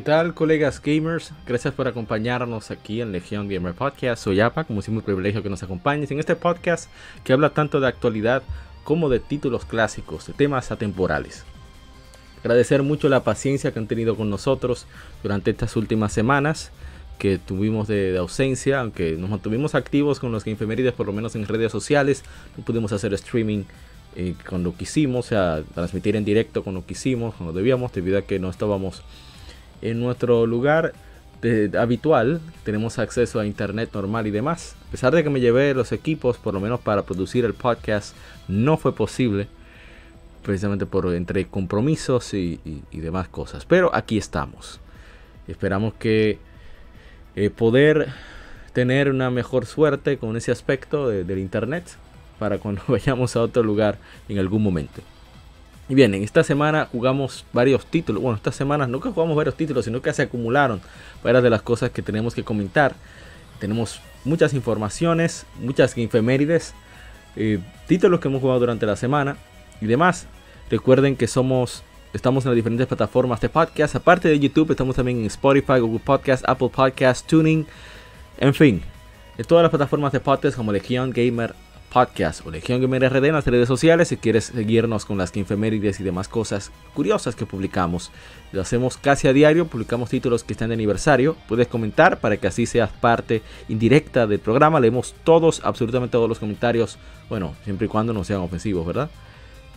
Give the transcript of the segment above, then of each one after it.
¿Qué tal, colegas gamers? Gracias por acompañarnos aquí en Legión Gamer Podcast. Soy APA, como siempre, un privilegio que nos acompañes en este podcast que habla tanto de actualidad como de títulos clásicos, de temas atemporales. Agradecer mucho la paciencia que han tenido con nosotros durante estas últimas semanas que tuvimos de, ausencia, aunque nos mantuvimos activos con los Gamefemérides, por lo menos en redes sociales, no pudimos hacer streaming eh, cuando quisimos, o sea, transmitir en directo cuando quisimos, cuando debíamos, debido a que no estábamos en nuestro lugar habitual tenemos acceso a internet normal y demás. A pesar de que me llevé los equipos, por lo menos para producir el podcast, no fue posible. Precisamente por entre compromisos y, demás cosas. Pero aquí estamos. Esperamos que eh, poder tener una mejor suerte con ese aspecto del internet para cuando vayamos a otro lugar en algún momento. Y bien, en esta semana jugamos varios títulos. Bueno, estas semanas no que jugamos varios títulos, sino que se acumularon varias de las cosas que tenemos que comentar. Tenemos muchas informaciones, muchas infemérides, eh, títulos que hemos jugado durante la semana y demás. Recuerden que somos, estamos en las diferentes plataformas de podcast. Aparte de YouTube, estamos también en Spotify, Google Podcast, Apple Podcast, Tuning, en fin, en todas las plataformas de podcast como Legion Gamer Podcast o Legión Gamer RD en las redes sociales si quieres seguirnos con las infemérides y demás cosas curiosas que publicamos. Lo hacemos casi a diario, publicamos títulos que están de aniversario. Puedes comentar para que así seas parte indirecta del programa. Leemos todos, absolutamente todos los comentarios. Bueno, siempre y cuando no sean ofensivos, ¿verdad?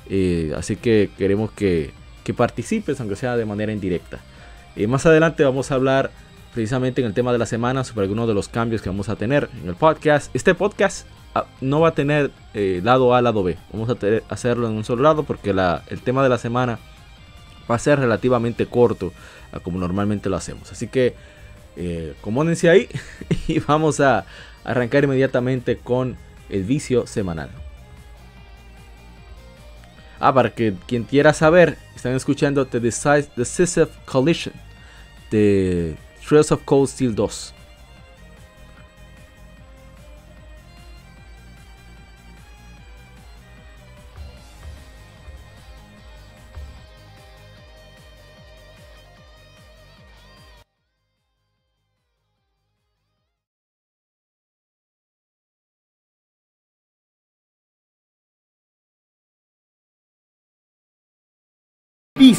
Eh, así que queremos que, participes, aunque sea de manera indirecta. Eh, más adelante vamos a hablar precisamente en el tema de la semana sobre algunos de los cambios que vamos a tener en el podcast. Este podcast no va a tener eh, lado A, lado B. Vamos a hacerlo en un solo lado porque el tema de la semana va a ser relativamente corto como normalmente lo hacemos. Así que eh, ahí y vamos a arrancar inmediatamente con el vicio semanal. Ah, para que quien quiera saber, están escuchando The Decisive Collision de Trails of Cold Steel 2.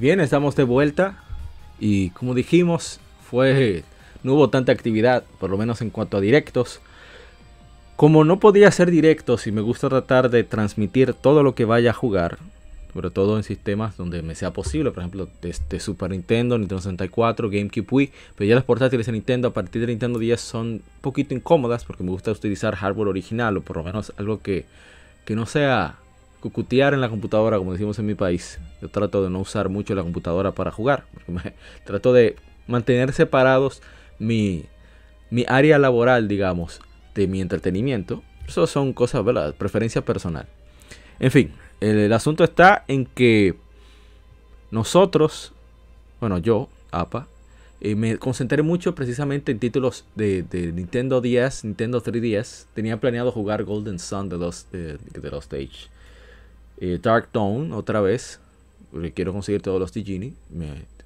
Bien, estamos de vuelta y como dijimos, fue no hubo tanta actividad, por lo menos en cuanto a directos. Como no podía ser directos y me gusta tratar de transmitir todo lo que vaya a jugar, sobre todo en sistemas donde me sea posible, por ejemplo, desde Super Nintendo, Nintendo 64, GameCube Wii, pero ya las portátiles de Nintendo a partir de Nintendo 10 son un poquito incómodas porque me gusta utilizar hardware original o por lo menos algo que, que no sea cucutear en la computadora, como decimos en mi país. Yo trato de no usar mucho la computadora para jugar. trato de mantener separados mi, mi área laboral, digamos, de mi entretenimiento. Eso son cosas, ¿verdad? Preferencia personal. En fin, el, asunto está en que nosotros, bueno, yo, APA, eh, me concentré mucho precisamente en títulos de, Nintendo 10, Nintendo 3DS. Tenía planeado jugar Golden Sun de los, de, los Stage. Eh, Dark Dawn, otra vez. Porque quiero conseguir todos los Tigini.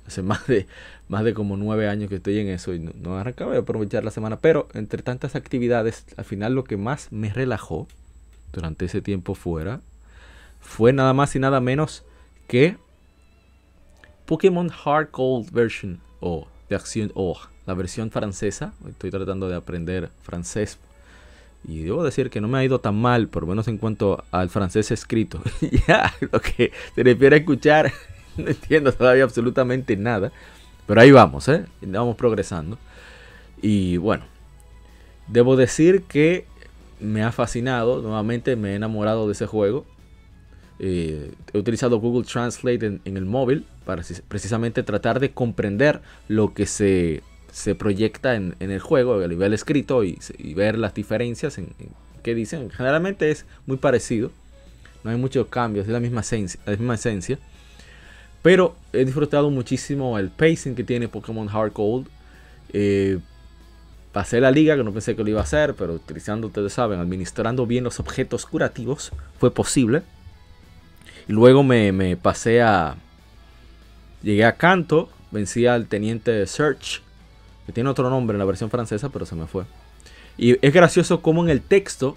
Hace más de, más de como nueve años que estoy en eso y no, no arrancaba de aprovechar la semana. Pero entre tantas actividades, al final lo que más me relajó durante ese tiempo fuera fue nada más y nada menos que Pokémon Hard Cold Version o de acción o la versión francesa. Estoy tratando de aprender francés y debo decir que no me ha ido tan mal, por lo menos en cuanto al francés escrito. ya, lo que se refiere a escuchar, no entiendo todavía absolutamente nada. Pero ahí vamos, ¿eh? Vamos progresando. Y bueno, debo decir que me ha fascinado. Nuevamente me he enamorado de ese juego. Eh, he utilizado Google Translate en, el móvil para precisamente tratar de comprender lo que se, proyecta en, el juego a nivel escrito y, ver las diferencias en, que dicen. Generalmente es muy parecido, no hay muchos cambios, es la misma esencia. La misma esencia. Pero he disfrutado muchísimo el pacing que tiene Pokémon Hard Gold. Eh, pasé la liga, que no pensé que lo iba a hacer, pero utilizando, ustedes saben, administrando bien los objetos curativos, fue posible. Y luego me, pasé a. Llegué a Canto, vencí al teniente Search, que tiene otro nombre en la versión francesa, pero se me fue. Y es gracioso como en el texto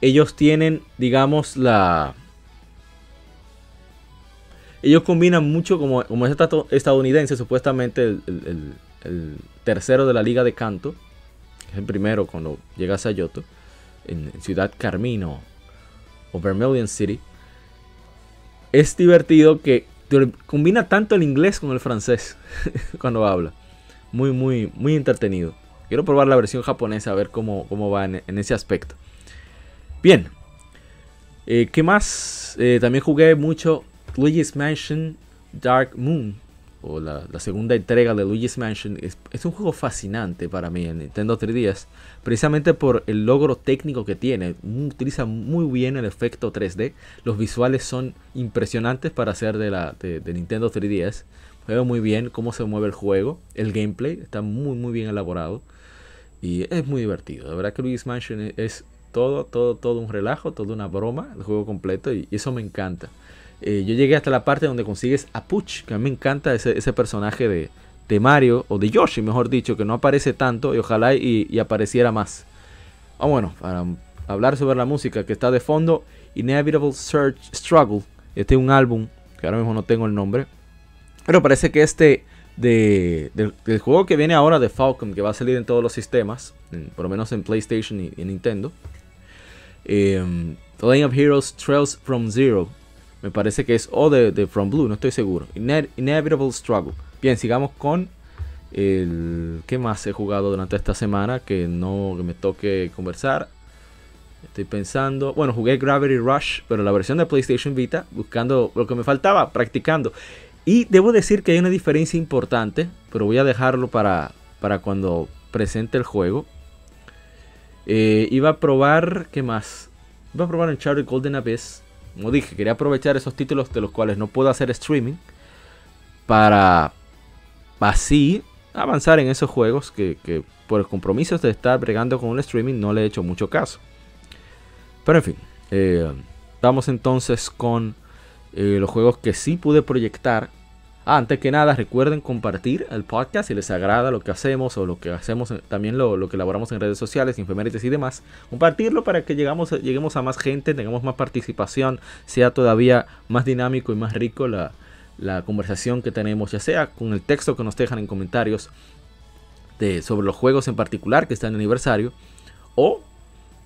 ellos tienen, digamos, la. Ellos combinan mucho, como, como es estadounidense, supuestamente el, tercero de la Liga de Canto, es el primero cuando llega a Sayoto, en, Ciudad Carmino o Vermilion City es divertido que combina tanto el inglés con el francés cuando habla. Muy, muy, muy entretenido. Quiero probar la versión japonesa a ver cómo, cómo va en, ese aspecto. Bien. Eh, ¿Qué más? Eh, también jugué mucho Luigi's Mansion Dark Moon o la, segunda entrega de Luigi's Mansion, es, un juego fascinante para mí en Nintendo 3DS, precisamente por el logro técnico que tiene. Utiliza muy bien el efecto 3D, los visuales son impresionantes para ser de, la, de, Nintendo 3DS. Veo muy bien cómo se mueve el juego, el gameplay está muy muy bien elaborado y es muy divertido. La verdad que Luigi's Mansion es todo, todo, todo un relajo, toda una broma, el juego completo y eso me encanta. Eh, yo llegué hasta la parte donde consigues a Puch, que a mí me encanta ese, personaje de, Mario, o de Yoshi, mejor dicho, que no aparece tanto y ojalá y, apareciera más. Ah, bueno, para hablar sobre la música que está de fondo, Inevitable Search Struggle. Este es un álbum, que ahora mismo no tengo el nombre. Pero parece que este de, del, juego que viene ahora de Falcon, que va a salir en todos los sistemas, por lo menos en PlayStation y, en Nintendo. Eh, The Lane of Heroes Trails from Zero. Me parece que es o de, From Blue, no estoy seguro. Inevitable Struggle. Bien, sigamos con el... ¿Qué más he jugado durante esta semana que no me toque conversar? Estoy pensando... Bueno, jugué Gravity Rush, pero la versión de PlayStation Vita, buscando lo que me faltaba, practicando. Y debo decir que hay una diferencia importante, pero voy a dejarlo para, para cuando presente el juego. Eh, iba a probar... ¿Qué más? Iba a probar en Charlie Golden Abyss como dije, quería aprovechar esos títulos de los cuales no puedo hacer streaming para así avanzar en esos juegos que, por los compromisos de estar bregando con un streaming no le he hecho mucho caso. Pero en fin, eh, vamos entonces con eh, los juegos que sí pude proyectar Ah, antes que nada, recuerden compartir el podcast si les agrada lo que hacemos o lo que hacemos, también lo, que elaboramos en redes sociales, infemérides y demás. Compartirlo para que llegamos, lleguemos a más gente, tengamos más participación, sea todavía más dinámico y más rico la, conversación que tenemos, ya sea con el texto que nos dejan en comentarios de, sobre los juegos en particular que están en aniversario, o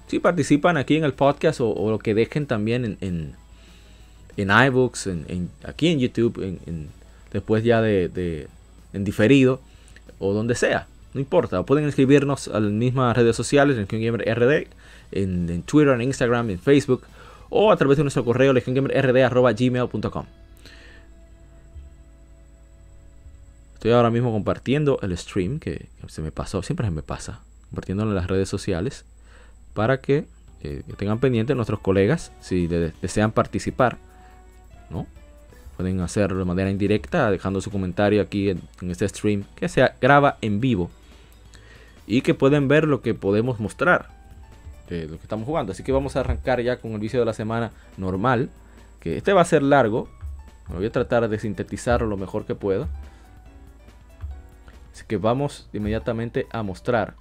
si participan aquí en el podcast o, lo que dejen también en, en iBooks, en, aquí en YouTube, en después ya de, en diferido o donde sea. No importa, pueden escribirnos a las mismas redes sociales, en RD, en, en, Twitter, en Instagram, en Facebook, o a través de nuestro correo legiongamerrd.gmail.com. Estoy ahora mismo compartiendo el stream que se me pasó, siempre se me pasa, compartiéndolo en las redes sociales para que, eh, tengan pendiente nuestros colegas si desean participar. Pueden hacerlo de manera indirecta, dejando su comentario aquí en, este stream que se graba en vivo. Y que pueden ver lo que podemos mostrar de lo que estamos jugando. Así que vamos a arrancar ya con el vicio de la semana normal. Que este va a ser largo. voy a tratar de sintetizarlo lo mejor que pueda. Así que vamos inmediatamente a mostrar.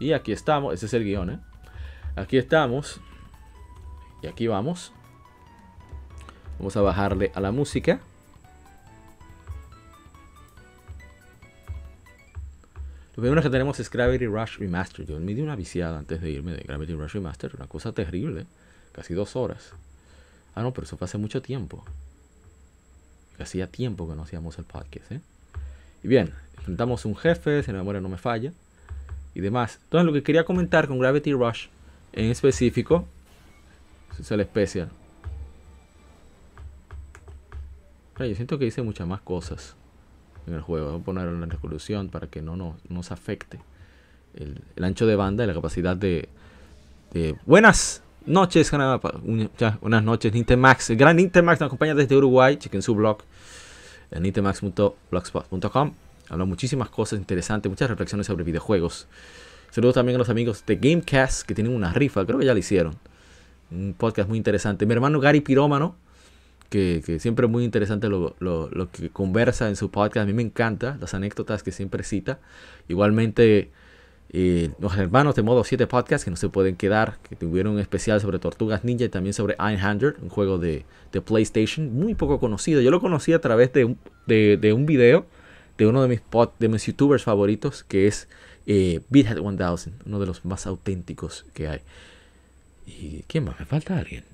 Y aquí estamos, ese es el guion, ¿eh? Aquí estamos y aquí vamos. Vamos a bajarle a la música. Lo primero que tenemos es Gravity Rush Remastered. Yo me di una viciada antes de irme de Gravity Rush Remastered. Una cosa terrible. Casi dos horas. Ah, no, pero eso fue hace mucho tiempo. Hacía tiempo que no hacíamos el podcast, ¿eh? Y bien, enfrentamos un jefe, si la memoria no me falla. Y demás. Entonces lo que quería comentar con Gravity Rush en específico es el especial. yo siento que hice muchas más cosas en el juego. Voy a poner en la resolución para que no nos, afecte el, ancho de banda y la capacidad de, buenas noches, buenas noches, Nintemax. El gran Nintemax nos acompaña desde Uruguay. Chequen su blog, nintemax.blogspot.com. Habla muchísimas cosas interesantes, muchas reflexiones sobre videojuegos. Saludos también a los amigos de Gamecast que tienen una rifa, creo que ya lo hicieron. Un podcast muy interesante. Mi hermano Gary Pirómano, que, siempre es muy interesante lo, que conversa en su podcast. A mí me encanta las anécdotas que siempre cita. Igualmente, eh, los hermanos de modo 7 podcast que no se pueden quedar, que tuvieron un especial sobre Tortugas Ninja y también sobre Einhander, un juego de, PlayStation muy poco conocido. Yo lo conocí a través de un, de, un video de uno de mis, de mis youtubers favoritos, que es eh, Beathead 1000, uno de los más auténticos que hay. ¿Y quién más? ¿Me falta alguien?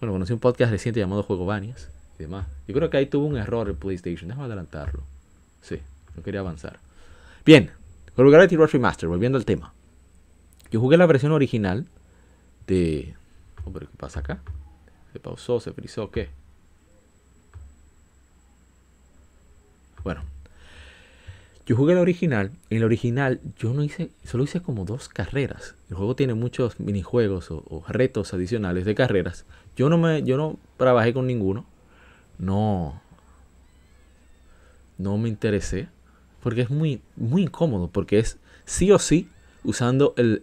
Bueno, conocí un podcast reciente llamado Juego Banias y demás. Yo creo que ahí tuvo un error el PlayStation. Déjame adelantarlo. Sí, no quería avanzar. Bien, con Gravity Rush Remaster, volviendo al tema. Yo jugué la versión original de... ¿qué pasa acá? ¿Se pausó? ¿Se frizó? ¿Qué? Bueno, yo jugué el original. En el original yo no hice, solo hice como dos carreras. El juego tiene muchos minijuegos o, retos adicionales de carreras. Yo no me, yo no trabajé con ninguno. No, no me interesé porque es muy, muy incómodo porque es sí o sí usando el,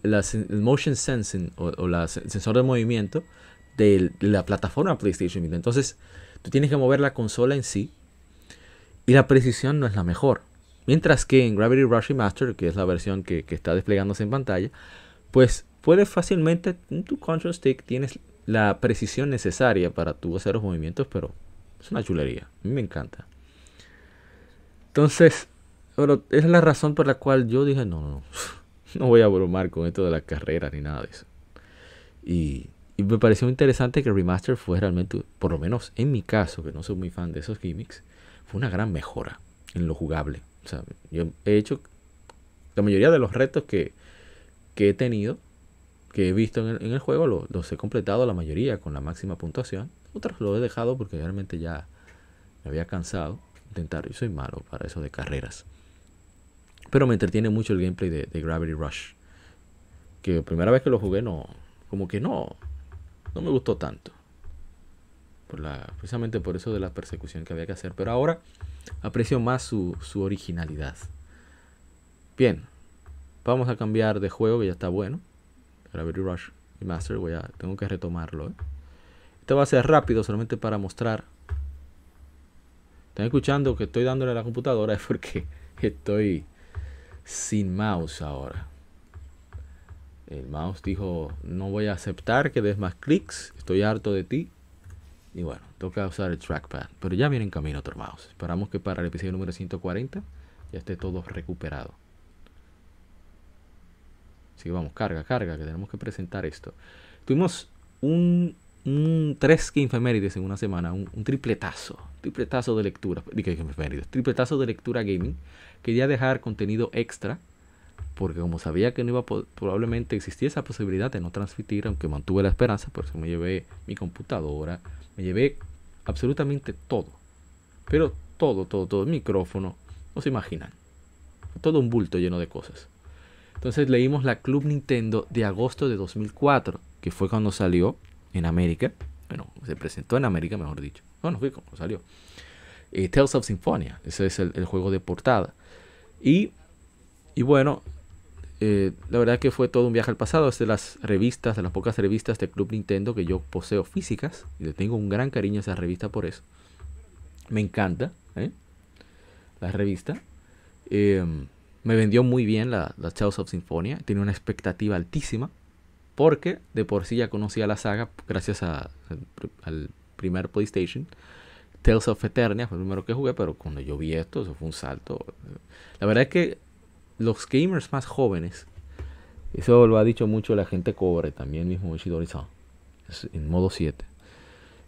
motion sensing o, el sensor de movimiento de la plataforma PlayStation. Entonces tú tienes que mover la consola en sí y la precisión no es la mejor. Mientras que en Gravity Rush Remaster, que es la versión que, está desplegándose en pantalla, pues puedes fácilmente, en tu control stick tienes la precisión necesaria para tu hacer los movimientos, pero es una chulería. A mí me encanta. Entonces, es la razón por la cual yo dije, no, no, no voy a bromar con esto de la carrera ni nada de eso. Y, y me pareció interesante que el remaster fue realmente, por lo menos en mi caso, que no soy muy fan de esos gimmicks, fue una gran mejora en lo jugable. O sea, yo he hecho la mayoría de los retos que, he tenido, que he visto en el, juego, los, he completado la mayoría con la máxima puntuación. Otros los he dejado porque realmente ya me había cansado intentar. Yo soy malo para eso de carreras. Pero me entretiene mucho el gameplay de, Gravity Rush. Que primera vez que lo jugué no, como que no, no me gustó tanto. Por la, precisamente por eso de la persecución que había que hacer. Pero ahora aprecio más su, originalidad. Bien, vamos a cambiar de juego que ya está bueno. Gravity Rush Master, voy a, tengo que retomarlo. ¿eh? Esto va a ser rápido solamente para mostrar. Están escuchando que estoy dándole a la computadora es porque estoy sin mouse ahora. El mouse dijo, no voy a aceptar que des más clics, estoy harto de ti. Y bueno, toca usar el trackpad. Pero ya viene en camino otro mouse. Esperamos que para el episodio número 140 ya esté todo recuperado. Así que vamos, carga, carga, que tenemos que presentar esto. Tuvimos un, un tres efemérides en una semana, un, tripletazo, tripletazo de lectura, tripletazo de lectura gaming. Quería dejar contenido extra, porque como sabía que no iba probablemente existía esa posibilidad de no transmitir, aunque mantuve la esperanza, por eso me llevé mi computadora, me llevé absolutamente todo. Pero todo, todo, todo. El micrófono. No se imaginan. Todo un bulto lleno de cosas. Entonces leímos la Club Nintendo de agosto de 2004, que fue cuando salió en América. Bueno, se presentó en América, mejor dicho. Bueno, fue cuando salió. Eh, Tales of Symphonia, ese es el, juego de portada. Y, y bueno, eh, la verdad que fue todo un viaje al pasado. Es de las revistas, de las pocas revistas de Club Nintendo que yo poseo físicas. Y le tengo un gran cariño a esa revista por eso. Me encanta ¿eh? la revista. Em, me vendió muy bien la, la Tales of Symphonia. Tiene una expectativa altísima. Porque de por sí ya conocía la saga gracias a, al primer PlayStation. Tales of Eternia fue el primero que jugué, pero cuando yo vi esto, eso fue un salto. La verdad es que los gamers más jóvenes, eso lo ha dicho mucho la gente cobre, también mismo ishidori en modo 7.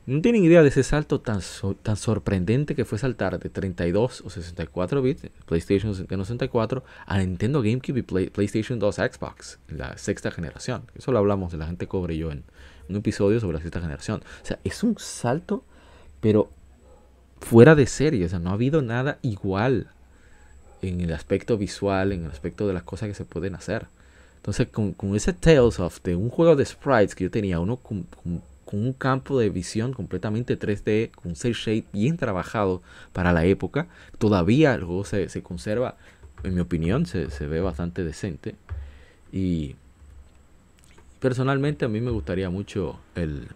No tienen idea de ese salto tan, tan sorprendente que fue saltar de 32 o 64 bits, PlayStation 64, a Nintendo GameCube y PlayStation 2 Xbox, la sexta generación. Eso lo hablamos de la gente cobre y yo en un episodio sobre la sexta generación. O sea, es un salto, pero fuera de serie. O sea, no ha habido nada igual en el aspecto visual, en el aspecto de las cosas que se pueden hacer. Entonces, con, ese Tales of de un juego de sprites que yo tenía, uno con con un campo de visión completamente 3D, con un cel shade bien trabajado para la época. Todavía el juego se, conserva, en mi opinión, se, ve bastante decente. Y personalmente a mí me gustaría mucho el...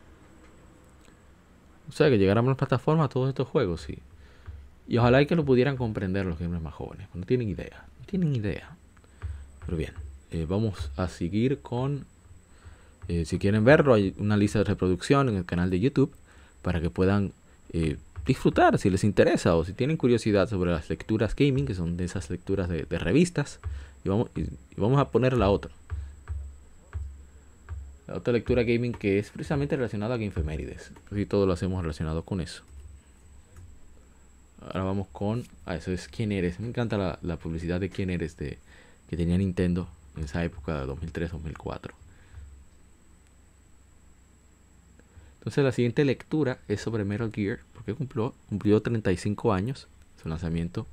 O sea, que llegaran a las plataformas todos estos juegos, sí. Y ojalá que lo pudieran comprender los gamers más jóvenes. No tienen idea. No tienen idea. Pero bien, eh, vamos a seguir con eh, si quieren verlo, hay una lista de reproducción en el canal de YouTube para que puedan eh, disfrutar si les interesa o si tienen curiosidad sobre las lecturas gaming, que son de esas lecturas de, revistas. Y vamos, y, vamos a poner la otra. La otra lectura gaming que es precisamente relacionada a Gamefemérides. Y todo lo hacemos relacionado con eso. Ahora vamos con. Ah, eso es quién eres. Me encanta la, la publicidad de quién eres de, que tenía Nintendo en esa época de 2003-2004. Entonces la siguiente lectura es sobre Metal Gear, porque cumplió, cumplió 35 años su lanzamiento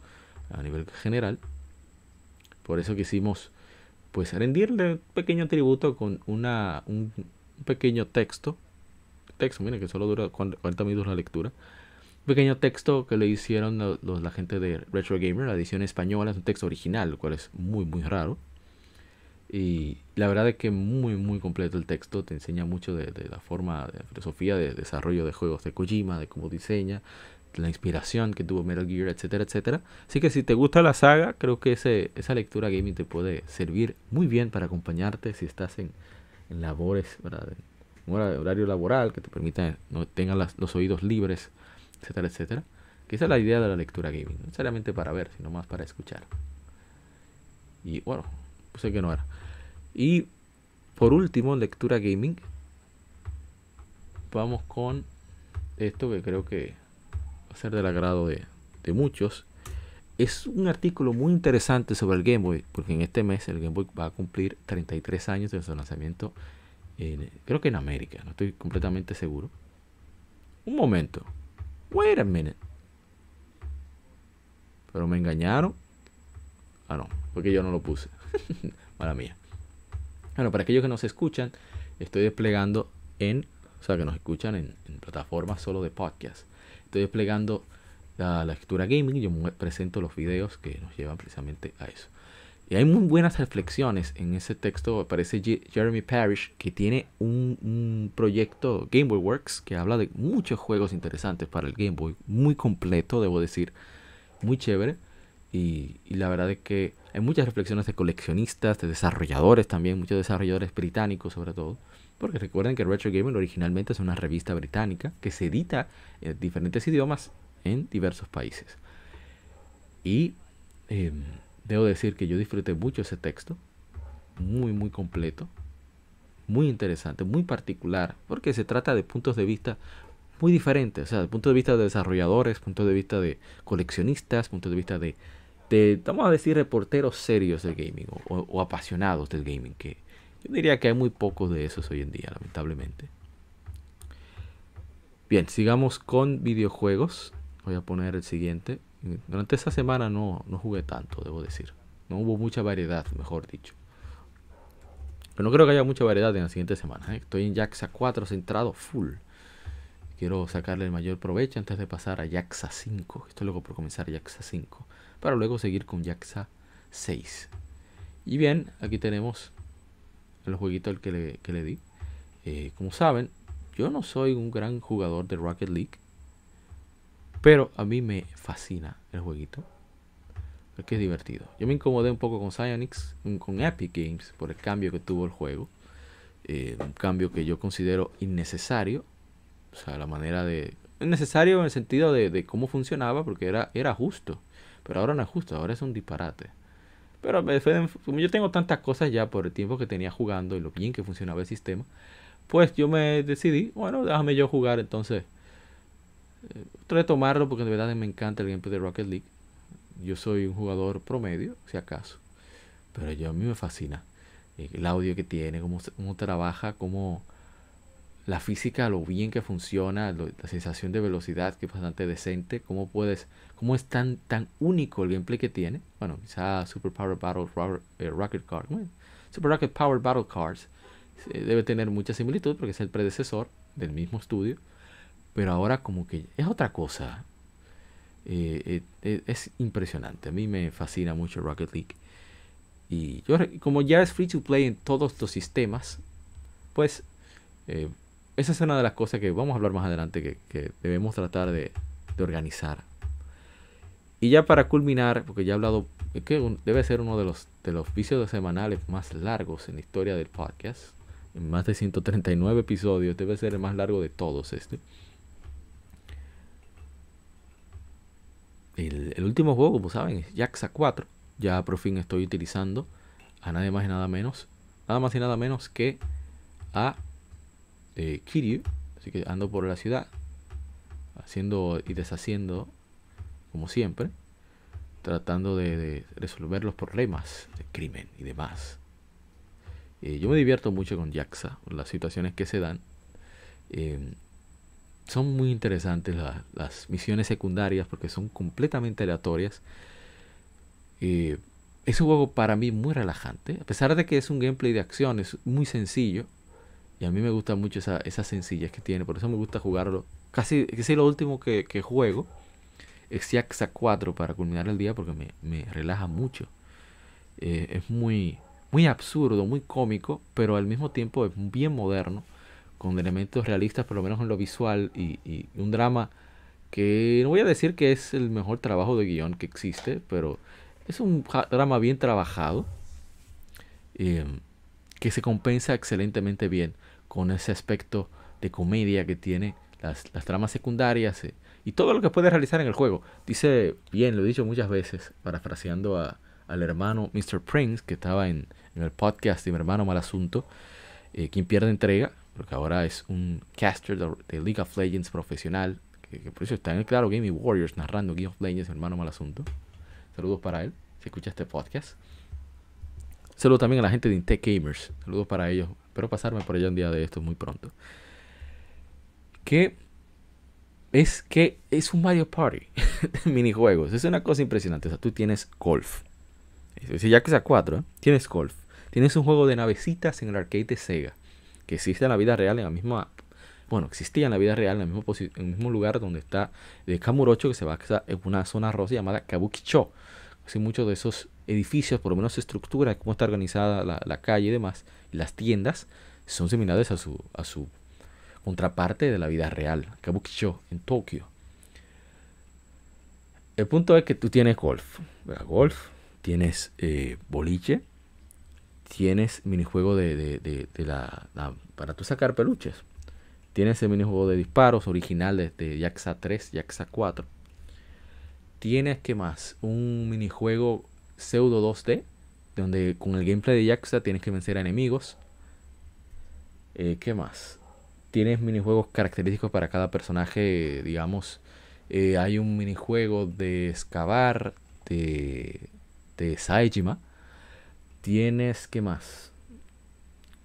a nivel general. Por eso quisimos pues rendirle un pequeño tributo con una, un, pequeño texto. Texto, miren que solo dura 40 minutos la lectura. Pequeño texto que le hicieron los, la gente de Retro Gamer, la edición española, es un texto original, lo cual es muy muy raro. Y la verdad es que muy, muy completo el texto. Te enseña mucho de, la forma, de la filosofía de desarrollo de juegos de Kojima, de cómo diseña, la inspiración que tuvo Metal Gear, etcétera, etcétera. Así que si te gusta la saga, creo que ese, esa lectura gaming te puede servir muy bien para acompañarte si estás en, en labores, ¿verdad? En horario laboral que te permita no tengan los oídos libres, etcétera, etcétera. Que esa es la idea de la lectura gaming, no necesariamente para ver, sino más para escuchar. Y bueno, pues sé que no era. Y por último, lectura gaming. Vamos con esto que creo que va a ser del agrado de, muchos. Es un artículo muy interesante sobre el Game Boy, porque en este mes el Game Boy va a cumplir 33 años de su lanzamiento, creo que en América, no estoy completamente seguro. Un momento. Wait a minute. Pero me engañaron. Ah, no, porque yo no lo puse. Mala mía. Bueno, para aquellos que nos escuchan, estoy desplegando en, o sea, que nos escuchan en, plataformas solo de podcast. Estoy desplegando la, lectura gaming y yo presento los videos que nos llevan precisamente a eso. Y hay muy buenas reflexiones en ese texto. Aparece Jeremy Parrish, que tiene un, proyecto Game Boy Works que habla de muchos juegos interesantes para el Game Boy. Muy completo, debo decir. Muy chévere. Y, la verdad es que hay muchas reflexiones de coleccionistas, de desarrolladores también, muchos desarrolladores británicos sobre todo. Porque recuerden que Retro Gaming originalmente es una revista británica que se edita en diferentes idiomas en diversos países. Y em, debo decir que yo disfruté mucho ese texto, muy, muy completo, muy interesante, muy particular, porque se trata de puntos de vista muy diferentes, o sea, de punto de vista de desarrolladores, punto de vista de coleccionistas, punto de vista de de, vamos a decir, reporteros serios del gaming o, apasionados del gaming, que yo diría que hay muy pocos de esos hoy en día, lamentablemente. Bien, sigamos con videojuegos. Voy a poner el siguiente. Durante esta semana no, no jugué tanto, debo decir. No hubo mucha variedad, mejor dicho. Pero no creo que haya mucha variedad en la siguiente semana. ¿eh? Estoy en Jaxa 4 centrado full. Quiero sacarle el mayor provecho antes de pasar a Jaxa 5. Estoy luego por comenzar Jaxa 5. Para luego seguir con Jaxa 6. Y bien, aquí tenemos el jueguito al que le, que le di. Eh, como saben, yo no soy un gran jugador de Rocket League. Pero a mí me fascina el jueguito. Porque es divertido. Yo me incomodé un poco con Psyonix, con Epic Games, por el cambio que tuvo el juego. Eh, un cambio que yo considero innecesario o sea, la manera de... Es necesario en el sentido de, cómo funcionaba, porque era, era justo. Pero ahora no es justo, ahora es un disparate. Pero yo tengo tantas cosas ya por el tiempo que tenía jugando y lo bien que funcionaba el sistema, pues yo me decidí, bueno, déjame yo jugar entonces. Eh, retomarlo porque de verdad me encanta el gameplay de Rocket League. Yo soy un jugador promedio, si acaso. Pero yo a mí me fascina eh, el audio que tiene, cómo, cómo trabaja, cómo la física, lo bien que funciona, la sensación de velocidad que es bastante decente, cómo puedes, cómo es tan, tan único el gameplay que tiene. Bueno, quizá Super Power Battle eh, Rocket Card, Super Rocket Power Battle Cars eh, debe tener mucha similitud porque es el predecesor del mismo estudio, pero ahora como que es otra cosa. Eh, es impresionante, a mí me fascina mucho Rocket League. Y yo, como ya es free to play en todos los sistemas, pues esa es una de las cosas que vamos a hablar más adelante que, debemos tratar de, organizar. Y ya para culminar, porque ya he hablado, que debe ser uno de los, de los vicios semanales más largos en la historia del podcast. En más de 139 episodios, debe ser el más largo de todos este. El, último juego, como saben, es Jaxa 4. Ya por fin estoy utilizando a nada más y nada menos, nada más y nada menos que a de Kiryu. Así que ando por la ciudad, haciendo y deshaciendo, como siempre, tratando de, resolver los problemas de crimen y demás. Eh, yo me divierto mucho con Jaxa, las situaciones que se dan. Em, son muy interesantes las misiones secundarias porque son completamente aleatorias. Eh, es un juego para mí muy relajante, a pesar de que es un gameplay de acción, es muy sencillo. Y a mí me gusta mucho esa, esa sencillez que tiene. Por eso me gusta jugarlo. Casi, casi lo último que, juego es Yaxa 4 para culminar el día porque me, relaja mucho. Eh, es muy, muy absurdo, muy cómico, pero al mismo tiempo es bien moderno, con elementos realistas, por lo menos en lo visual, y, un drama que no voy a decir que es el mejor trabajo de guion que existe, pero es un drama bien trabajado, eh, que se compensa excelentemente bien con ese aspecto de comedia que tiene las, las tramas secundarias eh, y todo lo que puede realizar en el juego. Dice bien, lo he dicho muchas veces, parafraseando a, al hermano Mr. Prince, que estaba en, el podcast de mi hermano Malasunto, eh, quien pierde entrega, porque ahora es un caster de, League of Legends profesional, que, por eso está en el claro Gaming Warriors narrando League of Legends, hermano Malasunto. Saludos para él, si escucha este podcast. Saludos también a la gente de Intech Gamers. Saludos para ellos. Espero pasarme por allá un día de estos muy pronto. Que es que es un Mario Party minijuegos. Es una cosa impresionante. O sea, tú tienes golf. ya que sea 4, ¿eh? tienes golf. Tienes un juego de navecitas en el arcade de Sega. Que existe en la vida real, en la misma. Bueno, existía en la vida real, en el mismo, el lugar donde está de Kamurocho, que se va a en una zona rosa llamada Kabukicho. Así muchos de esos edificios, por lo menos estructura, cómo está organizada la, calle y demás, las tiendas son similares a su, a su contraparte de la vida real, Kabukicho, en Tokio. El punto es que tú tienes golf, golf, tienes eh, boliche, tienes minijuego de, de, de, la, para tú sacar peluches. Tienes el minijuego de disparos originales de Yaxa 3, Yaxa 4. Tienes, ¿qué más? Un minijuego pseudo 2D donde con el gameplay de Jaxa tienes que vencer a enemigos. Eh, ¿Qué más? Tienes minijuegos característicos para cada personaje, digamos. Eh, hay un minijuego de excavar de, de Saejima. Tienes, ¿qué más?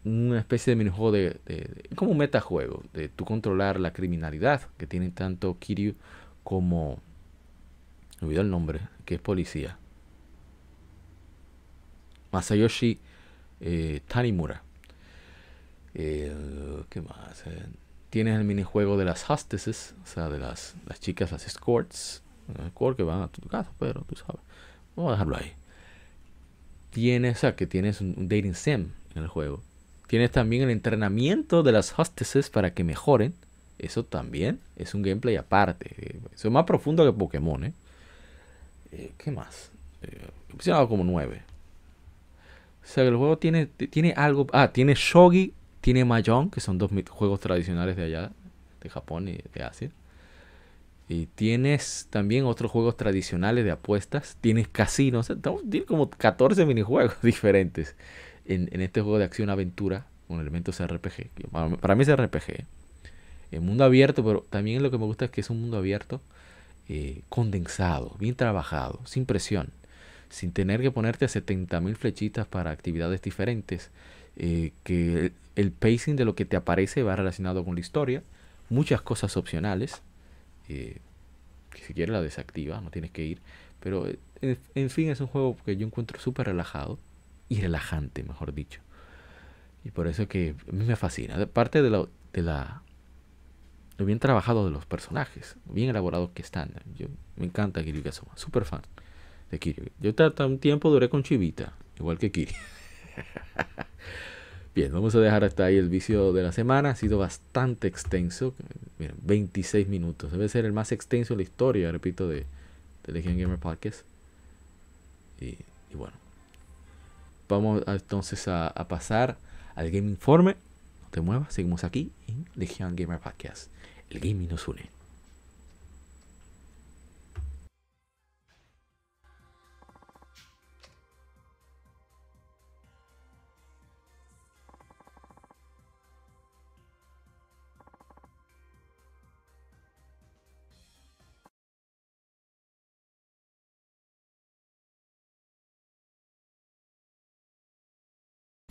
Una especie de minijuego de, como un metajuego, de tú controlar la criminalidad que tienen tanto Kiryu como... Me olvidé el nombre, que es policía. Masayoshi eh, Tanimura. ¿Qué más? Eh, tienes el minijuego de las hostesses, o sea, de las, las chicas, las escorts, escort que van a tu casa, pero tú sabes. Vamos a dejarlo ahí. Tienes, o sea, que tienes un, dating sim en el juego. Tienes también el entrenamiento de las hostesses para que mejoren. Eso también es un gameplay aparte. Eso es más profundo que Pokémon, ¿eh? eh qué más? Eh, como 9. O sea, el juego tiene, tiene algo. Ah, tiene Shogi, tiene Mahjong, que son dos juegos tradicionales de allá, de Japón y de Asia. Tienes también otros juegos tradicionales de apuestas. Tienes casinos. Tienes como 14 minijuegos diferentes en, este juego de acción-aventura con elementos RPG. Para mí es RPG. En mundo abierto, pero también lo que me gusta es que es un mundo abierto eh, condensado, bien trabajado, sin presión sin tener que ponerte a 70.000 flechitas para actividades diferentes, eh, que el, pacing de lo que te aparece va relacionado con la historia, muchas cosas opcionales, que si quieres la desactiva, no tienes que ir, pero eh, en, fin es un juego que yo encuentro súper relajado y relajante, mejor dicho. Y por eso que a mí me fascina. Aparte de, de la lo bien trabajado de los personajes, bien elaborados que están. Yo me encanta Kiryu Kazuma, súper fan. Yo hasta un tiempo duré con Chivita, igual que Kiri. Bien, vamos a dejar hasta ahí el vicio de la semana. Ha sido bastante extenso. 26 minutos. Debe ser el más extenso de la historia, repito, de, de Legion Gamer Podcast. Y, bueno. Vamos entonces a, a, pasar al Game Informe. No te muevas, seguimos aquí en Legion Gamer Podcast. El gaming nos une.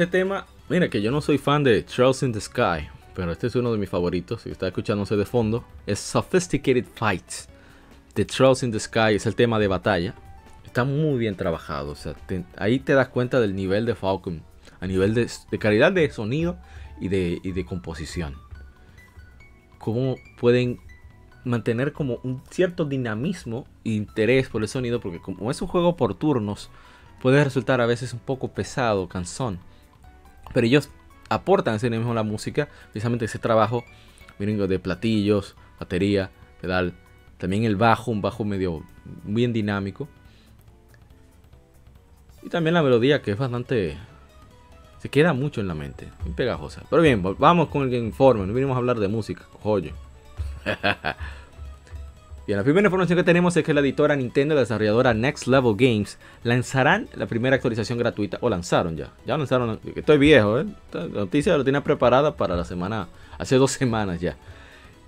Este tema, mira que yo no soy fan de Charles in the Sky, pero este es uno de mis favoritos. Si está escuchándose de fondo, es Sophisticated Fights de Charles in the Sky. Es el tema de batalla. Está muy bien trabajado. O sea, ahí te das cuenta del nivel de Falcon, a nivel de, calidad de sonido y de, y de composición. Cómo pueden mantener como un cierto dinamismo e interés por el sonido, porque como es un juego por turnos, puede resultar a veces un poco pesado, cansón. Pero ellos aportan ese mismo la música, precisamente ese trabajo miren, de platillos, batería, pedal, también el bajo, un bajo medio bien dinámico. Y también la melodía que es bastante... Se queda mucho en la mente, muy pegajosa. Pero bien, vamos con el informe, no vinimos a hablar de música, joyo. Bien, la primera información que tenemos es que la editora Nintendo y la desarrolladora Next Level Games lanzarán la primera actualización gratuita, o lanzaron ya, ya lanzaron, estoy viejo, ¿eh? la noticia lo tenía preparada para la semana, hace dos semanas ya.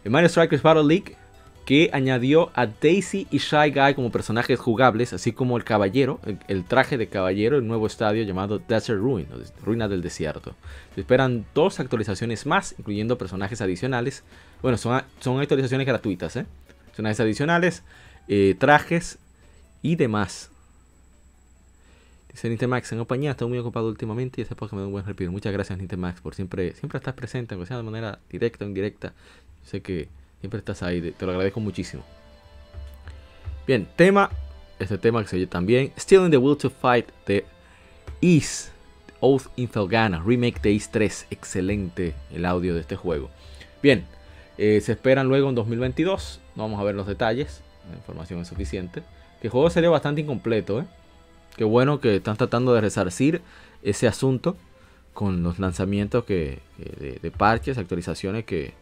Mario Strikers Battle League, que añadió a Daisy y Shy Guy como personajes jugables, así como el caballero, el, traje de caballero, el nuevo estadio llamado Desert Ruin, Ruina del Desierto. Se esperan dos actualizaciones más, incluyendo personajes adicionales. Bueno, son, son actualizaciones gratuitas, ¿eh? Personajes adicionales, eh, trajes y demás. Dice Nintemax en compañía, estoy muy ocupado últimamente y ese podcast me da un buen respiro. Muchas gracias Nintemax por siempre, siempre estar presente, aunque sea de manera directa o indirecta. sé que siempre estás ahí, te lo agradezco muchísimo. Bien, tema, este tema que se oye también, Still in the Will to Fight de East Oath in Felgana, remake de East 3, excelente el audio de este juego. Bien, eh, se esperan luego en 2022. No vamos a ver los detalles. La información es suficiente. Que el juego sería bastante incompleto. ¿eh? Qué bueno que están tratando de resarcir ese asunto con los lanzamientos que, de, parches, actualizaciones que,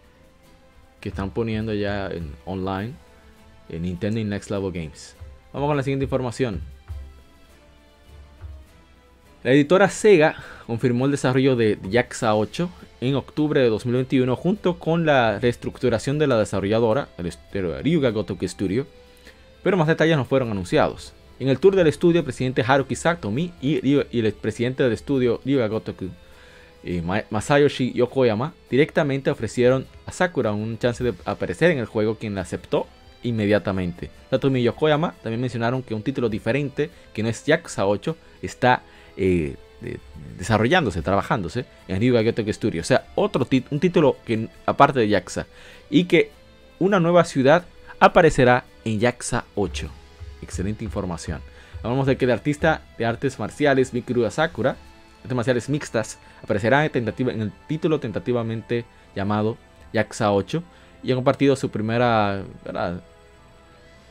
que están poniendo ya en online en Nintendo y Next Level Games. Vamos con la siguiente información. La editora Sega confirmó el desarrollo de Yakuza 8 en octubre de 2021 junto con la reestructuración de la desarrolladora, el Ryuga Gotoku Studio, pero más detalles no fueron anunciados. En el tour del estudio, el presidente Haruki Satomi y, el presidente del estudio Ryuga Gotoku, eh, Masayoshi Yokoyama, directamente ofrecieron a Sakura un chance de aparecer en el juego, quien la aceptó inmediatamente. Satomi y Yokoyama también mencionaron que un título diferente, que no es Yakuza 8, está eh, desarrollándose, trabajándose en Ryuga Gotoku Studio. O sea, otro un título que aparte de Yakuza. Y que una nueva ciudad aparecerá en Yakuza 8. Excelente información. Hablamos de que el artista de artes marciales Mikuru Sakura, artes marciales mixtas, aparecerá en, en el título tentativamente llamado Yakuza 8 y ha compartido su primera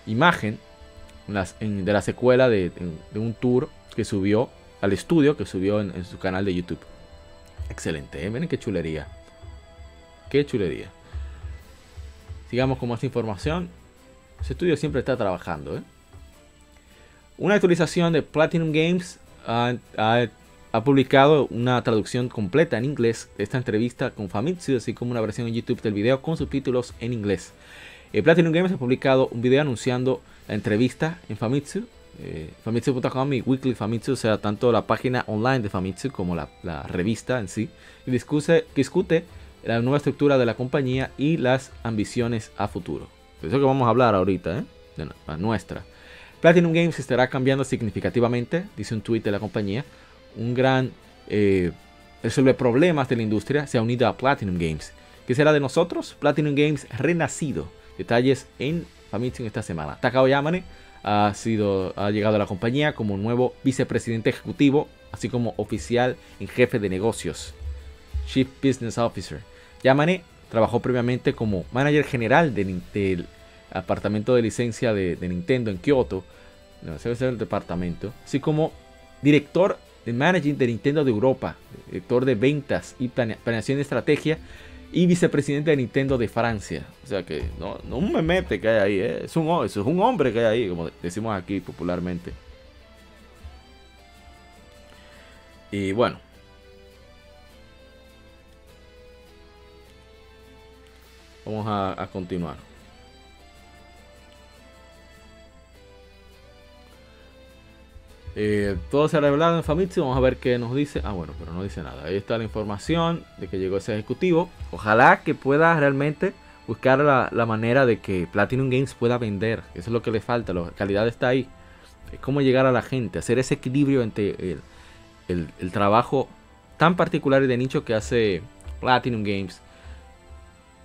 imagen de la secuela de, un tour que subió al estudio, que subió en, su canal de YouTube. Excelente, ¿eh? miren qué chulería. Qué chulería. Sigamos con más información. Ese estudio siempre está trabajando. ¿eh? Una actualización de Platinum Games ha, publicado una traducción completa en inglés de esta entrevista con Famitsu, así como una versión en YouTube del video con subtítulos en inglés. Eh, Platinum Games ha publicado un video anunciando la entrevista en Famitsu, eh, Famitsu.com y Weekly Famitsu, o sea, tanto la página online de Famitsu como la, revista en sí, y discute, discute la nueva estructura de la compañía y las ambiciones a futuro. Eso que vamos a hablar ahorita, ¿eh? de la nuestra. Platinum Games estará cambiando significativamente, dice un tweet de la compañía. Un gran eh, resuelve problemas de la industria se ha unido a Platinum Games. ¿Qué será de nosotros? Platinum Games renacido. Detalles en Famitsu esta semana. Takao Yamane ha, sido, ha llegado a la compañía como nuevo vicepresidente ejecutivo, así como oficial en jefe de negocios, Chief Business Officer. Yamane trabajó previamente como manager general del apartamento de licencia de, Nintendo en Kyoto, no, el departamento, así como director de managing de Nintendo de Europa, director de ventas y planeación de estrategia y vicepresidente de Nintendo de Francia. O sea que no, no un memete que hay ahí, ¿eh? es, un, es un hombre que hay ahí, como decimos aquí popularmente. Y bueno. Vamos a continuar. Eh, todo se ha revelado en Famitsu. Vamos a ver qué nos dice. Ah, bueno, pero no dice nada. Ahí está la información de que llegó ese ejecutivo. Ojalá que pueda realmente buscar la, manera de que Platinum Games pueda vender. Eso es lo que le falta. La calidad está ahí. Es cómo llegar a la gente. Hacer ese equilibrio entre el, trabajo tan particular y de nicho que hace Platinum Games.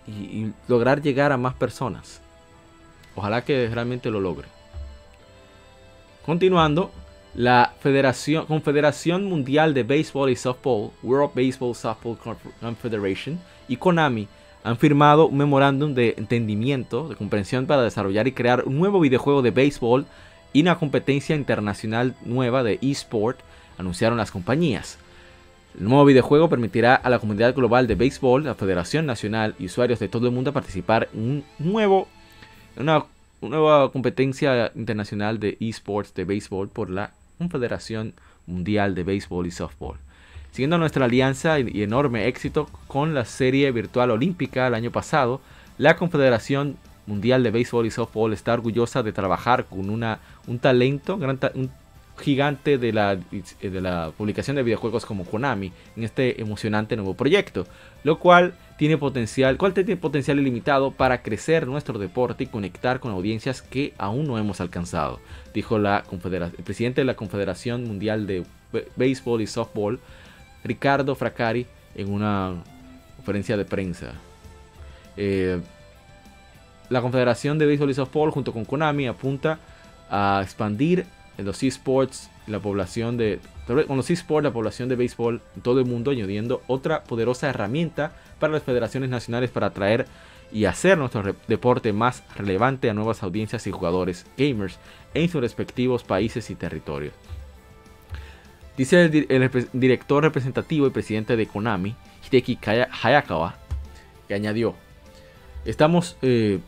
y lograr llegar a más personas. Ojalá que realmente lo logre. Continuando, la Federación, Confederación Mundial de Béisbol y Softball, World Baseball Softball Confederation, y Konami han firmado un memorándum de entendimiento, de comprensión para desarrollar y crear un nuevo videojuego de béisbol y una competencia internacional nueva de eSport, anunciaron las compañías. El nuevo videojuego permitirá a la comunidad global de béisbol, la Federación Nacional y usuarios de todo el mundo participar en un nuevo, una nueva competencia internacional de esports de béisbol por la Confederación Mundial de Béisbol y Softball. Siguiendo nuestra alianza y enorme éxito con la serie virtual olímpica el año pasado, la Confederación Mundial de Béisbol y Softball está orgullosa de trabajar con una, un talento, un gigante de la, de la publicación de videojuegos como Konami en este emocionante nuevo proyecto, lo cual tiene potencial, cual tiene potencial ilimitado para crecer nuestro deporte y conectar con audiencias que aún no hemos alcanzado, dijo el presidente de la Confederación Mundial de Béisbol y Softball, Ricardo Fracari, en una conferencia de prensa. Eh, la Confederación de Béisbol y Softball junto con Konami apunta a expandir en los esports la población de con los esports la población de béisbol en todo el mundo añadiendo otra poderosa herramienta para las federaciones nacionales para atraer y hacer nuestro deporte más relevante a nuevas audiencias y jugadores gamers en sus respectivos países y territorios. Dice el, director representativo y presidente de Konami, Hideki Hayakawa, que añadió, estamos eh,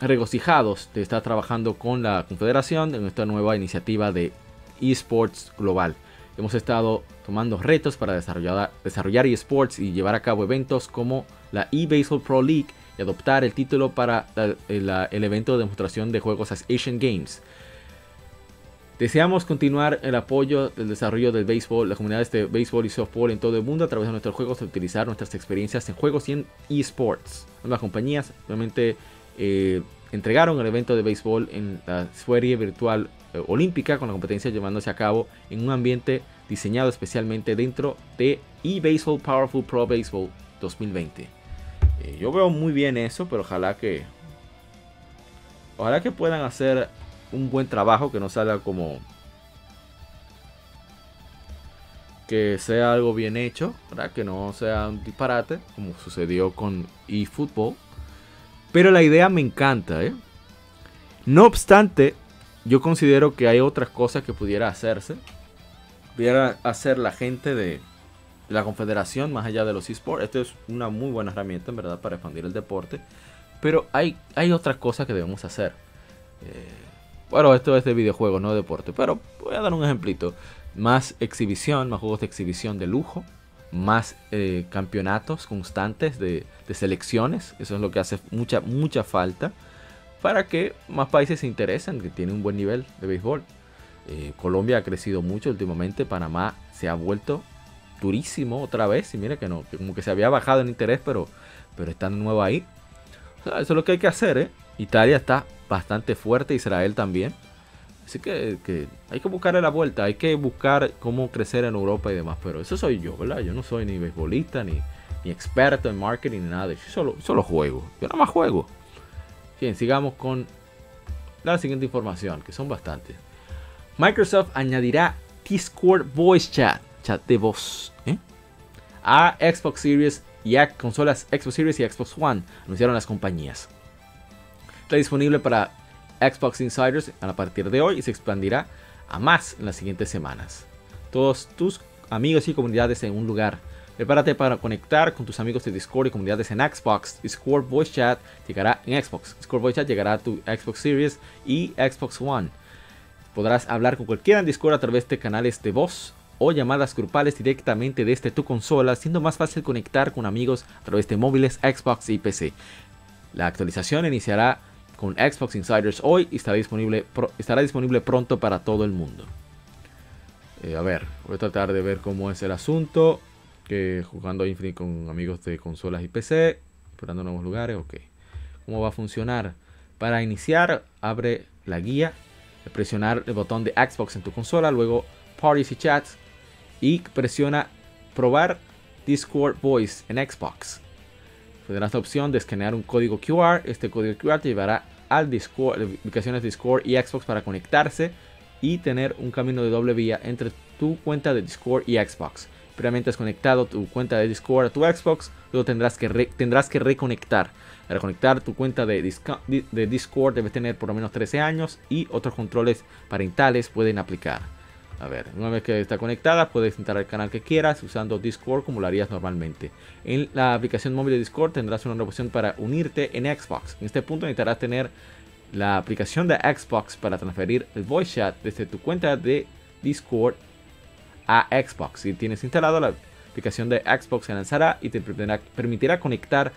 regocijados de estar trabajando con la Confederación en esta nueva iniciativa de esports global. Hemos estado tomando retos para desarrollar, esports y llevar a cabo eventos como la eBaseball Pro League y adoptar el título para el evento de demostración de juegos Asian Games. Deseamos continuar el apoyo del desarrollo del béisbol, las comunidades de béisbol y softball en todo el mundo a través de nuestros juegos, de utilizar nuestras experiencias en juegos y en esports. Ambas compañías realmente eh, entregaron el evento de béisbol en la serie virtual eh, olímpica con la competencia llevándose a cabo en un ambiente diseñado especialmente dentro de eBaseball Powerful Pro Baseball 2020. Eh, yo veo muy bien eso, pero ojalá que ojalá que puedan hacer un buen trabajo, que no salga como que sea algo bien hecho, que no sea un disparate, como sucedió con eFootball. Pero la idea me encanta, ¿eh? No obstante, yo considero que hay otras cosas que pudiera hacerse. Pudiera hacer la gente de la confederación más allá de los esports. Esto es una muy buena herramienta, en verdad, para expandir el deporte. Pero hay, hay otras cosas que debemos hacer. Eh, bueno, esto es de videojuegos, no de deporte. Pero voy a dar un ejemplito. Más exhibición, más juegos de exhibición de lujo. Más eh, campeonatos constantes de, de, selecciones. Eso es lo que hace mucha, mucha falta. Para que más países se interesen, que tiene un buen nivel de béisbol. Eh, Colombia ha crecido mucho últimamente. Panamá se ha vuelto durísimo otra vez. Y mira que no, como que se había bajado el interés, pero, pero está de nuevo ahí. eso es lo que hay que hacer, ¿eh? Italia está bastante fuerte, Israel también. Así que, hay que buscarle la vuelta, hay que buscar cómo crecer en Europa y demás. Pero eso soy yo, ¿verdad? Yo no soy ni beisbolista, ni, ni experto en marketing, ni nada. Yo solo, solo juego. Yo nada más juego. Bien, sigamos con la siguiente información, que son bastantes. Microsoft añadirá Discord Voice Chat, chat de voz, ¿eh? a Xbox Series y a consolas Xbox Series y Xbox One, anunciaron las compañías. Está disponible para Xbox Insiders a partir de hoy y se expandirá a más en las siguientes semanas. Todos tus amigos y comunidades en un lugar. Prepárate para conectar con tus amigos de Discord y comunidades en Xbox. Discord Voice Chat llegará en Xbox. Discord Voice Chat llegará a tu Xbox Series y Xbox One. Podrás hablar con cualquiera en Discord a través de canales de voz o llamadas grupales directamente desde tu consola, siendo más fácil conectar con amigos a través de móviles, Xbox y PC. La actualización iniciará con Xbox Insiders hoy y estará disponible, estará disponible pronto para todo el mundo. Eh, a ver, voy a tratar de ver cómo es el asunto. Que jugando Infinite con amigos de consolas y PC, explorando nuevos lugares, ok. ¿Cómo va a funcionar? Para iniciar, abre la guía, presionar el botón de Xbox en tu consola, luego Parties y Chats y presiona probar Discord Voice en Xbox. Tendrás la opción de escanear un código QR. Este código QR te llevará al Discord, ubicaciones Discord y Xbox para conectarse y tener un camino de doble vía entre tu cuenta de Discord y Xbox. Previamente has conectado tu cuenta de Discord a tu Xbox, luego tendrás que, tendrás que reconectar. Para conectar tu cuenta de, de Discord debes tener por lo menos 13 años y otros controles parentales pueden aplicar. A ver, una vez que está conectada, puedes entrar al canal que quieras usando Discord como lo harías normalmente. En la aplicación móvil de Discord tendrás una opción para unirte en Xbox. En este punto necesitarás tener la aplicación de Xbox para transferir el voice chat desde tu cuenta de Discord a Xbox. Si tienes instalado la aplicación de Xbox, se lanzará y te permitirá, conectar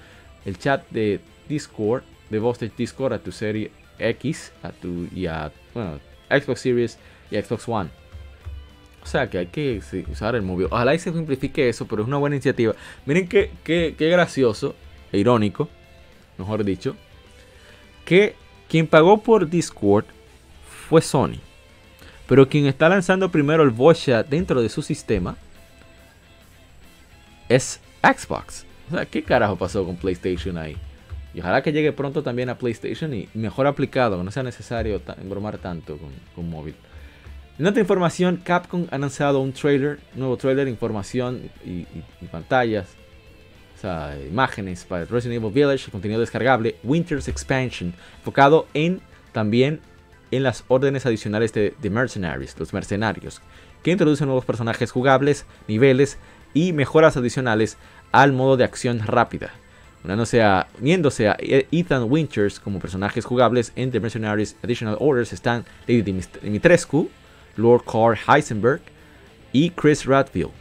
el chat de Discord, de voz de Discord a tu serie X a tu, y a Xbox Series y Xbox One. O sea que hay que usar el móvil. Ojalá y se simplifique eso, pero es una buena iniciativa. Miren qué, qué, gracioso e irónico, mejor dicho, que quien pagó por Discord fue Sony. Pero quien está lanzando primero el voice chat dentro de su sistema es Xbox. O sea, ¿qué carajo pasó con PlayStation ahí? Y ojalá que llegue pronto también a PlayStation y mejor aplicado, que no sea necesario embromar tanto con, con móvil. En otra información, Capcom ha anunciado un trailer, nuevo trailer, información y, pantallas, o sea, imágenes para Resident Evil Village, contenido descargable, Winter's Expansion, enfocado en también en las órdenes adicionales de, de Mercenaries, los mercenarios, que introducen nuevos personajes jugables, niveles y mejoras adicionales al modo de acción rápida. uniéndose a, a Ethan Winters como personajes jugables en The Mercenaries Additional Orders están Lady Dimitrescu, Lord Carl Heisenberg y Chris Radfield.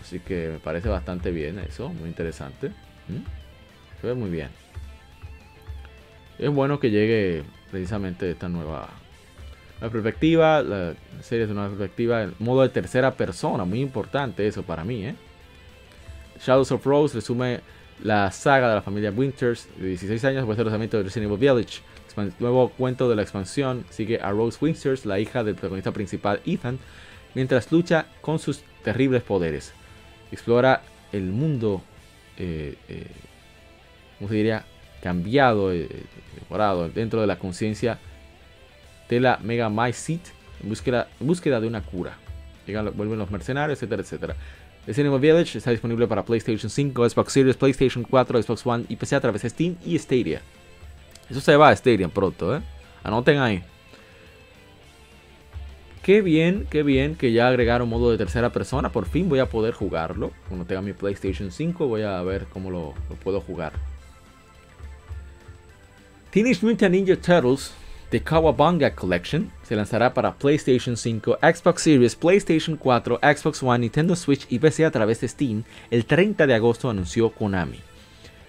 Así que me parece bastante bien eso, muy interesante. ¿Mm? Se ve muy bien. Es bueno que llegue precisamente esta nueva, perspectiva, la serie de nueva perspectiva, el modo de tercera persona, muy importante eso para mí. ¿eh? Shadows of Rose resume la saga de la familia Winters de 16 años después del lanzamiento de Resident Evil Village. Nuevo cuento de la expansión sigue a Rose Winters, la hija del protagonista principal Ethan, mientras lucha con sus terribles poderes. Explora el mundo, eh, eh, ¿cómo se diría? Cambiado, eh, mejorado dentro de la conciencia de la Mega My Seat en búsqueda, de una cura. Vuelven los mercenarios, etcétera, etcétera. The Cinema Village está disponible para PlayStation 5, Xbox Series, PlayStation 4, Xbox One y PC a través de Steam y Stadia. Eso se va a Stadia pronto, ¿eh? Anoten ahí. Qué bien, qué bien que ya agregaron modo de tercera persona. Por fin voy a poder jugarlo. Cuando tenga mi PlayStation 5 voy a ver cómo lo puedo jugar. Teenage Mutant Ninja Turtles The Kawabanga Collection se lanzará para PlayStation 5, Xbox Series, PlayStation 4, Xbox One, Nintendo Switch y PC a través de Steam el 30 de agosto anunció Konami.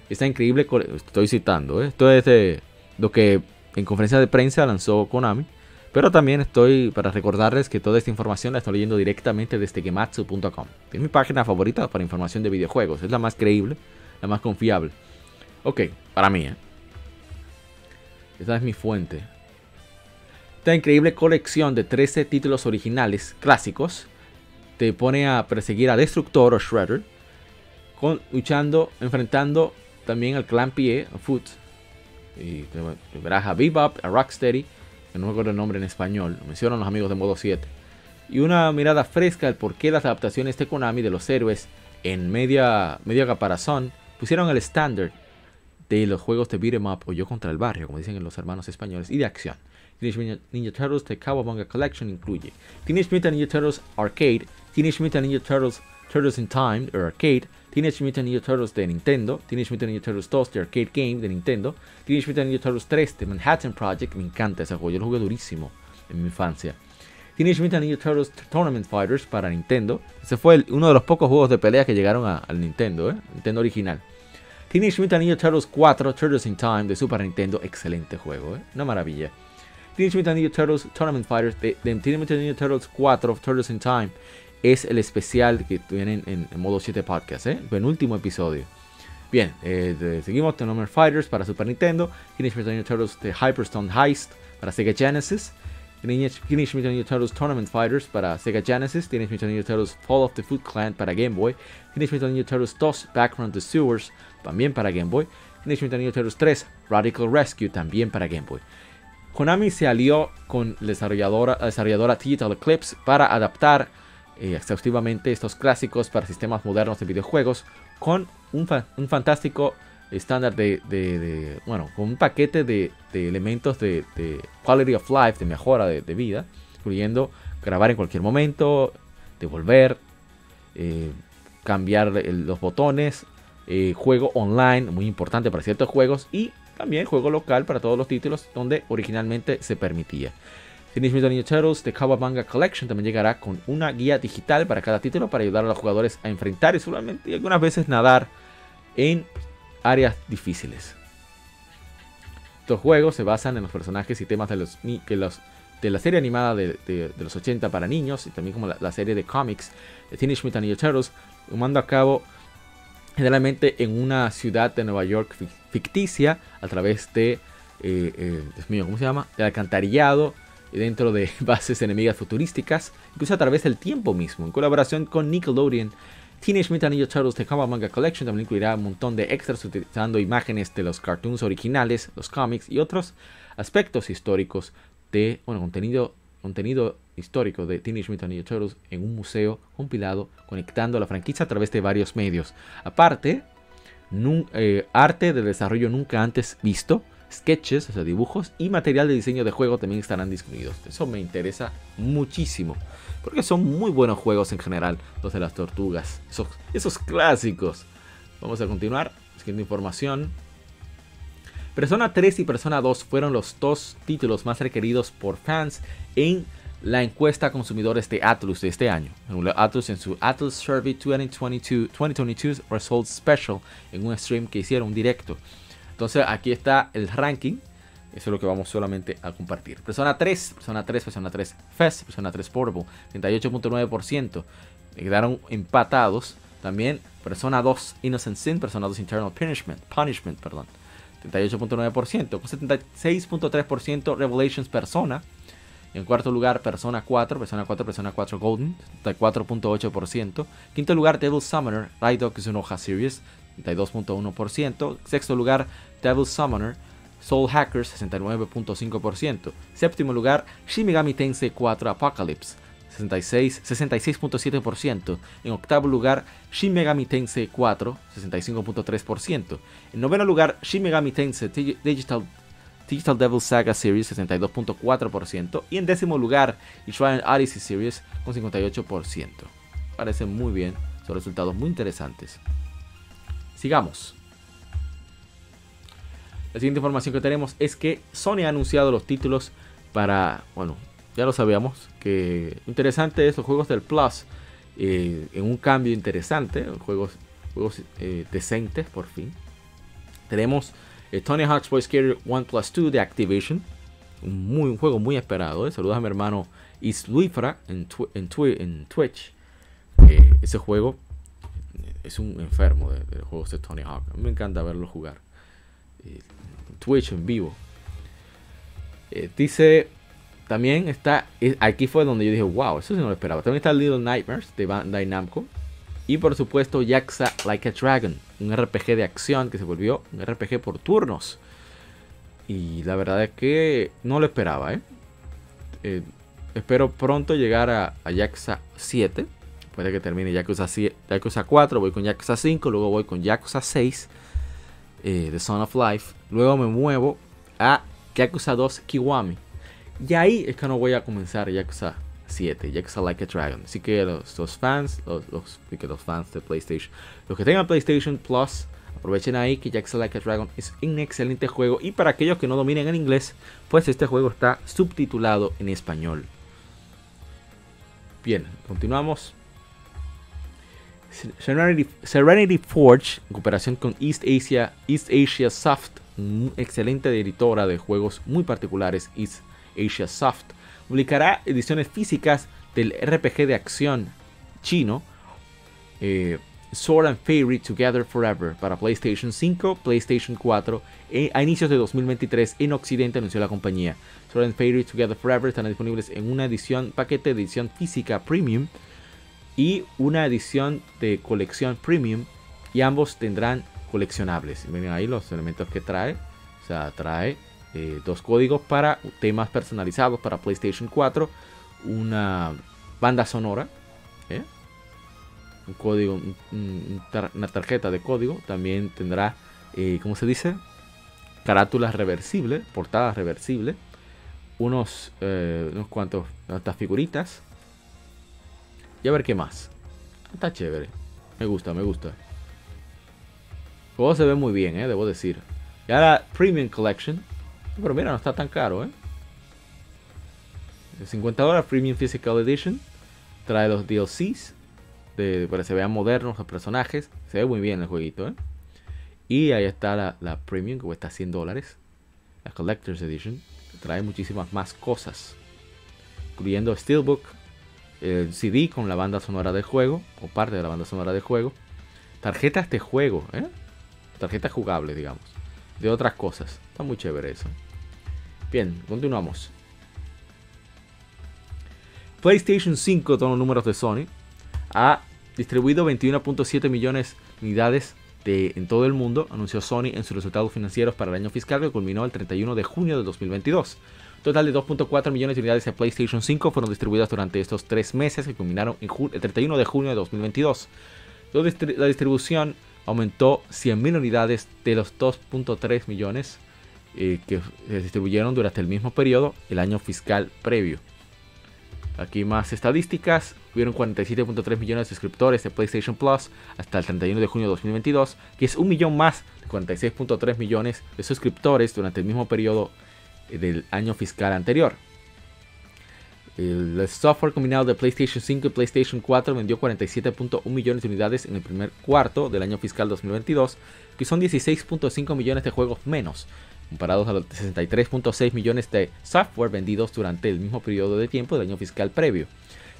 Esta increíble, estoy citando, ¿eh? esto es de lo que en conferencia de prensa lanzó Konami, pero también estoy para recordarles que toda esta información la estoy leyendo directamente desde gematsu.com. Es mi página favorita para información de videojuegos, es la más creíble, la más confiable. Ok, para mí, ¿eh? Esta es mi fuente. Esta increíble colección de 13 títulos originales clásicos te pone a perseguir a Destructor o Shredder, con, luchando, enfrentando también al clan PE, a Foot, y te verás a Bebop, a Rocksteady, que no me acuerdo el nombre en español, lo mencionan los amigos de Modo 7, y una mirada fresca al por qué las adaptaciones de Konami de los héroes en media, media caparazón pusieron el estándar de los juegos de beat'em up o yo contra el barrio, como dicen los hermanos españoles, y de acción. Teenage Ninja Turtles The Cowabunga Collection incluye Teenage Mutant Ninja Turtles Arcade, Teenage Mutant Ninja Turtles Turtles in Time The Arcade, Teenage Mutant Ninja Turtles de Nintendo, Teenage Mutant Ninja Turtles 2 The Arcade Game de Nintendo, Teenage Mutant Ninja Turtles 3 The Manhattan Project, me encanta ese juego, yo lo jugué durísimo en mi infancia. Teenage Mutant Ninja Turtles Tournament Fighters para Nintendo. Ese fue uno de los pocos juegos de pelea que llegaron al Nintendo, ¿eh? Nintendo original. Teenage Mutant Ninja Turtles 4 Turtles in Time de Super Nintendo, excelente juego, ¿eh? una maravilla. Teenage Mutant Ninja Turtles Tournament Fighters de, Teenage Mutant Ninja Turtles 4 Turtles in Time es el especial que tienen en, modo 7 podcast, ¿eh? penúltimo episodio. Bien, eh, seguimos Tournament Fighters para Super Nintendo, Teenage Mutant Ninja Turtles The Hyperstone Heist para Sega Genesis, Teenage Mutant Ninja Turtles Tournament Fighters para Sega Genesis, Teenage Mutant Ninja Turtles Fall of the Foot Clan para Game Boy, Teenage Mutant Ninja Turtles 2 Background the Sewers también para Game Boy, Teenage Mutant Ninja Turtles 3 Radical Rescue también para Game Boy. Konami se alió con la desarrolladora, desarrolladora Digital Eclipse para adaptar eh, exhaustivamente estos clásicos para sistemas modernos de videojuegos con un, fantástico estándar de, bueno, con un paquete de, elementos de, quality of life, de mejora de, vida, incluyendo grabar en cualquier momento, devolver, eh, cambiar los botones, eh, juego online, muy importante para ciertos juegos, y también juego local para todos los títulos donde originalmente se permitía. Teenage Mutant Ninja Turtles The Kawabanga Collection también llegará con una guía digital para cada título para ayudar a los jugadores a enfrentar y solamente y algunas veces nadar en áreas difíciles. Estos juegos se basan en los personajes y temas de, los, los, de la serie animada de, los 80 para niños y también como la, serie de cómics de Teenage Mutant Ninja Turtles, tomando a cabo generalmente en una ciudad de Nueva York ficticia a través de, eh, eh, Dios mío, ¿cómo se llama? De alcantarillado dentro de bases enemigas futurísticas, incluso a través del tiempo mismo, en colaboración con Nickelodeon. Teenage Mutant Ninja Turtles The Manga Collection también incluirá un montón de extras utilizando imágenes de los cartoons originales, los cómics y otros aspectos históricos de, bueno, contenido, contenido histórico de Teenage Mutant Ninja Turtles en un museo compilado conectando la franquicia a través de varios medios. Aparte, eh, arte de desarrollo nunca antes visto, sketches, o sea, dibujos y material de diseño de juego también estarán disponibles. Eso me interesa muchísimo, porque son muy buenos juegos en general, los de las tortugas, esos, esos clásicos. Vamos a continuar Siguiente información. Persona 3 y Persona 2 fueron los dos títulos más requeridos por fans en la encuesta consumidores de Atlus de este año. Atlus en su Atlus Survey 2022, 2022 Results Special en un stream que hicieron directo. Entonces aquí está el ranking. Eso es lo que vamos solamente a compartir. Persona 3, Persona 3, Persona 3 Fest, Persona 3 Portable, 38.9%. Quedaron empatados. También Persona 2 Innocent Sin, Persona 2 Internal Punishment, Punishment perdón, 38.9%. Con 76.3% Revelations Persona. En cuarto lugar, Persona 4, Persona 4, Persona 4 Golden, 34.8%. Quinto lugar, Devil Summoner, Raidok Zunoha Series, 32.1%. Sexto lugar, Devil Summoner, Soul Hackers, 69.5%. Séptimo lugar, Shimigami Tensei 4 Apocalypse, 66.7%. en octavo lugar, Shin Megami Tensei 4, 65.3%. En noveno lugar, Shin Megami Tensei Digital Digital Devil Saga Series 62.4% y en décimo lugar Shrine Odyssey Series con 58%. Parece muy bien, son resultados muy interesantes. Sigamos. La siguiente información que tenemos es que Sony ha anunciado los títulos para, bueno, ya lo sabíamos, que interesante es los juegos del Plus eh, en un cambio interesante, juegos, juegos eh, decentes por fin. Tenemos eh, Tony Hawk's Pro Skater 1 Plus 2 de Activision. Un, muy, juego muy esperado. Saludos a mi hermano Isluifra en, en, Twitch. Ese juego es un enfermo de, juegos de Tony Hawk. Me encanta verlo jugar. Twitch en vivo. dice también está. Aquí fue donde yo dije, wow, eso sí no lo esperaba. También está Little Nightmares de Bandai Namco. Y por supuesto, Yaxa Like a Dragon, un RPG de acción que se volvió un RPG por turnos. Y la verdad es que no lo esperaba, ¿eh? eh espero pronto llegar a, a Yakuza 7. Puede que termine Yakuza, 7, 4, voy con Yakuza 5, luego voy con Yakuza 6, eh, The Son of Life. Luego me muevo a Yakuza 2 Kiwami. Y ahí es que no voy a comenzar Yakuza 7, Yakuza Like a Dragon. Así que los, fans, los, los, los fans de PlayStation, los que tengan PlayStation Plus, aprovechen ahí que Yakuza Like a Dragon es un excelente juego. Y para aquellos que no dominen el inglés, pues este juego está subtitulado en español. Bien, continuamos. Serenity, Forge, en cooperación con East Asia, East Asia Soft, excelente editora de juegos muy particulares, East Asia Soft publicará ediciones físicas del RPG de acción chino eh, Sword and Fairy Together Forever para PlayStation 5, PlayStation 4 e, a inicios de 2023 en Occidente anunció la compañía. Sword and Fairy Together Forever están disponibles en una edición paquete de edición física premium y una edición de colección premium y ambos tendrán coleccionables. Miren ahí los elementos que trae. O sea, trae eh, dos códigos para temas personalizados para PlayStation 4, una banda sonora, ¿eh? un código, una tarjeta de código, también tendrá, eh, ¿cómo se dice? Carátulas reversibles, portadas reversibles, unos, unos cuantos, estas figuritas, y a ver qué más. Está chévere, me gusta, me gusta. Juego se ve muy bien, debo decir. Y ahora Premium Collection, pero mira, no está tan caro, ¿eh? 50 dólares Premium Physical Edition. Trae los DLCs. De, para que se vean modernos los personajes. Se ve muy bien el jueguito, ¿eh? Y ahí está la, Premium que cuesta 100 dólares. La Collector's Edition. trae muchísimas más cosas. Incluyendo Steelbook. El CD con la banda sonora del juego. O parte de la banda sonora del juego. Tarjetas de juego, ¿eh? Tarjetas jugables, digamos. De otras cosas. Está muy chévere eso. Bien, continuamos. PlayStation 5, todos los números de Sony, ha distribuido 21.7 millones de unidades de, en todo el mundo, anunció Sony en sus resultados financieros para el año fiscal que culminó el 31 de junio de 2022. total de 2.4 millones de unidades de PlayStation 5 fueron distribuidas durante estos tres meses que culminaron el 31 de junio de 2022. La distribución aumentó 100.000 unidades de los 2.3 millones eh, que se distribuyeron durante el mismo periodo, el año fiscal previo. Aquí más estadísticas. Hubieron 47.3 millones de suscriptores de PlayStation Plus hasta el 31 de junio de 2022, que es un millón más de 46.3 millones de suscriptores durante el mismo periodo del año fiscal anterior. El software combinado de PlayStation 5 y PlayStation 4 vendió 47.1 millones de unidades en el primer cuarto del año fiscal 2022, que son 16.5 millones de juegos menos, comparados a los 63.6 millones de software vendidos durante el mismo periodo de tiempo del año fiscal previo.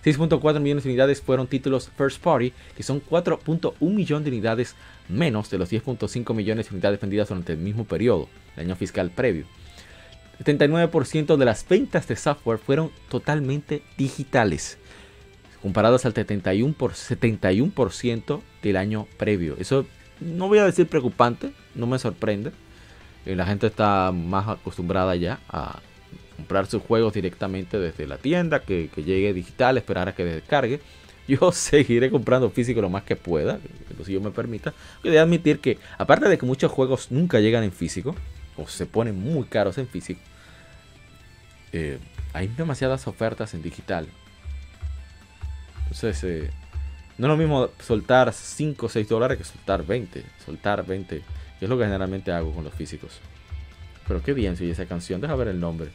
6.4 millones de unidades fueron títulos first party, que son 4.1 millones de unidades menos de los 10.5 millones de unidades vendidas durante el mismo periodo del año fiscal previo. 79% de las ventas de software fueron totalmente digitales, comparados al 71%, por 71 del año previo. Eso no voy a decir preocupante, no me sorprende. Eh, la gente está más acostumbrada ya a comprar sus juegos directamente desde la tienda, que, llegue digital, esperar a que descargue. Yo seguiré comprando físico lo más que pueda, si yo me permita. Yo de admitir que, aparte de que muchos juegos nunca llegan en físico, o se ponen muy caros en físico, eh, hay demasiadas ofertas en digital. Entonces, eh, no es lo mismo soltar 5 o 6 dólares que soltar 20. Soltar 20, que es lo que generalmente hago con los físicos. Pero qué bien sigue esa canción, deja ver el nombre.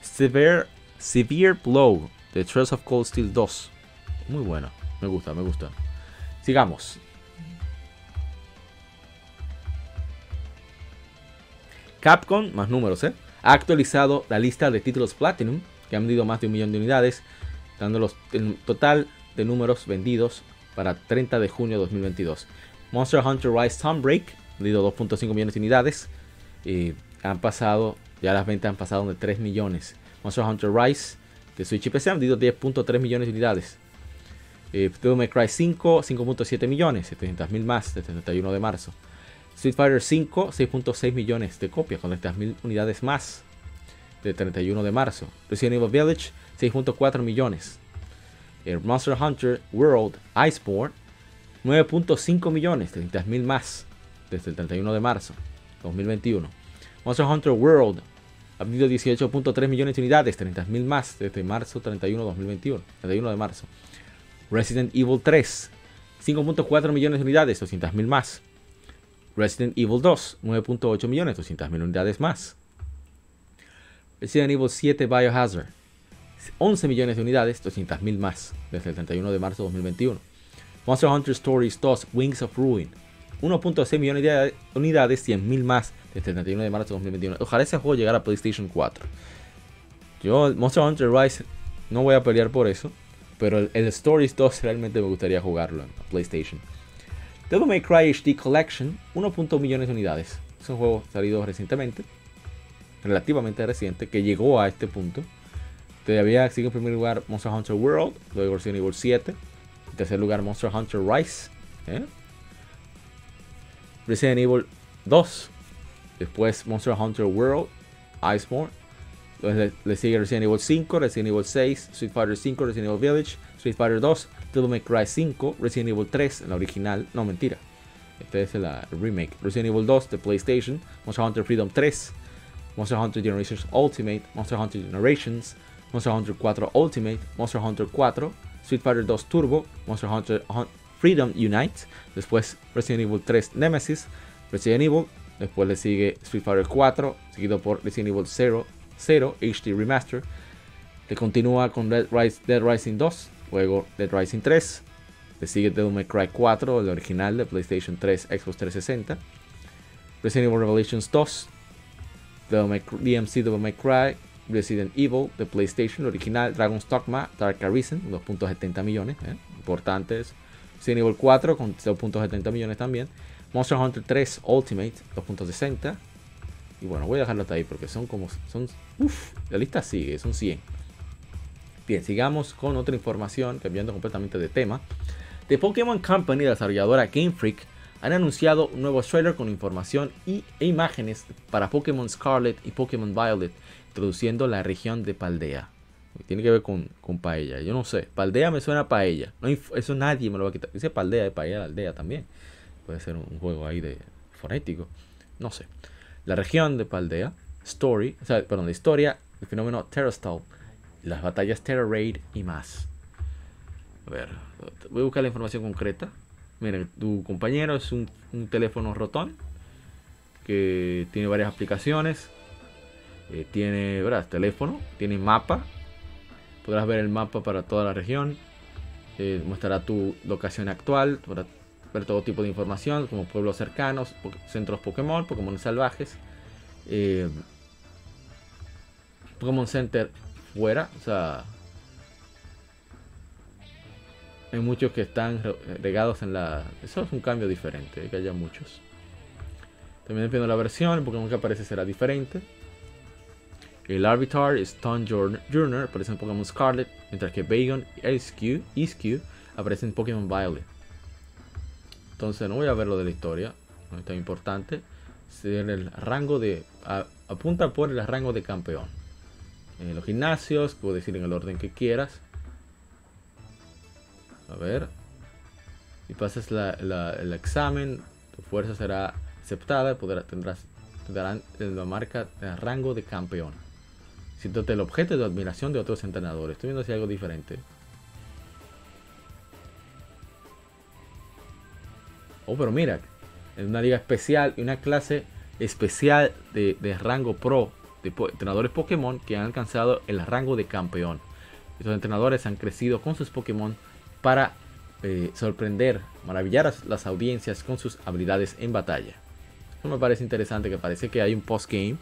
Severe, Severe Blow de Trails of Cold Steel 2. Muy bueno, me gusta, me gusta. Sigamos. Capcom, más números, ¿eh? Ha actualizado la lista de títulos Platinum, que han vendido más de un millón de unidades, dando los, el total de números vendidos para 30 de junio de 2022. Monster Hunter Rise Sunbreak, vendido 2.5 millones de unidades. Y han pasado, ya las ventas han pasado de 3 millones. Monster Hunter Rise de Switch PC han vendido 10.3 millones de unidades. Eh, Devil May Cry 5, 5.7 millones, 700 mil más, desde el 31 de marzo. Street Fighter 5, 6.6 millones de copias, con 300.000 unidades más de 31 de marzo. Resident Evil Village, 6.4 millones. Monster Hunter World Iceborne, 9.5 millones, 30.000 más desde el 31 de marzo 2021. Monster Hunter World ha vendido 18.3 millones de unidades, 30.000 más desde marzo 31 2021, 31 de marzo. Resident Evil 3, 5.4 millones de unidades, 200.000 más. Resident Evil 2, 9.8 millones, 200 mil unidades más. Resident Evil 7 Biohazard, 11 millones de unidades, 200 mil más, desde el 31 de marzo de 2021. Monster Hunter Stories 2 Wings of Ruin, 1.6 millones de unidades, 100 mil más, desde el 31 de marzo de 2021. Ojalá ese juego llegara a PlayStation 4. Yo, Monster Hunter Rise, no voy a pelear por eso, pero el, el Stories 2 realmente me gustaría jugarlo en PlayStation. Devil May Cry HD Collection, 1.1 millones de unidades. Es un juego salido recientemente, relativamente reciente, que llegó a este punto. Todavía sigue en primer lugar Monster Hunter World, luego Resident Evil 7. En tercer lugar Monster Hunter Rise. ¿eh? Resident Evil 2. Después Monster Hunter World, Iceborne. Entonces le, sigue Resident Evil 5, Resident Evil 6, Street Fighter 5, Resident Evil Village, Street Fighter 2, Devil May Cry 5, Resident Evil 3, la original, no mentira. Este es el remake. Resident Evil 2 de PlayStation, Monster Hunter Freedom 3, Monster Hunter Generations Ultimate, Monster Hunter Generations, Monster Hunter 4 Ultimate, Monster Hunter 4, Street Fighter 2 Turbo, Monster Hunter Freedom Unite, después Resident Evil 3 Nemesis, Resident Evil, después le sigue Street Fighter 4, seguido por Resident Evil 0, 0 HD Remaster, le continúa con Dead Rising 2, Luego Dead Rising 3. Le sigue Devil May Cry 4, el original de PlayStation 3, Xbox 360. Resident Evil Revelations 2. DMC Devil May Cry. Resident Evil de PlayStation, original. Dragon's Dogma, Dark Arisen, 2.70 millones. ¿eh? Importantes. Resident Evil 4 con 2.70 millones también. Monster Hunter 3 Ultimate, 2.60. Y bueno, voy a dejarlo hasta ahí porque son como. Son, uf, la lista sigue, son 100. Bien, sigamos con otra información, cambiando completamente de tema. The Pokémon Company, la desarrolladora Game Freak, han anunciado un nuevo trailer con información y, e imágenes para Pokémon Scarlet y Pokémon Violet, introduciendo la región de Paldea. Tiene que ver con, con Paella, yo no sé. Paldea me suena a Paella. Eso nadie me lo va a quitar. Dice Paldea y Paella la aldea también. Puede ser un, juego ahí de fonético. No sé. La región de Paldea, Story, perdón, de historia, el fenómeno Terrastal las batallas Terra Raid y más. A ver, voy a buscar la información concreta. Miren, tu compañero es un, teléfono rotón que tiene varias aplicaciones. Eh, tiene, ¿verdad? Teléfono, tiene mapa. Podrás ver el mapa para toda la región. Eh, mostrará tu locación actual. Podrás ver todo tipo de información, como pueblos cercanos, centros Pokémon, Pokémon salvajes. Eh, Pokémon Center fuera, o sea, hay muchos que están regados en la. Eso es un cambio diferente, que haya muchos. También dependiendo de la versión, el Pokémon que aparece será diferente. El Arbitar Stone Journal aparece en Pokémon Scarlet, mientras que Bagon y Iskew aparecen en Pokémon Violet. Entonces no voy a ver lo de la historia, no es tan importante. El rango de. apunta por el rango de campeón en los gimnasios, puedo decir en el orden que quieras. A ver. Si pasas el examen, tu fuerza será aceptada, podrás, tendrás, te darán la marca de rango de campeón. Siéntate el objeto de admiración de otros entrenadores. Estoy viendo si hay algo diferente. Oh, pero mira, en una liga especial y una clase especial de, de rango pro entrenadores Pokémon que han alcanzado el rango de campeón. Estos entrenadores han crecido con sus Pokémon para eh, sorprender, maravillar a las audiencias con sus habilidades en batalla. Esto me parece interesante, que parece que hay un post-game.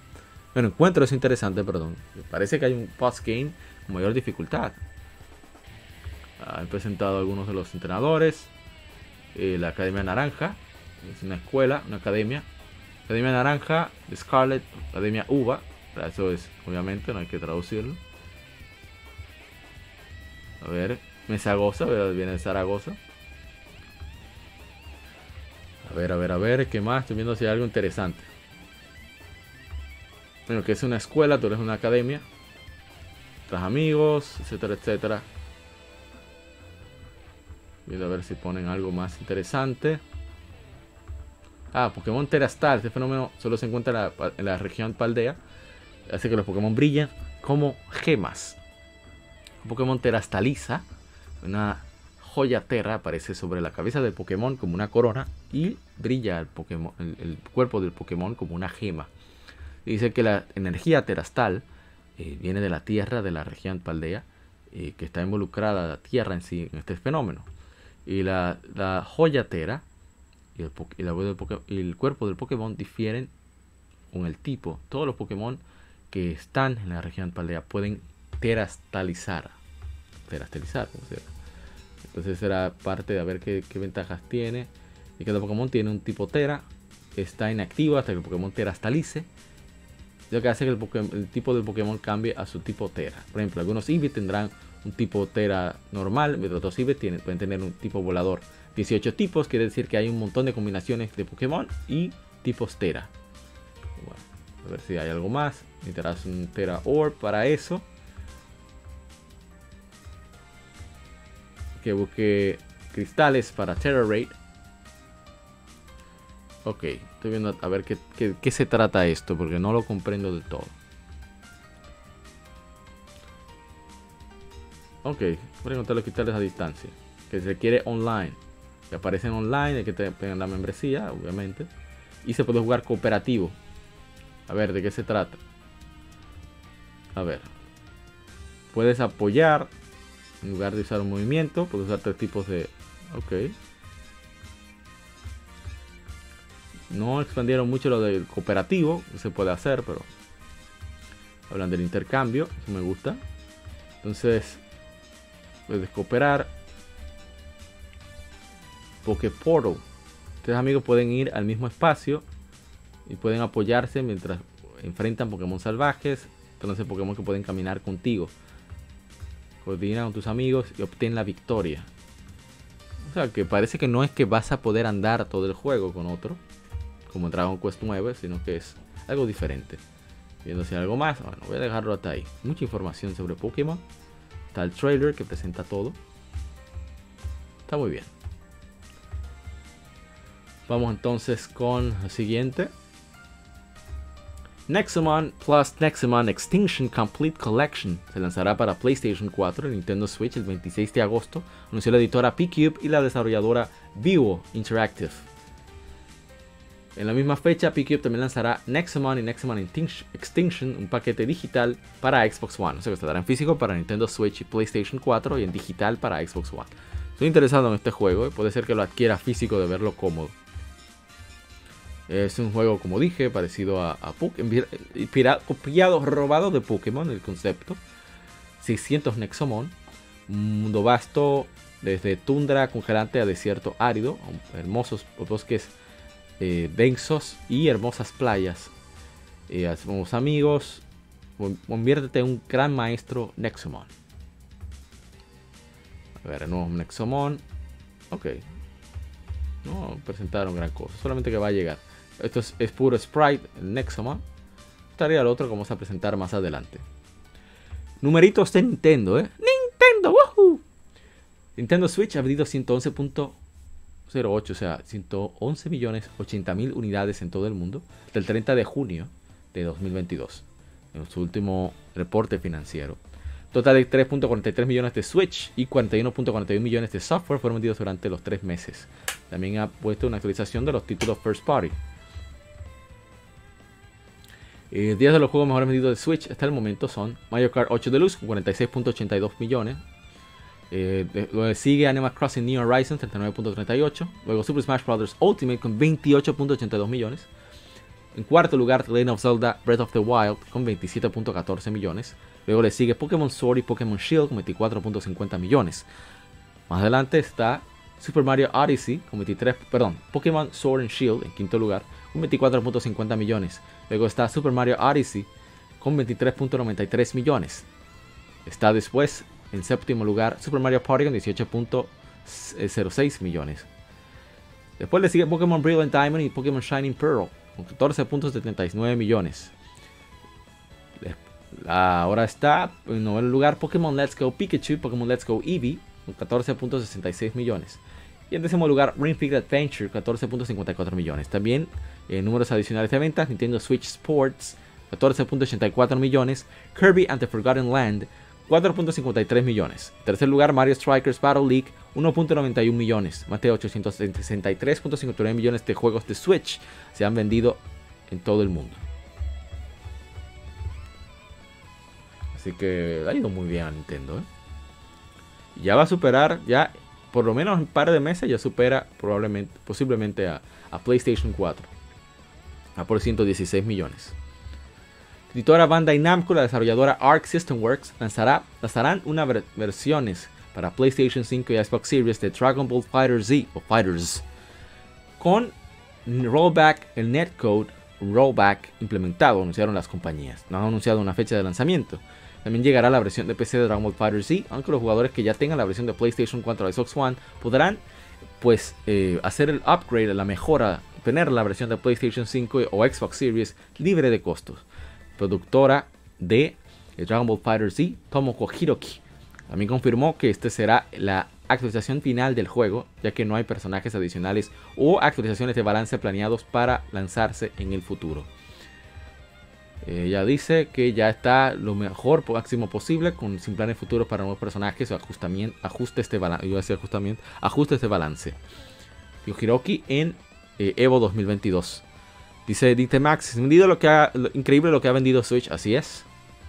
Bueno, encuentro eso interesante, perdón. Parece que hay un post-game con mayor dificultad. Han presentado algunos de los entrenadores. Eh, la Academia Naranja. Es una escuela, una academia. Academia Naranja, Scarlet, Academia Uva, eso es, obviamente, no hay que traducirlo. A ver, Mesagoza, viene de Zaragoza. A ver, a ver, a ver, ¿qué más? Estoy viendo si hay algo interesante. Bueno, que es una escuela, tú eres una academia. Tras amigos, etcétera, etcétera. Viendo a ver si ponen algo más interesante. Ah, Pokémon Terastal. Este fenómeno solo se encuentra en la región Paldea hace que los Pokémon brillen como gemas. Un Pokémon terastaliza, una joya terra aparece sobre la cabeza del Pokémon como una corona y brilla el, Pokémon, el, cuerpo del Pokémon como una gema. Dice que la energía terastal eh, viene de la tierra de la región Paldea, eh, que está involucrada la tierra en sí en este fenómeno. Y la, joya tera y el cuerpo del Pokémon difieren con el tipo. Todos los Pokémon que están en la región Paldea pueden terastalizar. Terastalizar, como sea. Entonces será parte de ver qué, ventajas tiene. Y el Pokémon tiene un tipo Tera. Está inactivo hasta que el Pokémon terastalice. Lo que hace que el, tipo del Pokémon cambie a su tipo Tera. Por ejemplo, algunos Eevee tendrán un tipo Tera normal, mientras otros Eevee pueden tener un tipo volador. 18 tipos, quiere decir que hay un montón de combinaciones de Pokémon y tipos Tera. A ver si hay algo más. Necesitarás un Tera Orb para eso. Que busque cristales para Terra Raid. Ok, estoy viendo a ver qué, se trata esto, porque no lo comprendo del todo. Ok, voy a encontrar los cristales a distancia. Que se requiere online. Que aparecen online, hay que tener la membresía, obviamente. Y se puede jugar cooperativo. A ver, ¿de qué se trata? A ver. Puedes apoyar. En lugar de usar un movimiento, puedes usar tres tipos de... Ok. No expandieron mucho lo del cooperativo. Se puede hacer, pero... Hablan del intercambio. Eso me gusta. Entonces... Puedes cooperar. Pokeportal. Tres amigos pueden ir al mismo espacio. Y pueden apoyarse mientras enfrentan Pokémon salvajes entonces Pokémon que pueden caminar contigo. Coordina con tus amigos y obtén la victoria. O sea, que parece que no es que vas a poder andar todo el juego con otro, como en Dragon Quest 9, sino que es algo diferente. Viendo si hay algo más, bueno, voy a dejarlo hasta ahí. Mucha información sobre Pokémon. Está el trailer que presenta todo. Está muy bien. Vamos entonces con lo siguiente. Nexomon Plus Nexomon Extinction Complete Collection se lanzará para PlayStation 4 y Nintendo Switch el 26 de agosto, anunció la editora P-Cube y la desarrolladora Vivo Interactive. En la misma fecha, P-Cube también lanzará Nexomon y Nexomon Extinction, un paquete digital para Xbox One. O sea que estará en físico para Nintendo Switch y PlayStation 4 y en digital para Xbox One. Estoy interesado en este juego y puede ser que lo adquiera físico de verlo cómodo. Es un juego, como dije, parecido a, a Pokémon, copiado, robado de Pokémon, el concepto. 600 Nexomon, un mundo vasto, desde tundra congelante a desierto árido, hermosos bosques eh, densos y hermosas playas. Eh, hacemos amigos, conviértete en un gran maestro Nexomon. A ver, nuevo Nexomon. Ok. No presentaron gran cosa, solamente que va a llegar. Esto es, puro Sprite, el Nexomon. Estaría el otro como vamos a presentar más adelante. Numeritos de Nintendo, ¿eh? ¡Nintendo! ¡Woohoo! Nintendo Switch ha vendido 111.08, o sea, 111 millones 80 mil unidades en todo el mundo del 30 de junio de 2022, en su último reporte financiero. Total de 3.43 millones de Switch y 41.41 millones de software fueron vendidos durante los tres meses. También ha puesto una actualización de los títulos First Party. Eh, días de los juegos mejores vendidos de Switch hasta el momento son Mario Kart 8 Deluxe con 46.82 millones. Eh, luego sigue Animal Crossing New Horizons 39.38. Luego Super Smash Bros. Ultimate con 28.82 millones. En cuarto lugar, Legend of Zelda Breath of the Wild con 27.14 millones. Luego le sigue Pokémon Sword y Pokémon Shield con 24.50 millones. Más adelante está Super Mario Odyssey con 23, perdón, Pokémon Sword and Shield en quinto lugar con 24.50 millones. Luego está Super Mario Odyssey con 23.93 millones. Está después en séptimo lugar Super Mario Party con 18.06 millones. Después le sigue Pokémon Brilliant Diamond y Pokémon Shining Pearl con 14.79 millones. Ahora está en noveno lugar Pokémon Let's Go Pikachu y Pokémon Let's Go Eevee con 14.66 millones. Y en décimo lugar Ring Fit Adventure 14.54 millones. También en números adicionales de ventas, Nintendo Switch Sports 14.84 millones, Kirby and the Forgotten Land 4.53 millones. En tercer lugar, Mario Strikers Battle League 1.91 millones. Más de 863.59 millones de juegos de Switch se han vendido en todo el mundo. Así que ha ido muy bien a Nintendo. ¿eh? Ya va a superar, ya por lo menos en un par de meses ya supera probablemente, posiblemente a, a PlayStation 4 por 116 millones. Editora Bandai Namco, la desarrolladora Arc System Works, lanzará, lanzarán unas versiones para PlayStation 5 y Xbox Series de Dragon Ball Fighter Z o Fighters con rollback, el netcode rollback implementado, anunciaron las compañías. No han anunciado una fecha de lanzamiento. También llegará la versión de PC de Dragon Ball Fighter Z, aunque los jugadores que ya tengan la versión de PlayStation 4 o Xbox One podrán pues eh, hacer el upgrade, la mejora tener la versión de PlayStation 5 o Xbox Series libre de costos. Productora de Dragon Ball Fighter Z, Tomoko Hiroki. También confirmó que este será la actualización final del juego, ya que no hay personajes adicionales o actualizaciones de balance planeados para lanzarse en el futuro. Ella dice que ya está lo mejor máximo posible con sin planes futuros para nuevos personajes o ajustamiento, ajuste este balance, ajustamiento, ajuste este balance. Hiroki en eh, Evo 2022. Dice Dite Max, es vendido lo que ha, increíble lo que ha vendido Switch, así es.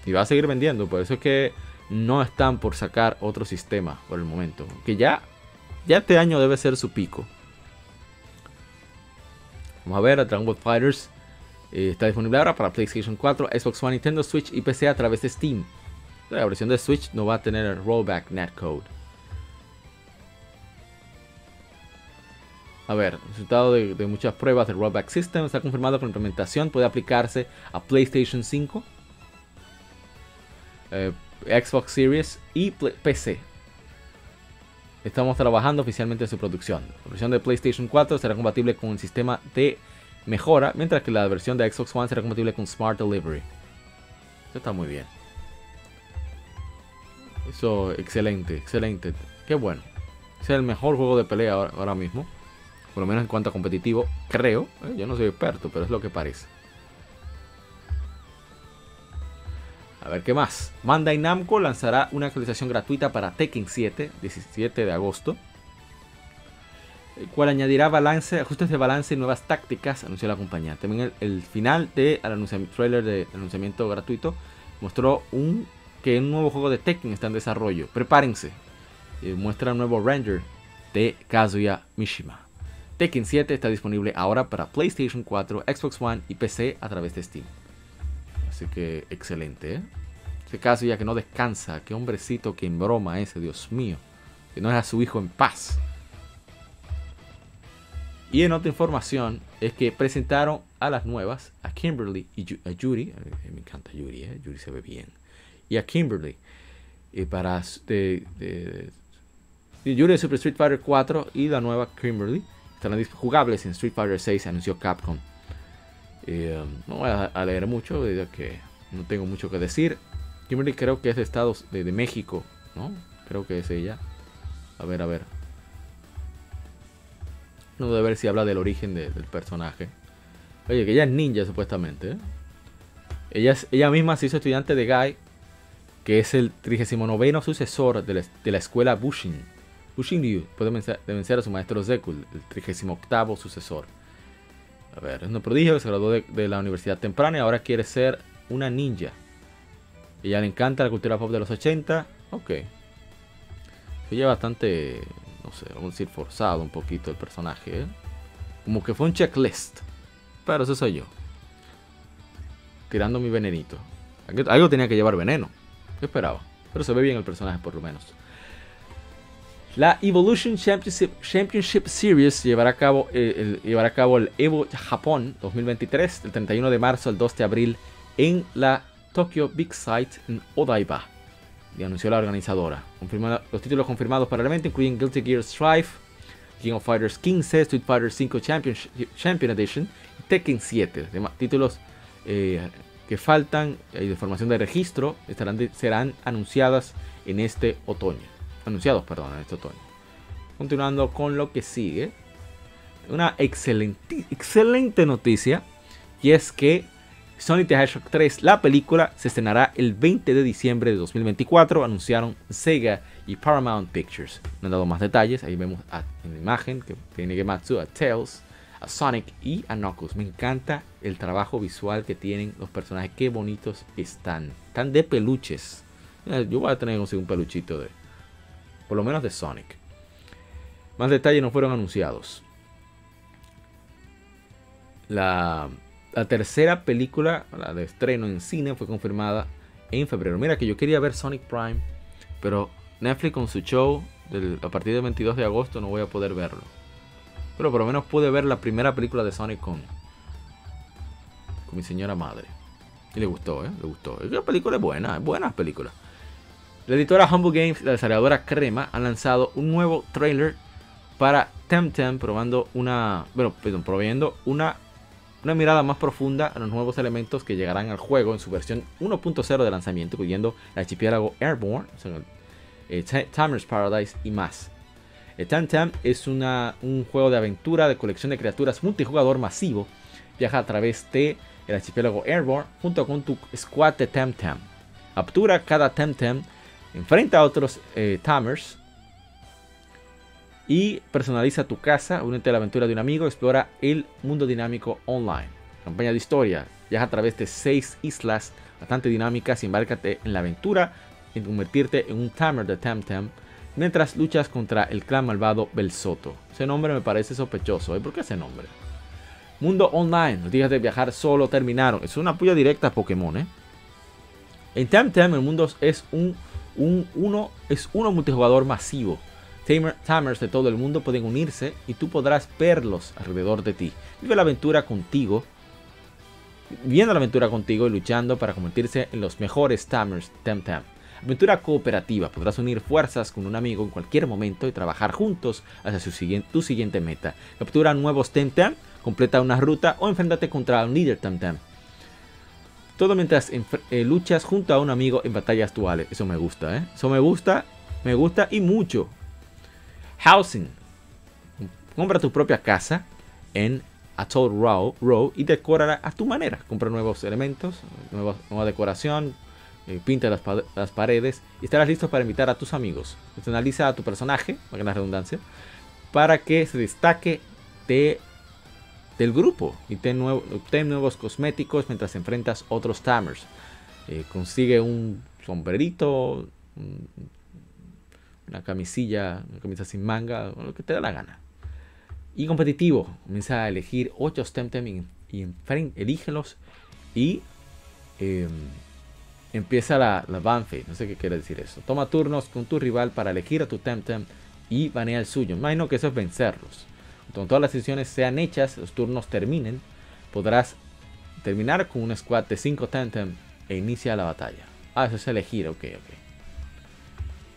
Y va a seguir vendiendo, por eso es que no están por sacar otro sistema por el momento. Que ya, ya este año debe ser su pico. Vamos a ver, a Dragon Ball Fighters eh, está disponible ahora para PlayStation 4, Xbox One, Nintendo Switch y PC a través de Steam. La versión de Switch no va a tener el rollback netcode. A ver, resultado de, muchas pruebas del Rollback System está confirmado que la implementación puede aplicarse a PlayStation 5, eh, Xbox Series y PC. Estamos trabajando oficialmente en su producción. La versión de PlayStation 4 será compatible con un sistema de mejora, mientras que la versión de Xbox One será compatible con Smart Delivery. Eso está muy bien. Eso, excelente, excelente. Qué bueno. Es el mejor juego de pelea ahora mismo. Por lo menos en cuanto a competitivo, creo. ¿eh? yo no soy experto, pero es lo que parece. A ver qué más. Bandai Namco lanzará una actualización gratuita para Tekken 7, 17 de agosto. El cual añadirá balance, ajustes de balance y nuevas tácticas, anunció la compañía. También el, final del de trailer de anunciamiento gratuito mostró un, que un nuevo juego de Tekken está en desarrollo. Prepárense. muestra un nuevo render de Kazuya Mishima. Tekken 7 está disponible ahora para PlayStation 4, Xbox One y PC a través de Steam. Así que excelente, ¿eh? Ese Kazuya que no descansa, qué hombrecito en broma ese, Dios mío. Que no deja a su hijo en paz. Y en otra información es que presentaron a las nuevas, a Kimberly y a Yuri, eh, me encanta Yuri, eh, Yuri se ve bien, y a Kimberly, y para de, de, Yuri de Super Street Fighter 4 y la nueva Kimberly estarán jugables en Street Fighter 6, anunció Capcom. Um, no voy a, leer mucho, ya que no tengo mucho que decir. Kimberly creo que es de Estados de, de México, ¿no? Creo que es ella. A ver, a ver. No debe ver si habla del origen del personaje. Oye, que ella es ninja supuestamente. ¿eh? Ella, ella misma se hizo estudiante de Guy, que es el 39 sucesor de la, escuela Bushin. Puede vencer, a su maestro Zeku, el 38 sucesor. A ver, es un prodigio que se graduó de, la universidad temprana y ahora quiere ser una ninja. Ella le encanta la cultura pop de los 80. Ok. Ella bastante no sé, vamos a decir forzado un poquito el personaje. ¿eh? Como que fue un checklist. Pero eso soy yo. Tirando mi venenito. Algo tenía que llevar veneno. ¿Qué esperaba? Pero se ve bien el personaje por lo menos. La Evolution Championship, Series llevará a, cabo, eh, el, llevará a cabo el Evo Japón 2023, del 31 de marzo al 2 de abril, en la Tokyo Big Sight en Odaiba anunció la organizadora. los títulos confirmados para el evento incluyen Guilty Gear Strive, King of Fighters 15, Street Fighter V Champion Edition y Tekken 7. títulos eh, que faltan y de formación de registro estarán serán anunciadas en este otoño. Anunciados, perdón, en este otoño. Continuando con lo que sigue. Una excelente, excelente noticia. Y es que Sonic the Hedgehog 3, la película, se estrenará el 20 de diciembre de 2024, anunciaron Sega y Paramount Pictures. No han dado más detalles, ahí vemos en la imagen que tiene Gematsu a Tails, a Sonic y a Knuckles. Me encanta el trabajo visual que tienen los personajes, qué bonitos están. Están de peluches. Yo voy a tener que un peluchito de, por lo menos de Sonic. Más detalles no fueron anunciados. La tercera película, la de estreno en cine, fue confirmada en febrero. Mira que yo quería ver Sonic Prime, pero Netflix con su show a partir del 22 de agosto no voy a poder verlo. Pero por lo menos pude ver la primera película de Sonic con, con mi señora madre. Y le gustó, ¿eh? Le gustó. La película es buena, es buena película. La editora Humble Games la desarrolladora Crema han lanzado un nuevo trailer para Temtem probando una, bueno, perdón, proveyendo una una mirada más profunda a los nuevos elementos que llegarán al juego en su versión 1.0 de lanzamiento, incluyendo el archipiélago Airborne, eh, Timer's Paradise y más. El Tam es una, un juego de aventura de colección de criaturas multijugador masivo. Viaja a través de archipiélago Airborne junto con tu squad de Tam. Captura cada Tam, enfrenta a otros eh, Tamers y personaliza tu casa, únete a la aventura de un amigo, explora el mundo dinámico online. Campaña de historia, viaja a través de seis islas bastante dinámicas y embárcate en la aventura en convertirte en un tamer de Temtem mientras luchas contra el clan malvado Belsoto. Ese nombre me parece sospechoso, ¿eh? ¿por qué ese nombre? Mundo online, los días de viajar solo terminaron. Es una puya directa a Pokémon, ¿eh? En Temtem el mundo es un, un uno, es uno multijugador masivo Tamers de todo el mundo pueden unirse y tú podrás verlos alrededor de ti. Vive la aventura contigo, viendo la aventura contigo y luchando para convertirse en los mejores Tamers Tam Tam. Aventura cooperativa, podrás unir fuerzas con un amigo en cualquier momento y trabajar juntos hacia su tu siguiente meta. Captura nuevos Tam, completa una ruta o enfréntate contra un líder Tam. Todo mientras eh, luchas junto a un amigo en batallas duales. Eso me gusta, ¿eh? Eso me gusta, me gusta y mucho. Housing. Compra tu propia casa en Atoll Row, y decórala a tu manera. Compra nuevos elementos, nueva, decoración, eh, pinta las, las, paredes y estarás listo para invitar a tus amigos. Personaliza a tu personaje, para la redundancia, para que se destaque de, del grupo y ten, nuevos cosméticos mientras enfrentas otros Tamers. Eh, consigue un sombrerito, una camisilla, una camisa sin manga, lo que te da la gana. Y competitivo, comienza a elegir 8 Temtem y, y elígelos y em, empieza la, la banfe, no sé qué quiere decir eso. Toma turnos con tu rival para elegir a tu Temtem y banea el suyo. Imagino que eso es vencerlos. Cuando todas las decisiones sean hechas, los turnos terminen, podrás terminar con un squad de 5 Temtem e inicia la batalla. Ah, eso es elegir, ok, ok.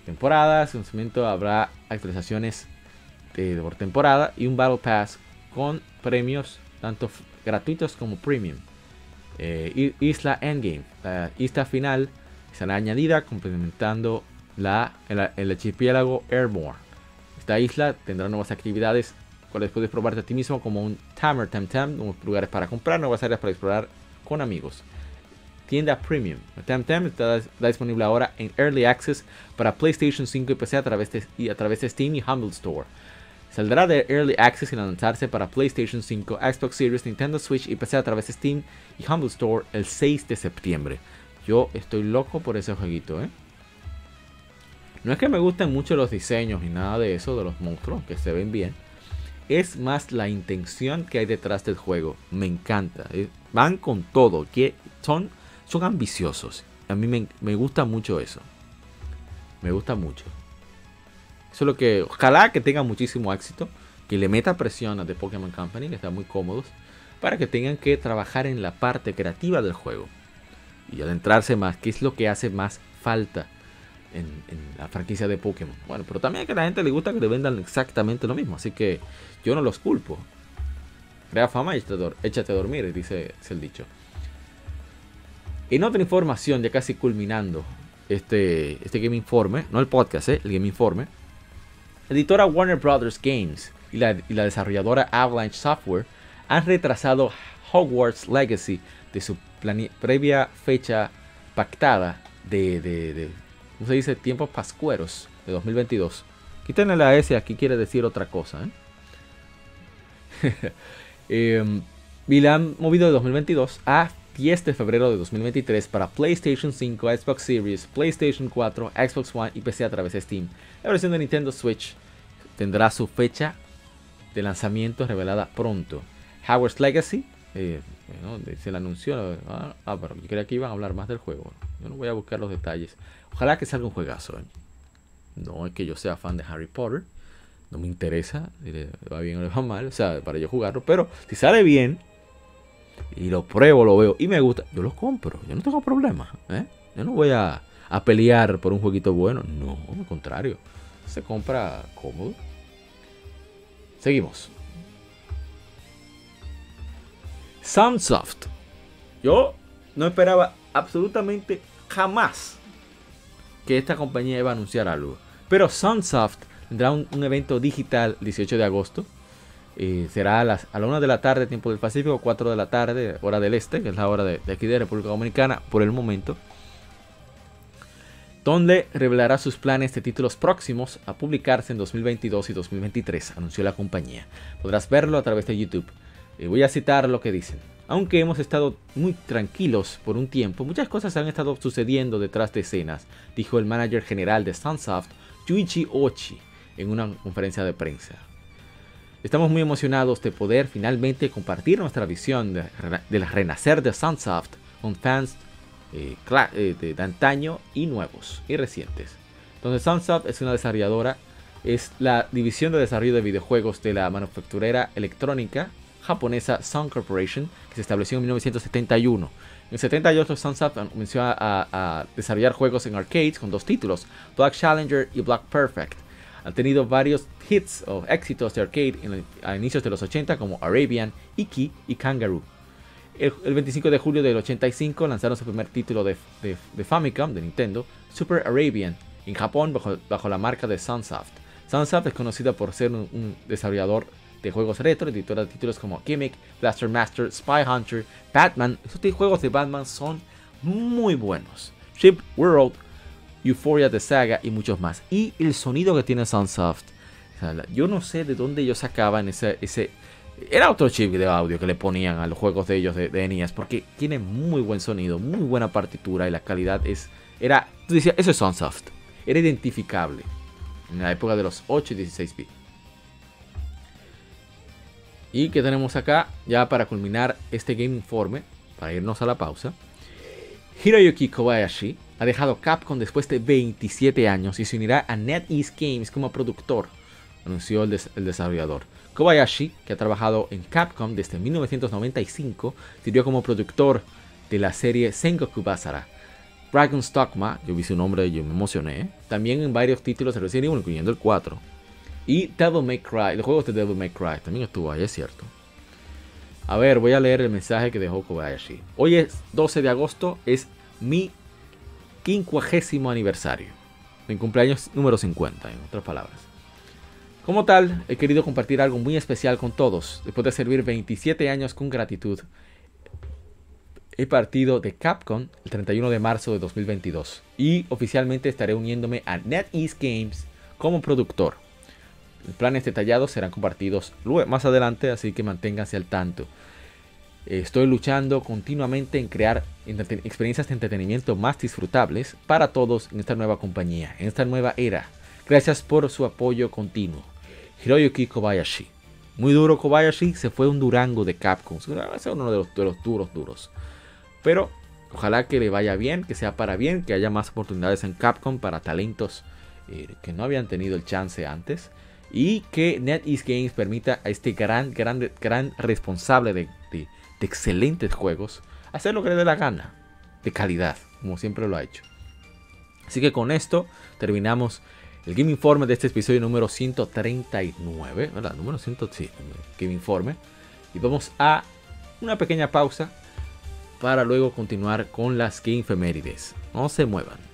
Temporadas, en momento habrá actualizaciones de, por temporada y un Battle Pass con premios tanto gratuitos como premium. Eh, isla Endgame, la isla final, será añadida complementando la, el, archipiélago Airborne. Esta isla tendrá nuevas actividades, cuales puedes probarte a ti mismo como un Tamer Temtem, nuevos lugares para comprar, nuevas áreas para explorar con amigos. Tienda Premium. Temtem está, disponible ahora en Early Access para PlayStation 5 y PC a través de, y a través de Steam y Humble Store. Saldrá de Early Access y lanzarse para PlayStation 5, Xbox Series, Nintendo Switch y PC a través de Steam y Humble Store el 6 de septiembre. Yo estoy loco por ese jueguito, ¿eh? No es que me gusten mucho los diseños ni nada de eso, de los monstruos, que se ven bien. Es más la intención que hay detrás del juego. Me encanta. Eh, van con todo. Que son, son ambiciosos. A mí me, me gusta mucho eso. Me gusta mucho. Eso es lo que. Ojalá que tenga muchísimo éxito. Que le meta presión a The Pokémon Company, que están muy cómodos. Para que tengan que trabajar en la parte creativa del juego. Y adentrarse más. ¿Qué es lo que hace más falta en, la franquicia de Pokémon? Bueno, pero también a que la gente le gusta que le vendan exactamente lo mismo. Así que yo no los culpo. Crea fama y échate a dormir, dice el dicho. En otra información, ya casi culminando este, este Game Informe, no el podcast, ¿eh? el Game Informe editora Warner Brothers Games y la, desarrolladora Avalanche Software han retrasado Hogwarts Legacy de su previa fecha pactada de, de, ¿cómo se dice? Tiempos pascueros de 2022. Quítenle la S, aquí quiere decir otra cosa. ¿eh? Em, y la han movido de 2022 a 10 de febrero de 2023 para PlayStation 5, Xbox Series, PlayStation 4, Xbox One y PC a través de Steam. La versión de Nintendo Switch tendrá su fecha de lanzamiento revelada pronto. Howard's Legacy, eh, se le anunció. Ah, pero yo creía que iban a hablar más del juego. Yo no voy a buscar los detalles. Ojalá que salga un juegazo. Eh. No es que yo sea fan de Harry Potter. No me interesa. Si le va bien o le va mal. O sea, para yo jugarlo. Pero si sale bien, y lo pruebo, lo veo y me gusta, yo lo compro. Yo no tengo problema. ¿eh? Yo no voy a, a, pelear por un jueguito bueno. No, al contrario. Se compra cómodo. Seguimos. Sunsoft. Yo no esperaba absolutamente jamás que esta compañía iba a anunciar algo. Pero Sunsoft tendrá un, evento digital el 18 de agosto será a, las, a la 1 de la tarde, tiempo del Pacífico, 4 de la tarde, hora del este, que es la hora de, aquí de República Dominicana por el momento. Donde revelará sus planes de títulos próximos a publicarse en 2022 y 2023, anunció la compañía. Podrás verlo a través de YouTube. Y voy a citar lo que dicen. Aunque hemos estado muy tranquilos por un tiempo, muchas cosas han estado sucediendo detrás de escenas, dijo el manager general de Sunsoft, Yuichi Ochi, en una conferencia de prensa. Estamos muy emocionados de poder finalmente compartir nuestra visión del renacer de Sunsoft con fans eh, eh, de, antaño y nuevos y recientes. Donde Sunsoft es una desarrolladora, es la división de desarrollo de videojuegos de la manufacturera electrónica japonesa Sun Corporation, que se estableció en 1971. En 78 Sunsoft comenzó a, desarrollar juegos en arcades con dos títulos, Black Challenger y Black Perfect. Han tenido varios hits o éxitos de arcade a inicios de los 80 como Arabian, Iki y Kangaroo. El, 25 de julio del 85 lanzaron su primer título de, Famicom de Nintendo, Super Arabian, en Japón bajo, la marca de Sunsoft. Sunsoft es conocida por ser un, desarrollador de juegos retro, editora de títulos como Gimmick, Blaster Master, Spy Hunter, Batman. Estos juegos de Batman son muy buenos. Ship World, Euphoria The Saga y muchos más. Y el sonido que tiene Sunsoft. yo no sé de dónde ellos sacaban ese, ese... Era otro chip de audio que le ponían a los juegos de ellos de, de NES. Porque tiene muy buen sonido, muy buena partitura y la calidad es... Era... Eso es Sunsoft. Era identificable. En la época de los 8 y 16 bits. Y que tenemos acá, ya para culminar este Game Informe, para irnos a la pausa. Hiroyuki Kobayashi ha dejado Capcom después de 27 años y se unirá a NetEase Games como productor, anunció el, desarrollador. Kobayashi, que ha trabajado en Capcom desde 1995, sirvió como productor de la serie Sengoku Basara. Dragon's Dogma, yo vi su nombre y yo me emocioné, también en varios títulos de Resident Evil, incluyendo el 4. Y Devil May Cry, los juegos de Devil May Cry también estuvo ahí, es cierto. A ver, voy a leer el mensaje que dejó Kobayashi. Hoy es 12 de agosto, es mi quincuagésimo aniversario. Mi cumpleaños número 50, en otras palabras. Como tal, he querido compartir algo muy especial con todos. Después de servir 27 años con gratitud, he partido de Capcom el 31 de marzo de 2022 y oficialmente estaré uniéndome a NetEase Games como productor. Planes detallados serán compartidos más adelante, así que manténganse al tanto. Estoy luchando continuamente en crear experiencias de entretenimiento más disfrutables para todos en esta nueva compañía, en esta nueva era. Gracias por su apoyo continuo. Hiroyuki Kobayashi. Muy duro Kobayashi, se fue un Durango de Capcom. Es uno de los, de los duros, duros. Pero ojalá que le vaya bien, que sea para bien, que haya más oportunidades en Capcom para talentos eh, que no habían tenido el chance antes y que NetEase Games permita a este gran, gran, gran responsable de, excelentes juegos hacer lo que le dé la gana, de calidad, como siempre lo ha hecho. Así que con esto terminamos el Game Informe de este episodio número 139, ¿verdad? Número 100, sí, Game Informe. Y vamos a una pequeña pausa para luego continuar con las Game Femérides. No se muevan.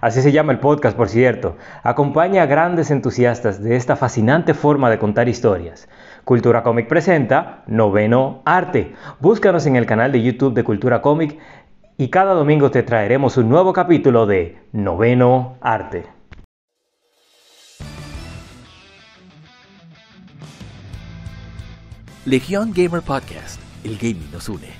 Así se llama el podcast, por cierto. Acompaña a grandes entusiastas de esta fascinante forma de contar historias. Cultura Comic presenta Noveno Arte. Búscanos en el canal de YouTube de Cultura Comic y cada domingo te traeremos un nuevo capítulo de Noveno Arte. Legión Gamer Podcast, el gaming nos une.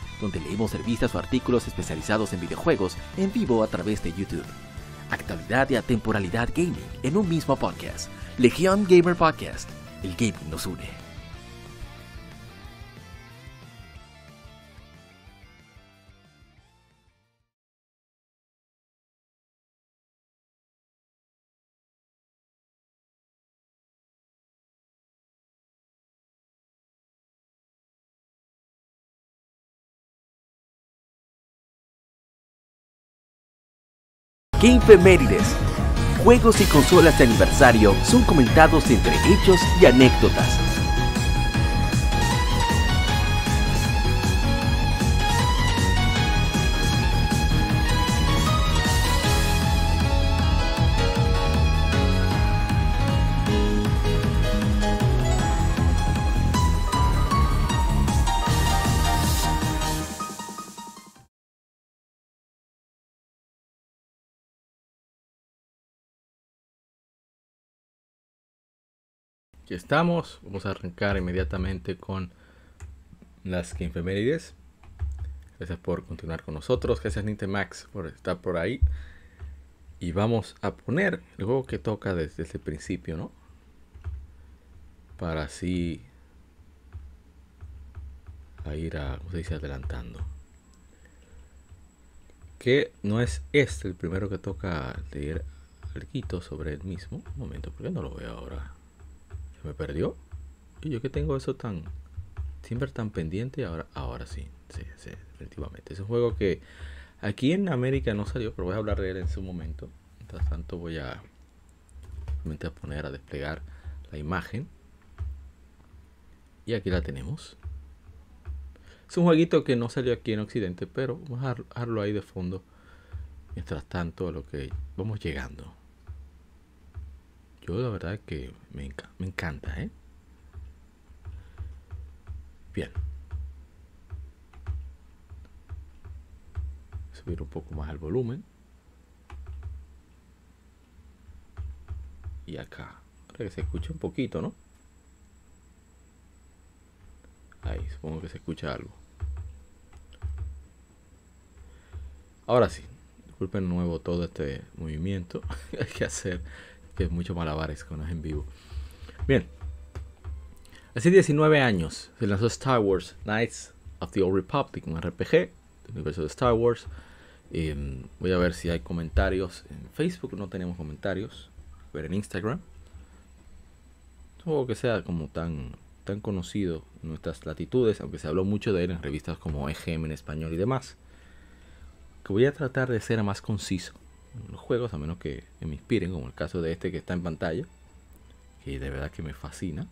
donde leemos revistas o artículos especializados en videojuegos en vivo a través de YouTube. Actualidad y atemporalidad gaming en un mismo podcast. Legion Gamer Podcast. El gaming nos une. Gamefemérides. Juegos y consolas de aniversario son comentados entre hechos y anécdotas. Estamos. Vamos a arrancar inmediatamente con las Gamefemérides. Gracias por continuar con nosotros. Gracias Nintemax por estar por ahí. Y vamos a poner el juego que toca desde el principio, ¿no? Para así a ir a, ¿cómo se dice? Adelantando. Que no es este el primero que toca leer algo sobre el mismo. Un momento, porque no lo veo ahora? Me perdió. Y yo que tengo eso tan siempre tan pendiente, ahora, ahora sí, sí, sí, definitivamente. Es un juego que aquí en América no salió, pero voy a hablar de él en su momento. Mientras tanto voy a, a poner a desplegar la imagen. Y aquí la tenemos. Es un jueguito que no salió aquí en Occidente, pero vamos a dejarlo ahí de fondo. Mientras tanto, a lo que vamos llegando. Yo la verdad que me, me encanta, ¿eh? Bien. Subir un poco más el volumen. Y acá. Para que se escuche un poquito, ¿no? Ahí, supongo que se escucha algo. Ahora sí. Disculpen nuevo todo este movimiento que hay que hacer que mucho malabares cuando es en vivo. Bien. Hace 19 años se lanzó Star Wars Knights of the Old Republic, un RPG del universo de Star Wars. Em, voy a ver si hay comentarios. En Facebook no tenemos comentarios. Ver en Instagram. Todo que sea como tan, tan conocido en nuestras latitudes, aunque se habló mucho de él en revistas como EGM en español y demás. Que voy a tratar de ser más conciso los juegos, a menos que, me inspiren, como el caso de este que está en pantalla, que de verdad que me fascina.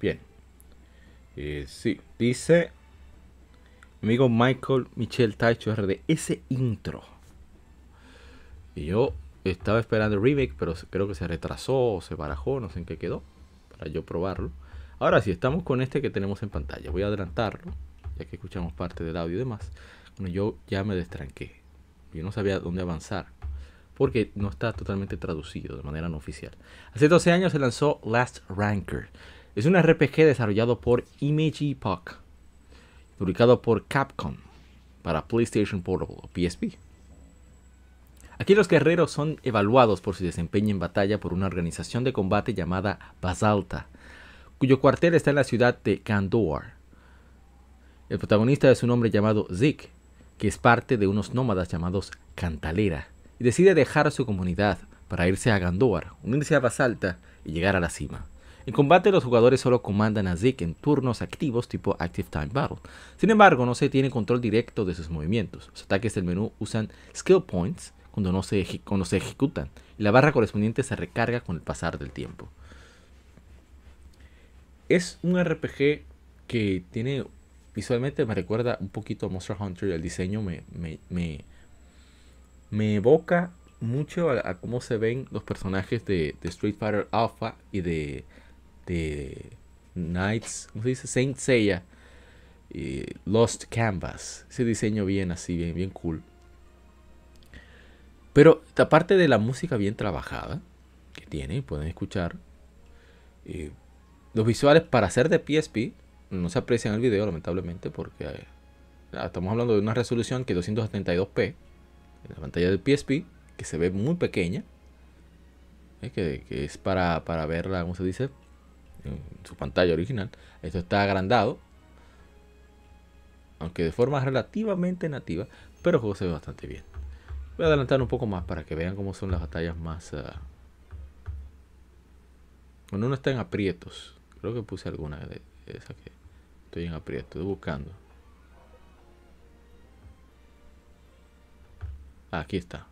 Bien. Eh, sí, dice amigo Michael Michel Taicho RD, ese intro. Y yo estaba esperando el remake, pero creo que se retrasó o se barajó, no sé en qué quedó, para yo probarlo. Ahora sí, estamos con este que tenemos en pantalla. Voy a adelantarlo, ya que escuchamos parte del audio y demás. Bueno, yo ya me destranqué. Yo no sabía dónde avanzar, porque no está totalmente traducido de manera no oficial. Hace 12 años se lanzó Last Ranker. Es un RPG desarrollado por Image Epoch, publicado por Capcom para PlayStation Portable o PSP. Aquí los guerreros son evaluados por su desempeño en batalla por una organización de combate llamada Basalta, cuyo cuartel está en la ciudad de Kandor. El protagonista es un hombre llamado Zik, que es parte de unos nómadas llamados Cantalera, y decide dejar su comunidad para irse a Gandor, unirse a Basalta y llegar a la cima. En combate los jugadores solo comandan a Zik en turnos activos tipo Active Time Battle. Sin embargo, no se tiene control directo de sus movimientos. Los ataques del menú usan skill points cuando no se, cuando se ejecutan. La barra correspondiente se recarga con el pasar del tiempo. Es un RPG que tiene visualmente me recuerda un poquito a Monster Hunter. El diseño me, me, me, evoca mucho a, cómo se ven los personajes de, Street Fighter Alpha y de, de Knights, ¿cómo se dice? Saint Seiya. Y Lost Canvas. Ese diseño bien así, bien, bien cool. Pero aparte de la música bien trabajada que tiene, pueden escuchar, eh, los visuales para ser de PSP no se aprecian en el video, lamentablemente, porque eh, estamos hablando de una resolución que es 272p en la pantalla del PSP, que se ve muy pequeña, eh, que, es para, para verla, ¿cómo se dice? En su pantalla original. Esto está agrandado, aunque de forma relativamente nativa, pero el juego se ve bastante bien. Voy a adelantar un poco más para que vean cómo son las batallas más... Uh, cuando uno está en aprietos. Creo que puse alguna de esas que estoy en aprieto, estoy buscando. Aquí está.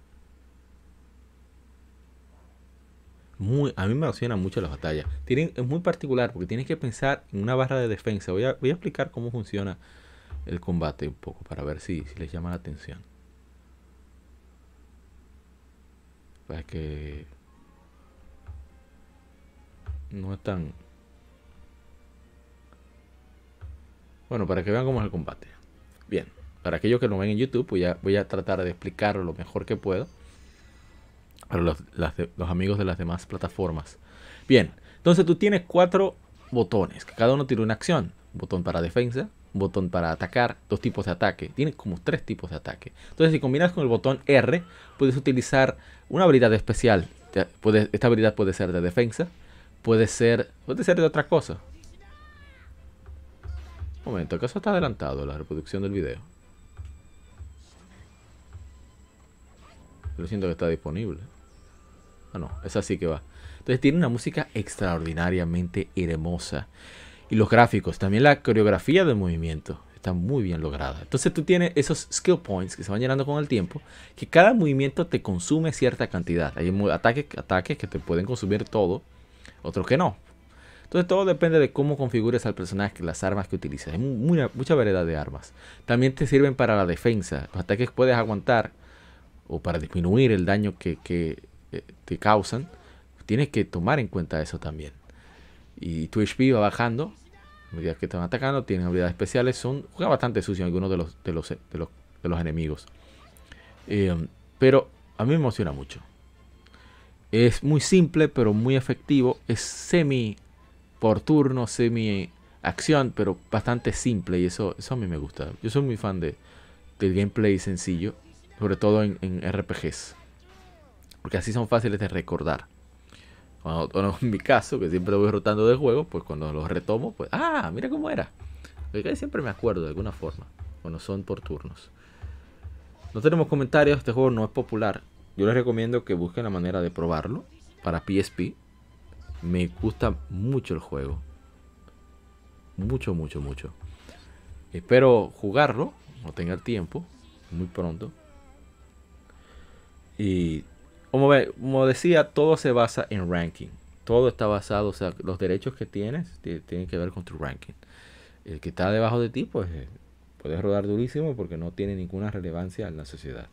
Muy, a mí me emociona mucho las batallas. Es muy particular porque tienes que pensar en una barra de defensa. Voy a, voy a explicar cómo funciona el combate un poco para ver si, si les llama la atención. Para que no es tan Bueno, para que vean cómo es el combate. Bien, para aquellos que lo ven en YouTube, a, voy a tratar de explicarlo lo mejor que puedo. Para los, los amigos de las demás plataformas. Bien, entonces tú tienes cuatro botones, que cada uno tiene una acción. Botón para defensa, botón para atacar, dos tipos de ataque. Tienes como tres tipos de ataque. Entonces, si combinas con el botón R, puedes utilizar una habilidad especial. esta habilidad puede ser de defensa, puede ser, puede ser de otra cosa. Un momento, ¿acaso está adelantado la reproducción del video? Lo siento que está disponible. Ah, no, es así que va. Entonces tiene una música extraordinariamente hermosa. Y los gráficos, también la coreografía del movimiento está muy bien lograda. Entonces tú tienes esos skill points que se van llenando con el tiempo, que cada movimiento te consume cierta cantidad. Hay ataques, ataques que te pueden consumir todo, otros que no. Entonces todo depende de cómo configures al personaje, las armas que utilices. Hay mucha variedad de armas. También te sirven para la defensa. Los ataques que puedes aguantar o para disminuir el daño que, eh, te causan. Tienes que tomar en cuenta eso también. Y tu HP va bajando. A medida que van atacando, tienen habilidades especiales. Son, juega bastante sucio algunos de los, de los, de los, de los enemigos. Eh, pero a mí me emociona mucho. Es muy simple, pero muy efectivo. Es semi por turno, semi acción, pero bastante simple y eso, eso a mí me gusta. Yo soy muy fan de, del gameplay sencillo, sobre todo en, RPGs, porque así son fáciles de recordar. Cuando, en mi caso, que siempre voy rotando de juego, pues cuando los retomo, pues, ah, mira cómo era. Porque siempre me acuerdo de alguna forma, cuando son por turnos. No tenemos comentarios, este juego no es popular. Yo les recomiendo que busquen la manera de probarlo para PSP. Me gusta mucho el juego. Mucho, mucho, mucho. Espero jugarlo, no tenga tiempo, muy pronto. Y como, como decía, todo se basa en ranking. Todo está basado, o sea, los derechos que tienes tienen que ver con tu ranking. El que está debajo de ti, pues eh, puedes rodar durísimo porque no tiene ninguna relevancia en la sociedad.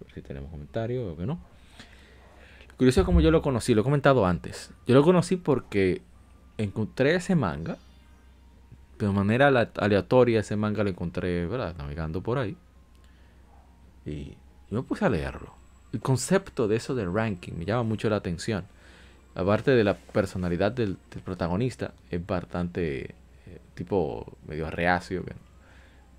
A ver si tenemos comentarios o que no. Curioso como yo lo conocí, lo he comentado antes. Yo lo conocí porque encontré ese manga. De manera aleatoria ese manga lo encontré, ¿verdad? Navegando por ahí. Y yo me puse a leerlo. El concepto de eso del ranking me llama mucho la atención. Aparte de la personalidad del, protagonista, es bastante eh, tipo medio reacio.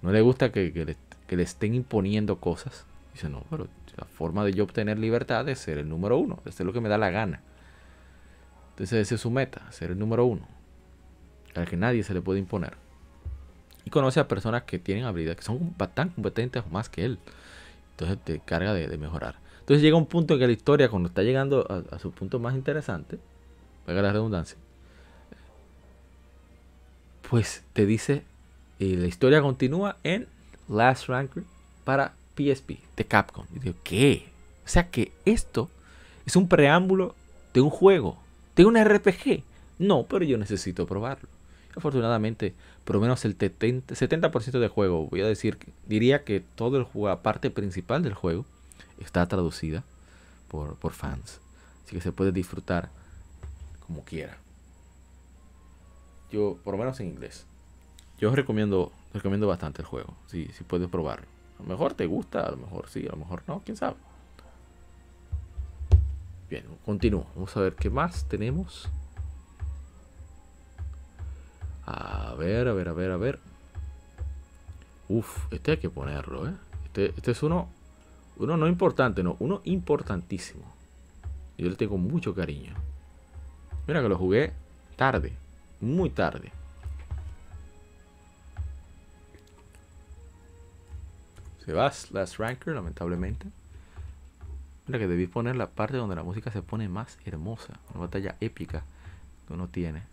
no le gusta que, le, que estén imponiendo cosas. Dice, no, pero la forma de yo obtener libertad es ser el número uno. Es lo que me da la gana. Entonces esa es su meta, ser el número uno. Al que nadie se le puede imponer. Y conoce a personas que tienen habilidad, que son tan competentes o más que él. Entonces te carga de, mejorar. Entonces llega un punto en que la historia, cuando está llegando a, su punto más interesante, para la redundancia, pues te dice, y la historia continúa en Last Rank para PSP de Capcom. Y digo, ¿qué? O sea que esto es un preámbulo de un juego, de un RPG. No, pero yo necesito probarlo. Afortunadamente, por lo menos el 70% del juego, voy a decir, diría que toda la parte principal del juego está traducida por, por fans. Así que se puede disfrutar como quiera. Yo, por lo menos en inglés. Yo recomiendo, recomiendo bastante el juego, si, si puedes probarlo. A lo mejor te gusta, a lo mejor sí, a lo mejor no, quién sabe. Bien, continúo. Vamos a ver qué más tenemos. A ver, a ver, a ver, a ver. Uf, este hay que ponerlo, ¿eh? Este, este es uno, uno no importante, no, uno importantísimo. Yo le tengo mucho cariño. Mira que lo jugué tarde, muy tarde. Se va Last Ranker, lamentablemente. Mira que debí poner la parte donde la música se pone más hermosa. Una batalla épica que uno tiene.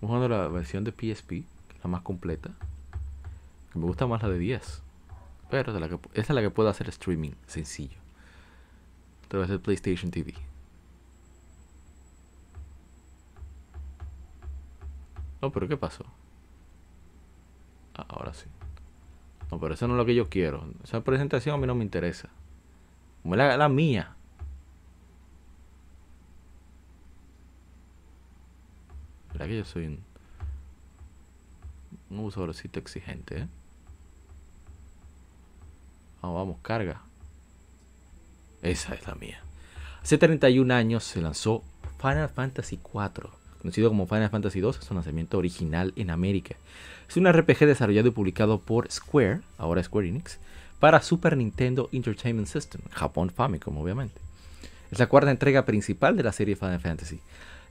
Vamos jugando la versión de PSP, que es la más completa. Que me gusta más la de 10. Pero esa es la que puedo hacer streaming sencillo. A través del PlayStation TV. No, pero ¿qué pasó? Ah, ahora sí. No, pero eso no es lo que yo quiero. Esa presentación a mí no me interesa. Como la, la mía. que yo soy un, un usuarcito exigente? ¿eh? Vamos, vamos, carga. Esa es la mía. Hace 31 años se lanzó Final Fantasy IV, conocido como Final Fantasy II, es un lanzamiento original en América. Es un RPG desarrollado y publicado por Square, ahora Square Enix, para Super Nintendo Entertainment System, Japón Famicom obviamente. Es la cuarta entrega principal de la serie Final Fantasy,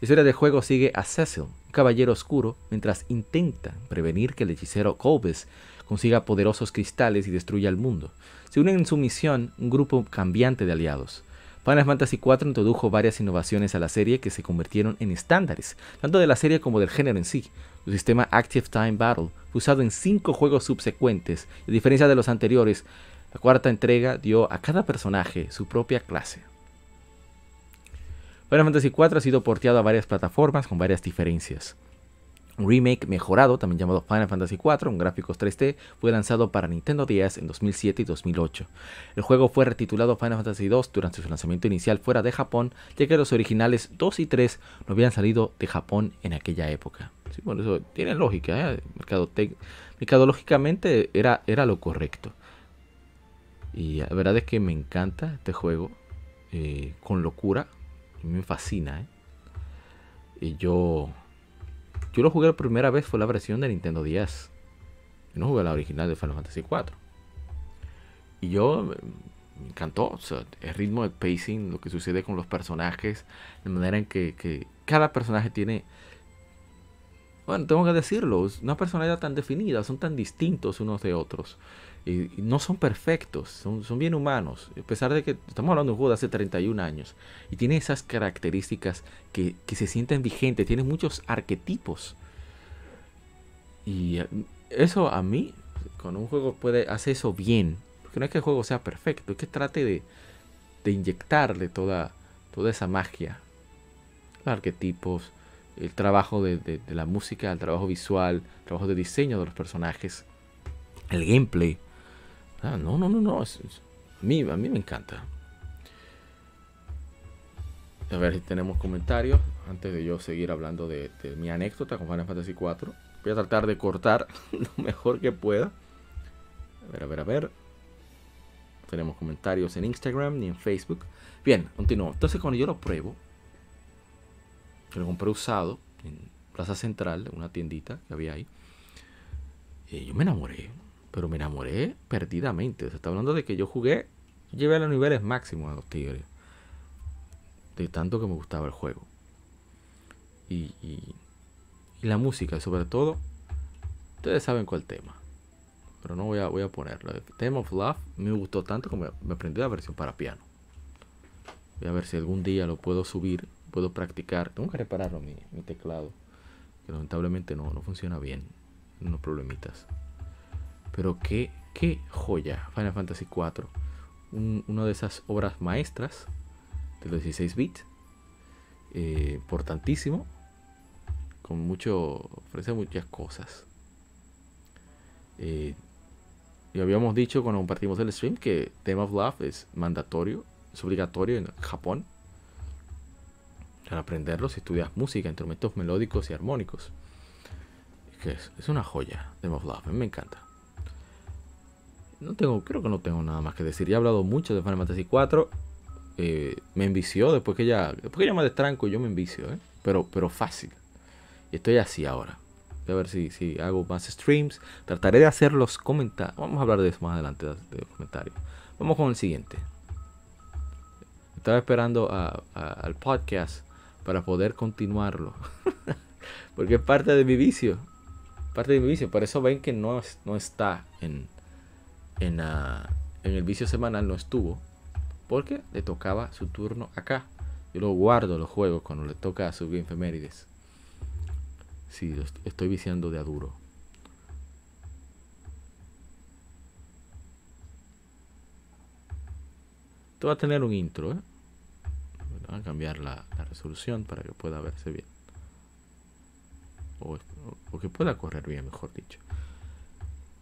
la historia del juego sigue a Cecil, un caballero oscuro, mientras intenta prevenir que el hechicero Colbus consiga poderosos cristales y destruya el mundo. Se unen en su misión un grupo cambiante de aliados. Final Fantasy IV introdujo varias innovaciones a la serie que se convirtieron en estándares, tanto de la serie como del género en sí. El sistema Active Time Battle fue usado en cinco juegos subsecuentes, a diferencia de los anteriores, la cuarta entrega dio a cada personaje su propia clase. Final Fantasy IV ha sido porteado a varias plataformas con varias diferencias. Un remake mejorado, también llamado Final Fantasy IV, con gráficos 3D, fue lanzado para Nintendo DS en 2007 y 2008. El juego fue retitulado Final Fantasy II durante su lanzamiento inicial fuera de Japón, ya que los originales 2 y 3 no habían salido de Japón en aquella época. Sí, bueno, eso tiene lógica, ¿eh? mercadológicamente era, era lo correcto. Y la verdad es que me encanta este juego, eh, con locura, me fascina. ¿eh? Y yo, yo lo jugué la primera vez fue la versión de Nintendo 10. Yo no jugué la original de Final Fantasy 4. Y yo me encantó el ritmo, el pacing, lo que sucede con los personajes, de manera en que cada personaje tiene bueno, tengo que decirlo, una personalidad tan definida, son tan distintos unos de otros. Y, no son perfectos, son, son, bien humanos. A pesar de que estamos hablando de un juego de hace 31 años. Y tiene esas características que, que se sienten vigentes, tiene muchos arquetipos. Y eh, eso a mí, con un juego puede hacer eso bien. Porque no es que el juego sea perfecto, es que trate de, de inyectarle toda, toda esa magia. Los arquetipos, el trabajo de, la música, el trabajo visual, el trabajo de diseño de los personajes, el gameplay. Ah, no, no, no, no. a, mí, a mí me encanta. A ver si tenemos comentarios antes de yo seguir hablando de, mi anécdota con Final Fantasy IV. Voy a tratar de cortar lo mejor que pueda. A ver, a ver, a ver. Tenemos comentarios en Instagram ni en Facebook. Bien, continúo. Entonces cuando yo lo pruebo, lo compré usado en Plaza Central, una tiendita que había ahí. Y yo me enamoré, pero me enamoré perdidamente. O sea, está hablando de que yo jugué, llevé a los niveles máximos a los tigres. De tanto que me gustaba el juego. Y, y, la música, sobre todo, ustedes saben cuál tema. Pero no voy a, voy a ponerlo. El Theme of Love me gustó tanto que me, me aprendí la versión para piano. Voy a ver si algún día lo puedo subir puedo practicar. Tengo que repararlo mi, teclado. Que lamentablemente no, no funciona bien. Unos problemitas. Pero qué, qué joya Final Fantasy IV. una de esas obras maestras de los 16 bits. Eh, importantísimo. Con mucho. ofrece muchas cosas. Eh, y habíamos dicho cuando compartimos el stream que Theme of Love es mandatorio, es obligatorio en Japón. Para aprenderlo si estudias música, instrumentos melódicos y armónicos. Es, una joya, of Love, me encanta. No tengo, creo que no tengo nada más que decir. Ya he hablado mucho de Final Fantasy 4. Eh, me envició después que ya, después que ya me destranco, yo me envicio, ¿eh? pero, pero fácil. Y estoy así ahora. Voy a ver si, si hago más streams. Trataré de hacer los comentarios. Vamos a hablar de eso más adelante, de los comentarios. Vamos con el siguiente. Estaba esperando al podcast para poder continuarlo. Porque es parte de mi vicio. Parte de mi vicio. Por eso ven que no, no está en, en, en el vicio semanal no estuvo. Porque le tocaba su turno acá. Yo lo guardo los juegos cuando le toca a subir efemérides. Si sí, estoy viciando de aduro. Esto va a tener un intro, ¿eh? A cambiar la, resolución para que pueda verse bien. O, que pueda correr bien, mejor dicho.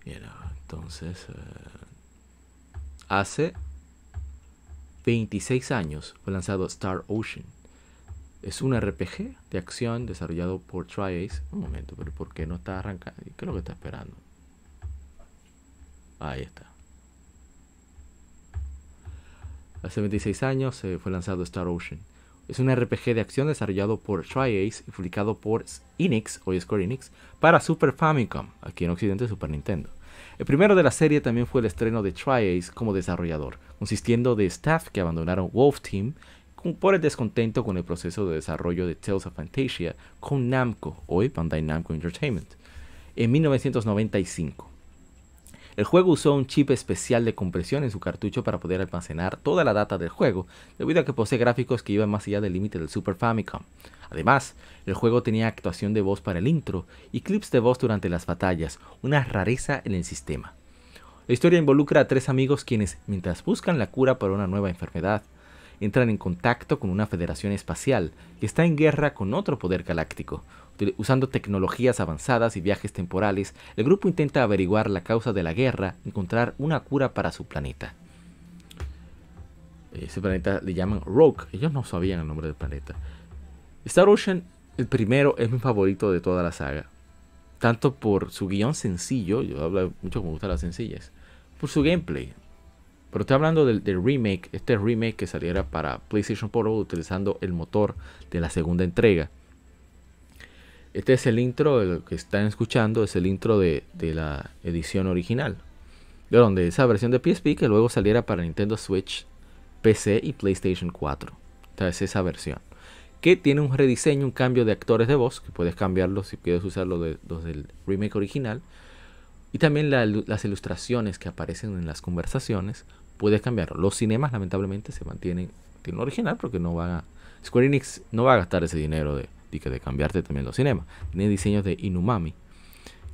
Bien, entonces, eh, hace 26 años fue lanzado Star Ocean. Es un RPG de acción desarrollado por TriAce. Un momento, pero ¿por qué no está arrancando? ¿Qué es lo que está esperando? Ahí está. Hace 26 años eh, fue lanzado Star Ocean. Es un RPG de acción desarrollado por TriAce y publicado por Enix o Square Enix para Super Famicom, aquí en Occidente Super Nintendo. El primero de la serie también fue el estreno de TriAce como desarrollador, consistiendo de staff que abandonaron Wolf Team por el descontento con el proceso de desarrollo de Tales of Fantasia con Namco, hoy Bandai Namco Entertainment, en 1995. El juego usó un chip especial de compresión en su cartucho para poder almacenar toda la data del juego, debido a que posee gráficos que iban más allá del límite del Super Famicom. Además, el juego tenía actuación de voz para el intro y clips de voz durante las batallas, una rareza en el sistema. La historia involucra a tres amigos quienes, mientras buscan la cura para una nueva enfermedad, entran en contacto con una federación espacial que está en guerra con otro poder galáctico. Usando tecnologías avanzadas y viajes temporales, el grupo intenta averiguar la causa de la guerra y encontrar una cura para su planeta. Ese planeta le llaman Rogue, ellos no sabían el nombre del planeta. Star Ocean, el primero, es mi favorito de toda la saga. Tanto por su guion sencillo, yo hablo mucho me gustan las sencillas, por su gameplay. Pero estoy hablando del, remake, este remake que saliera para PlayStation Portable utilizando el motor de la segunda entrega. Este es el intro, el que están escuchando, es el intro de, de la edición original. De donde esa versión de PSP que luego saliera para Nintendo Switch, PC y PlayStation 4. Esta esa versión que tiene un rediseño, un cambio de actores de voz, que puedes cambiarlo si quieres usarlo de, los del remake original. Y también las ilustraciones que aparecen en las conversaciones, puedes cambiarlo. Los cinemas lamentablemente se mantienen en lo original porque no van a... Square Enix no va a gastar ese dinero de, de, de cambiarte también los cinemas. Tiene diseños de Inumami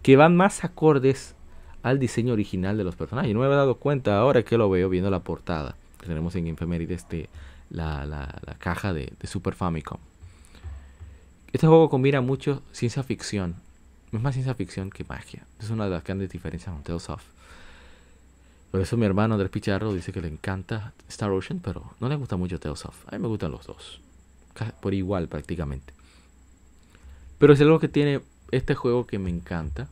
que van más acordes al diseño original de los personajes. No me había dado cuenta ahora que lo veo viendo la portada que tenemos en Infemerides de la, la, caja de, Super Famicom. Este juego combina mucho ciencia ficción. Es más ciencia ficción que magia. Es una de las grandes diferencias con Tales of. Por eso mi hermano Andrés Picharro dice que le encanta Star Ocean, pero no le gusta mucho Tales of. A mí me gustan los dos. Por igual prácticamente. Pero es algo que tiene este juego que me encanta.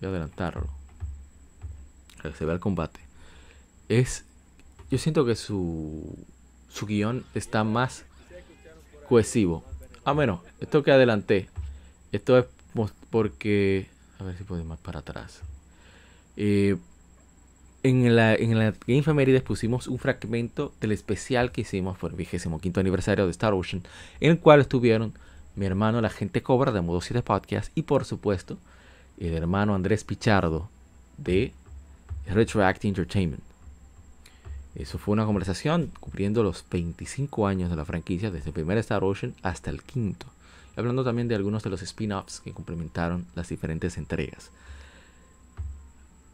Voy a adelantarlo. Se vea el combate. Es. Yo siento que su su guion está más cohesivo. Ah, bueno, esto que adelanté. Esto es porque. A ver si puedo ir más para atrás. Eh, en la, en la Game pusimos un fragmento del especial que hicimos por el 25 aniversario de Star Ocean, en el cual estuvieron mi hermano La Gente Cobra de Modo 7 Podcast y por supuesto el hermano Andrés Pichardo de Retroact Entertainment. Eso fue una conversación cubriendo los 25 años de la franquicia, desde el primer Star Ocean hasta el quinto. hablando también de algunos de los spin-offs que complementaron las diferentes entregas.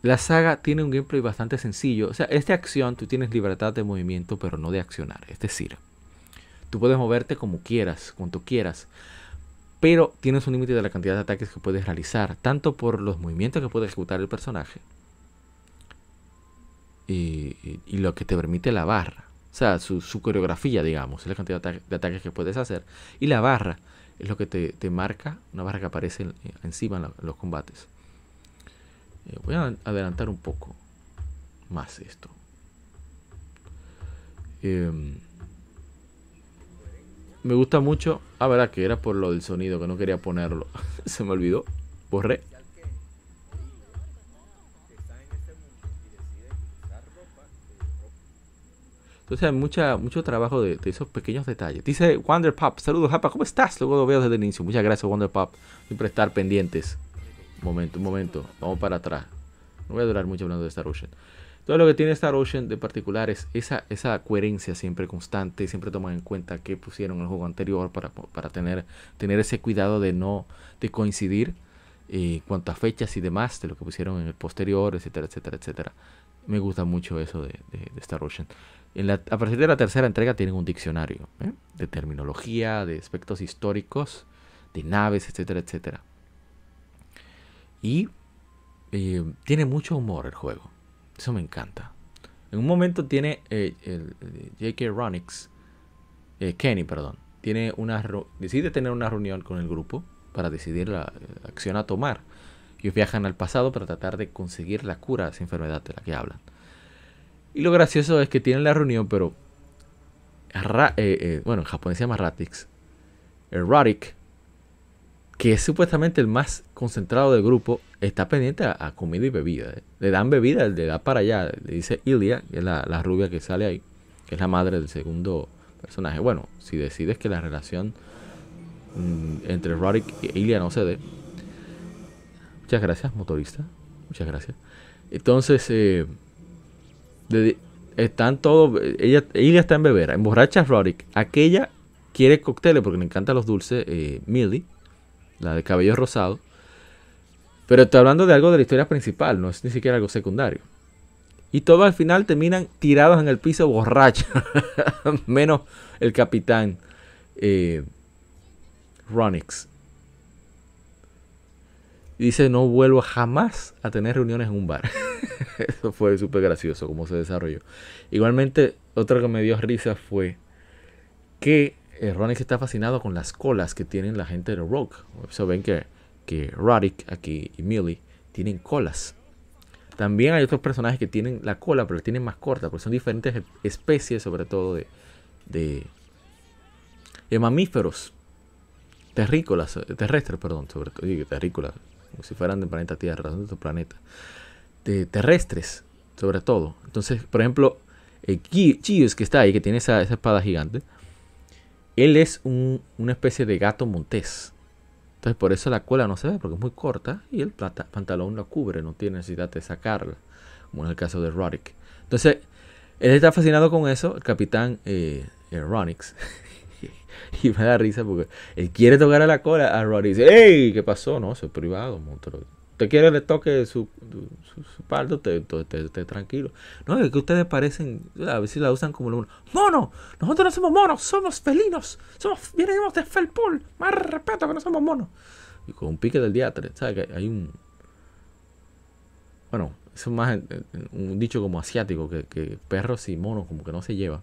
la saga tiene un gameplay bastante sencillo. O sea, es de acción, tú tienes libertad de movimiento, pero no de accionar. Es decir, tú puedes moverte como quieras, cuanto quieras. Pero tienes un límite de la cantidad de ataques que puedes realizar, tanto por los movimientos que puede ejecutar el personaje y, lo que te permite la barra. O sea, su, coreografía, digamos, es la cantidad de, ataques que puedes hacer. Y la barra es lo que te, marca, una barra que aparece encima en los combates. Eh, voy a adelantar un poco más esto. Em, me gusta mucho. Ah, verdad que era por lo del sonido, que no quería ponerlo. Se me olvidó. Borré. Entonces hay mucha, mucho trabajo de, esos pequeños detalles. Dice Wonder Pop, saludos Japa, ¿cómo estás? Luego lo veo desde el inicio. Muchas gracias Wonder Pop. Siempre estar pendientes. Un momento, un momento. Vamos para atrás. No voy a durar mucho hablando de Star Ocean. Todo lo que tiene Star Ocean de particular es esa, esa coherencia siempre constante. Siempre toman en cuenta que pusieron en el juego anterior para, para tener, tener ese cuidado de no de coincidir en eh, cuanto a fechas y demás de lo que pusieron en el posterior, etcétera, etcétera, etcétera. Me gusta mucho eso de, Star Ocean. A partir de la tercera entrega tienen un diccionario ¿eh? de terminología, de aspectos históricos, de naves, etcétera, etcétera. Y eh, tiene mucho humor el juego. Eso me encanta. En un momento tiene eh, el, J.K. Ronix, eh, Kenny, perdón, tiene una decide tener una reunión con el grupo para decidir la, acción a tomar. Ellos viajan al pasado para tratar de conseguir la cura a esa enfermedad de la que hablan. Y lo gracioso es que tienen la reunión, pero bueno, en japonés se llama Ratix. Erotic que es supuestamente el más concentrado del grupo, está pendiente a, comida y bebida. ¿eh? Le dan bebida, le da para allá. Le dice Ilia, que es la, rubia que sale ahí, que es la madre del segundo personaje. Bueno, si decides que la relación mm, entre Roderick y Ilia no se dé. Muchas gracias, motorista. Muchas gracias. Entonces, eh, están todos. Ella, Ilia está en beber. Emborracha a Roderick. Aquella quiere cócteles porque le encantan los dulces. Eh, Millie la de cabello rosado. Pero estoy hablando de algo de la historia principal, no es ni siquiera algo secundario. Y todos al final terminan tirados en el piso borrachos. Menos el capitán eh, Ronix. Dice, no vuelvo jamás a tener reuniones en un bar. Eso fue súper gracioso como se desarrolló. Igualmente, otra que me dio risa fue que eh, está fascinado con las colas que tienen la gente de Rogue. Eso ven que, que Roddick aquí y Millie tienen colas. También hay otros personajes que tienen la cola, pero la tienen más corta, porque son diferentes especies, sobre todo de, de, mamíferos terrícolas, eh, terrestres, perdón, sobre todo, terrícolas, como si fueran de planeta Tierra, de otro planeta, de terrestres, sobre todo. Entonces, por ejemplo, el Chius que está ahí, que tiene esa espada gigante, él es una especie de gato montés. Entonces por eso la cola no se ve porque es muy corta y el pantalón lo cubre, no tiene necesidad de sacarla, como en el caso de Roddick. Entonces él está fascinado con eso, el capitán eh, eh Ronix. y me da risa porque él quiere tocar a la cola a Roddick. Y dice, ¡Ey! ¿Qué pasó? No, eso es privado, monstruo usted quiere le toque su, su, su pardo, esté tranquilo. No, es que ustedes parecen, a si la usan como mono. ¡Mono! Nosotros no somos monos, somos felinos. Somos, venimos de Felpool. Más respeto que no somos monos. Y con un pique del diatre, ¿sabes? Que hay un. Bueno, eso es más un dicho como asiático, que, que perros y monos como que no se llevan.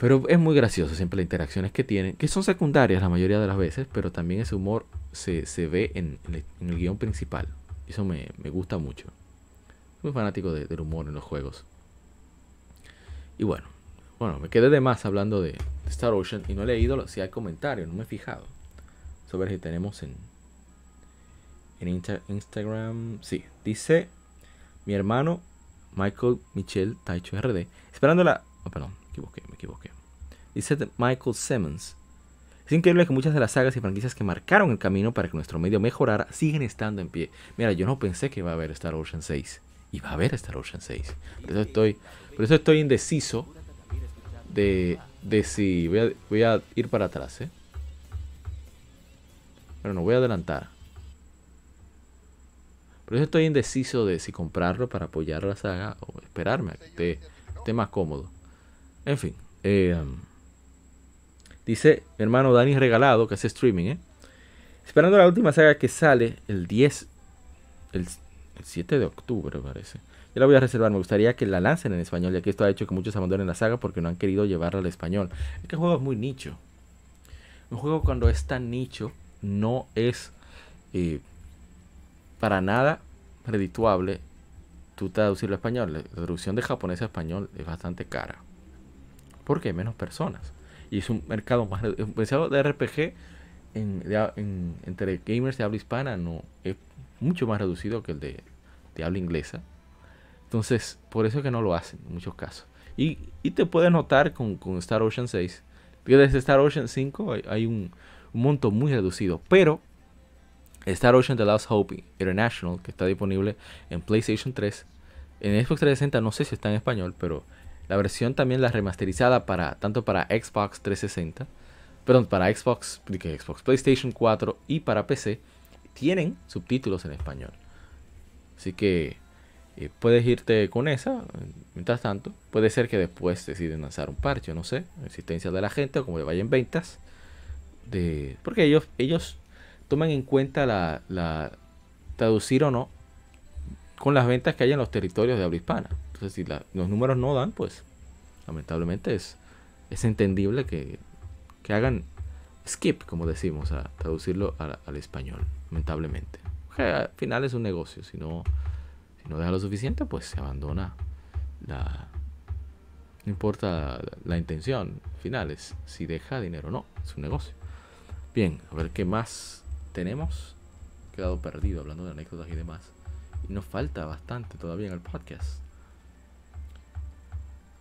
Pero es muy gracioso siempre las interacciones que tienen, que son secundarias la mayoría de las veces, pero también ese humor se, ve en, el, guion principal. Eso me, gusta mucho. Soy muy fanático del humor en los juegos. Y bueno, bueno, me quedé de más hablando de, Star Ocean y no he leído si hay comentarios, no me he fijado. Sobre si tenemos en, en Instagram. Sí, dice mi hermano Michael Michel Taicho RD. Esperando la. Oh, perdón, me equivoqué, me equivoqué. Dice Michael Simmons. Es increíble que muchas de las sagas y franquicias que marcaron el camino para que nuestro medio mejorara siguen estando en pie. Mira, yo no pensé que iba a haber Star Ocean 6. Y va a haber Star Ocean 6. Por eso estoy, por eso estoy indeciso de, de si voy a, voy a ir para atrás. ¿eh? Pero no voy a adelantar. Por eso estoy indeciso de si comprarlo para apoyar la saga o esperarme a que esté, más cómodo. En fin. Eh, um, dice mi hermano Dani Regalado, que hace streaming, ¿eh? Esperando la última saga que sale el 10, el, 7 de octubre, parece. Yo la voy a reservar. Me gustaría que la lancen en español, ya que esto ha hecho que muchos abandonen la saga porque no han querido llevarla al español. Es que el juego es muy nicho. Un juego cuando es tan nicho no es eh, para nada redituable tú traducirlo a español. La traducción de japonés a español es bastante cara. Porque hay menos personas. Y es un mercado más. Un de RPG en, entre gamers de habla hispana no es mucho más reducido que el de, de habla inglesa. Entonces, por eso es que no lo hacen en muchos casos. Y, y te puedes notar con, con, Star Ocean 6. Desde Star Ocean 5 hay, un, un, monto muy reducido. Pero Star Ocean The Last Hope International, que está disponible en PlayStation 3. En Xbox 360 no sé si está en español, pero la versión también la remasterizada para tanto para Xbox 360 perdón, para Xbox, Xbox, PlayStation 4 y para PC, tienen subtítulos en español. Así que eh, puedes irte con esa. Mientras tanto, puede ser que después deciden lanzar un parche, no sé, existencia de la gente o como le vaya en ventas. De, porque ellos, ellos toman en cuenta la traducir o no con las ventas que hay en los territorios de habla hispana. Entonces, si los números no dan, pues lamentablemente es, es entendible que que hagan skip, como decimos, a traducirlo al español, lamentablemente. al final es un negocio, si no, si no deja lo suficiente, pues se abandona la... No importa la, intención final, es si deja dinero o no, es un negocio. Bien, a ver qué más tenemos. He quedado perdido hablando de anécdotas y demás. Y nos falta bastante todavía en el podcast.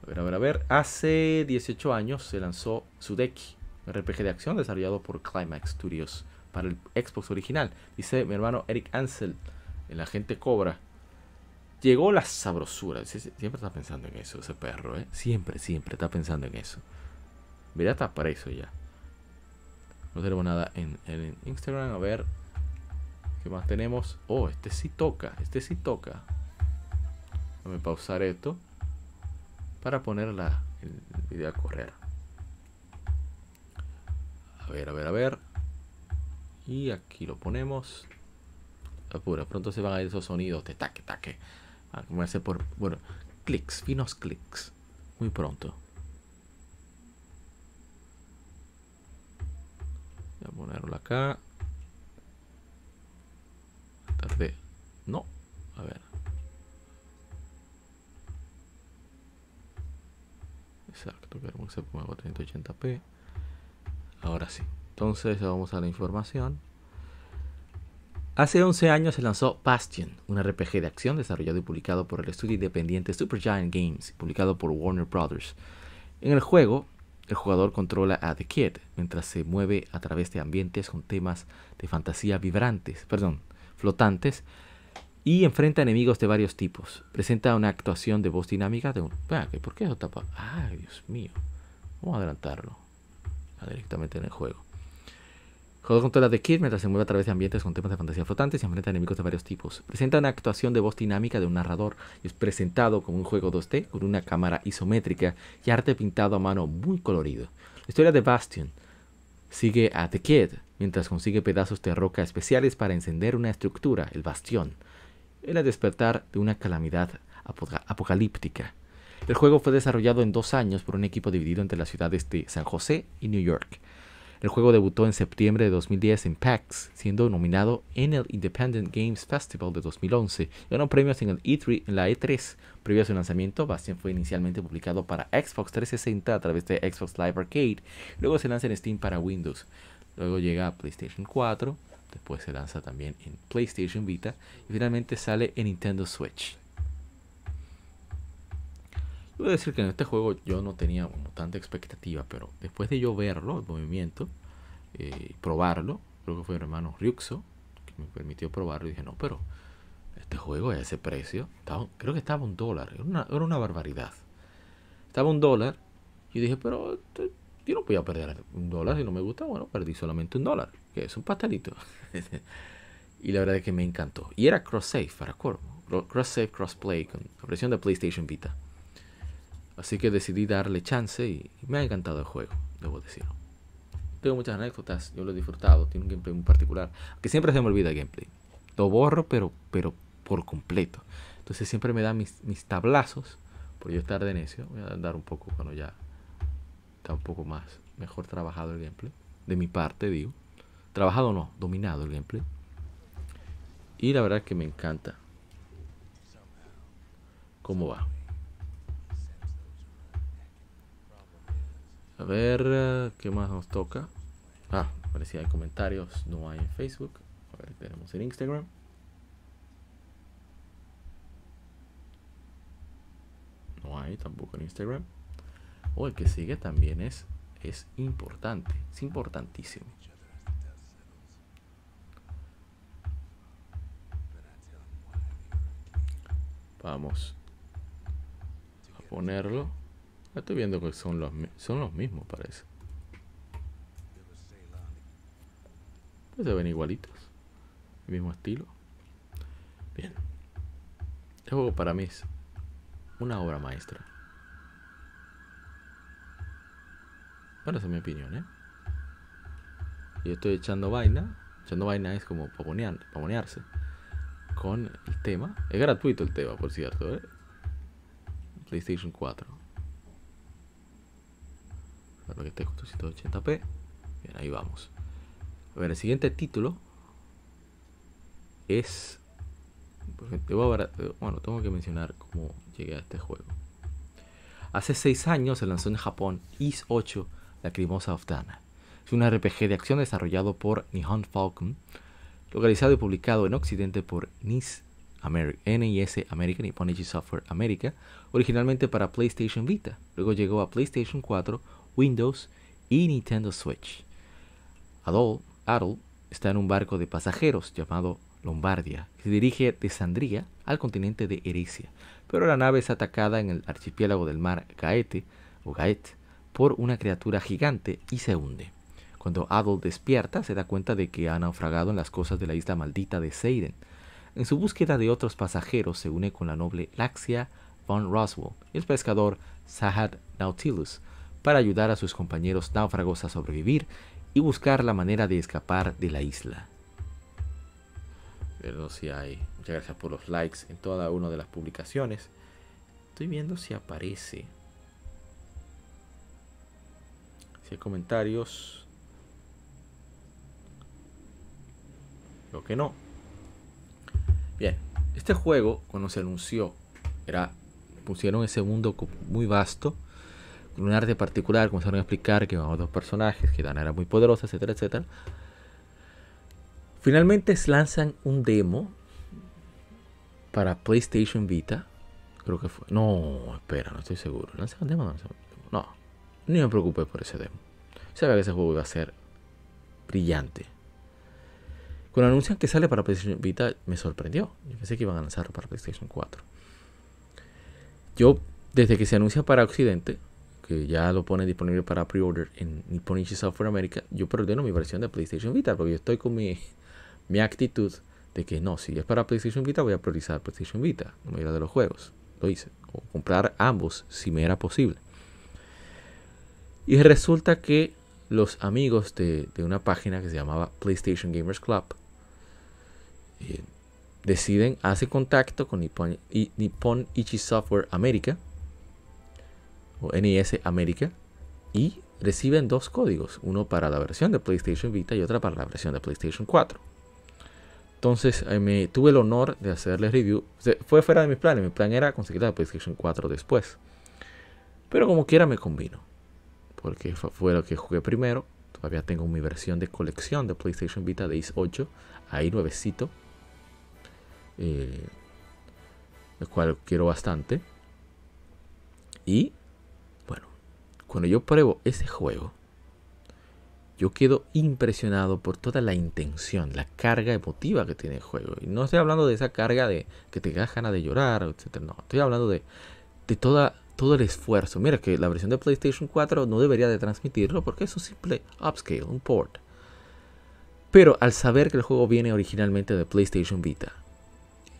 Ver, a ver, a ver. Hace 18 años se lanzó Sudeki, RPG de acción desarrollado por Climax Studios para el Xbox original. Dice mi hermano Eric Ansel, el agente Cobra. Llegó la sabrosura. Siempre está pensando en eso, ese perro, ¿eh? Siempre, siempre está pensando en eso. Mira, está preso ya. No tenemos nada en, en Instagram. A ver. ¿Qué más tenemos? Oh, este sí toca. Este sí toca. Déjame pausar esto. Para poner la, el video a correr. A ver, a ver, a ver. Y aquí lo ponemos. Apura, pronto se van a ir esos sonidos de taque, taque. A comerse por, bueno, clics, finos clics. Muy pronto. Voy a ponerlo acá. Tarde. No. A ver. Exacto, queremos que se ponga a 380p. Ahora sí. Entonces vamos a la información. Hace 11 años se lanzó Bastion, un RPG de acción desarrollado y publicado por el estudio independiente Supergiant Games, publicado por Warner Brothers. En el juego, el jugador controla a The Kid mientras se mueve a través de ambientes con temas de fantasía vibrantes, perdón, flotantes, y enfrenta enemigos de varios tipos. Presenta una actuación de voz dinámica de un... ¿Por qué eso tapa? Ay, Dios mío. Vamos a adelantarlo directamente en el juego. Juego controla de Kid mientras se mueve a través de ambientes con temas de fantasía flotantes y enfrenta enemigos de varios tipos. Presenta una actuación de voz dinámica de un narrador y es presentado como un juego 2D con una cámara isométrica y arte pintado a mano muy colorido. La historia de Bastion sigue a The Kid mientras consigue pedazos de roca especiales para encender una estructura, el bastión, el despertar de una calamidad apocalíptica. El juego fue desarrollado en dos años por un equipo dividido entre las ciudades de San José y New York. El juego debutó en septiembre de 2010 en PAX, siendo nominado en el Independent Games Festival de 2011 ganó premios en, el E3, en la E3. Previo a su lanzamiento, Bastion fue inicialmente publicado para Xbox 360 a través de Xbox Live Arcade, luego se lanza en Steam para Windows, luego llega a PlayStation 4, después se lanza también en PlayStation Vita y finalmente sale en Nintendo Switch. Voy a decir que en este juego yo no tenía tanta expectativa, pero después de yo verlo, el movimiento, eh, probarlo, creo que fue el hermano Ryuxo que me permitió probarlo, y dije, no, pero este juego a ese precio, creo que estaba un dólar, era una, era una barbaridad. Estaba un dólar, y dije, pero este, yo no voy a perder un dólar si no me gusta, bueno, perdí solamente un dólar, que es un pastelito. Y la verdad es que me encantó. Y era cross-save para Corvo. Cross-save, cross-play con la versión de PlayStation Vita. Así que decidí darle chance y, me ha encantado el juego, debo decirlo. Tengo muchas anécdotas, yo lo he disfrutado, tiene un gameplay muy particular. Que siempre se me olvida el gameplay. Lo borro, pero, pero por completo. Entonces siempre me da mis, mis tablazos, por yo estar de necio. Voy a dar un poco cuando ya está un poco más, mejor trabajado el gameplay. De mi parte, digo. Trabajado no, dominado el gameplay. Y la verdad que me encanta cómo va. A ver, ¿qué más nos toca? Ah, parecía hay comentarios, no hay en Facebook. A ver, tenemos en Instagram. No hay tampoco en Instagram. O el que sigue también es, es importante, es importantísimo. Vamos a ponerlo. Estoy viendo que son los, son los mismos, parece. Pues se ven igualitos. El mismo estilo. Bien. Este juego para mí es una obra maestra. Bueno, esa es mi opinión, ¿eh? Yo estoy echando vaina. Echando vaina es como pavonearse con el tema. Es gratuito el tema, por cierto, ¿eh? PlayStation 4. Para que esté con 180p. Bien, ahí vamos. A ver, el siguiente título es. Bueno, tengo que mencionar cómo llegué a este juego. Hace 6 años se lanzó en Japón Is 8, La Crimosa of Dana. Es un RPG de acción desarrollado por Nihon Falcon localizado y publicado en Occidente por NIS NIS American y Software America, originalmente para PlayStation Vita. Luego llegó a PlayStation 4, Windows y Nintendo Switch. Adol, Adol está en un barco de pasajeros llamado Lombardia, que se dirige de Sandría al continente de Ericia, pero la nave es atacada en el archipiélago del mar Gaete, o Gaet, por una criatura gigante y se hunde. Cuando Adol despierta, se da cuenta de que ha naufragado en las costas de la isla maldita de Seiden. En su búsqueda de otros pasajeros, se une con la noble Laxia von Roswell y el pescador Sahad Nautilus para ayudar a sus compañeros náufragos a sobrevivir y buscar la manera de escapar de la isla. Hay. Muchas gracias por los likes en toda una de las publicaciones. Estoy viendo si aparece. Si hay comentarios. Lo que no. Bien, este juego cuando se anunció era pusieron ese mundo muy vasto con un arte particular, comenzaron a explicar que iban dos personajes, que Dana era muy poderosa, etcétera, etcétera. Finalmente lanzan un demo para PlayStation Vita. Creo que fue. No, espera, no estoy seguro. ¿Lanzan un demo? No, no, ni me preocupé por ese demo. Sabía que ese juego iba a ser brillante. Cuando anuncian que sale para PlayStation Vita, me sorprendió. Yo pensé que iban a lanzarlo para PlayStation 4. Yo, desde que se anuncia para Occidente, que ya lo pone disponible para pre-order en Nipponichi Software America, yo preordeno mi versión de PlayStation Vita, porque yo estoy con mi, mi actitud de que no, si es para PlayStation Vita, voy a priorizar PlayStation Vita, no me de los juegos. Lo hice. O comprar ambos si me era posible. Y resulta que los amigos de una página que se llamaba PlayStation Gamers Club eh, deciden, hace contacto con Nippon, Ichi Software America o NIS América y reciben dos códigos, uno para la versión de PlayStation Vita y otra para la versión de PlayStation 4. Entonces eh, me tuve el honor de hacerles review. fue fuera de mis planes, mi plan era conseguir la PlayStation 4 después. Pero como quiera me combino. Porque fue lo que jugué primero. Todavía tengo mi versión de colección de PlayStation Vita de Is 8. Ahí nuevecito eh, el cual quiero bastante. Y bueno, cuando yo pruebo ese juego, yo quedo impresionado por toda la intención, la carga emotiva que tiene el juego. Y no estoy hablando de esa carga de que te das ganas de llorar, etc. No, estoy hablando de, de toda, todo el esfuerzo. Mira que la versión de PlayStation 4 no debería de transmitirlo porque es un simple upscale, un port. Pero al saber que el juego viene originalmente de PlayStation Vita,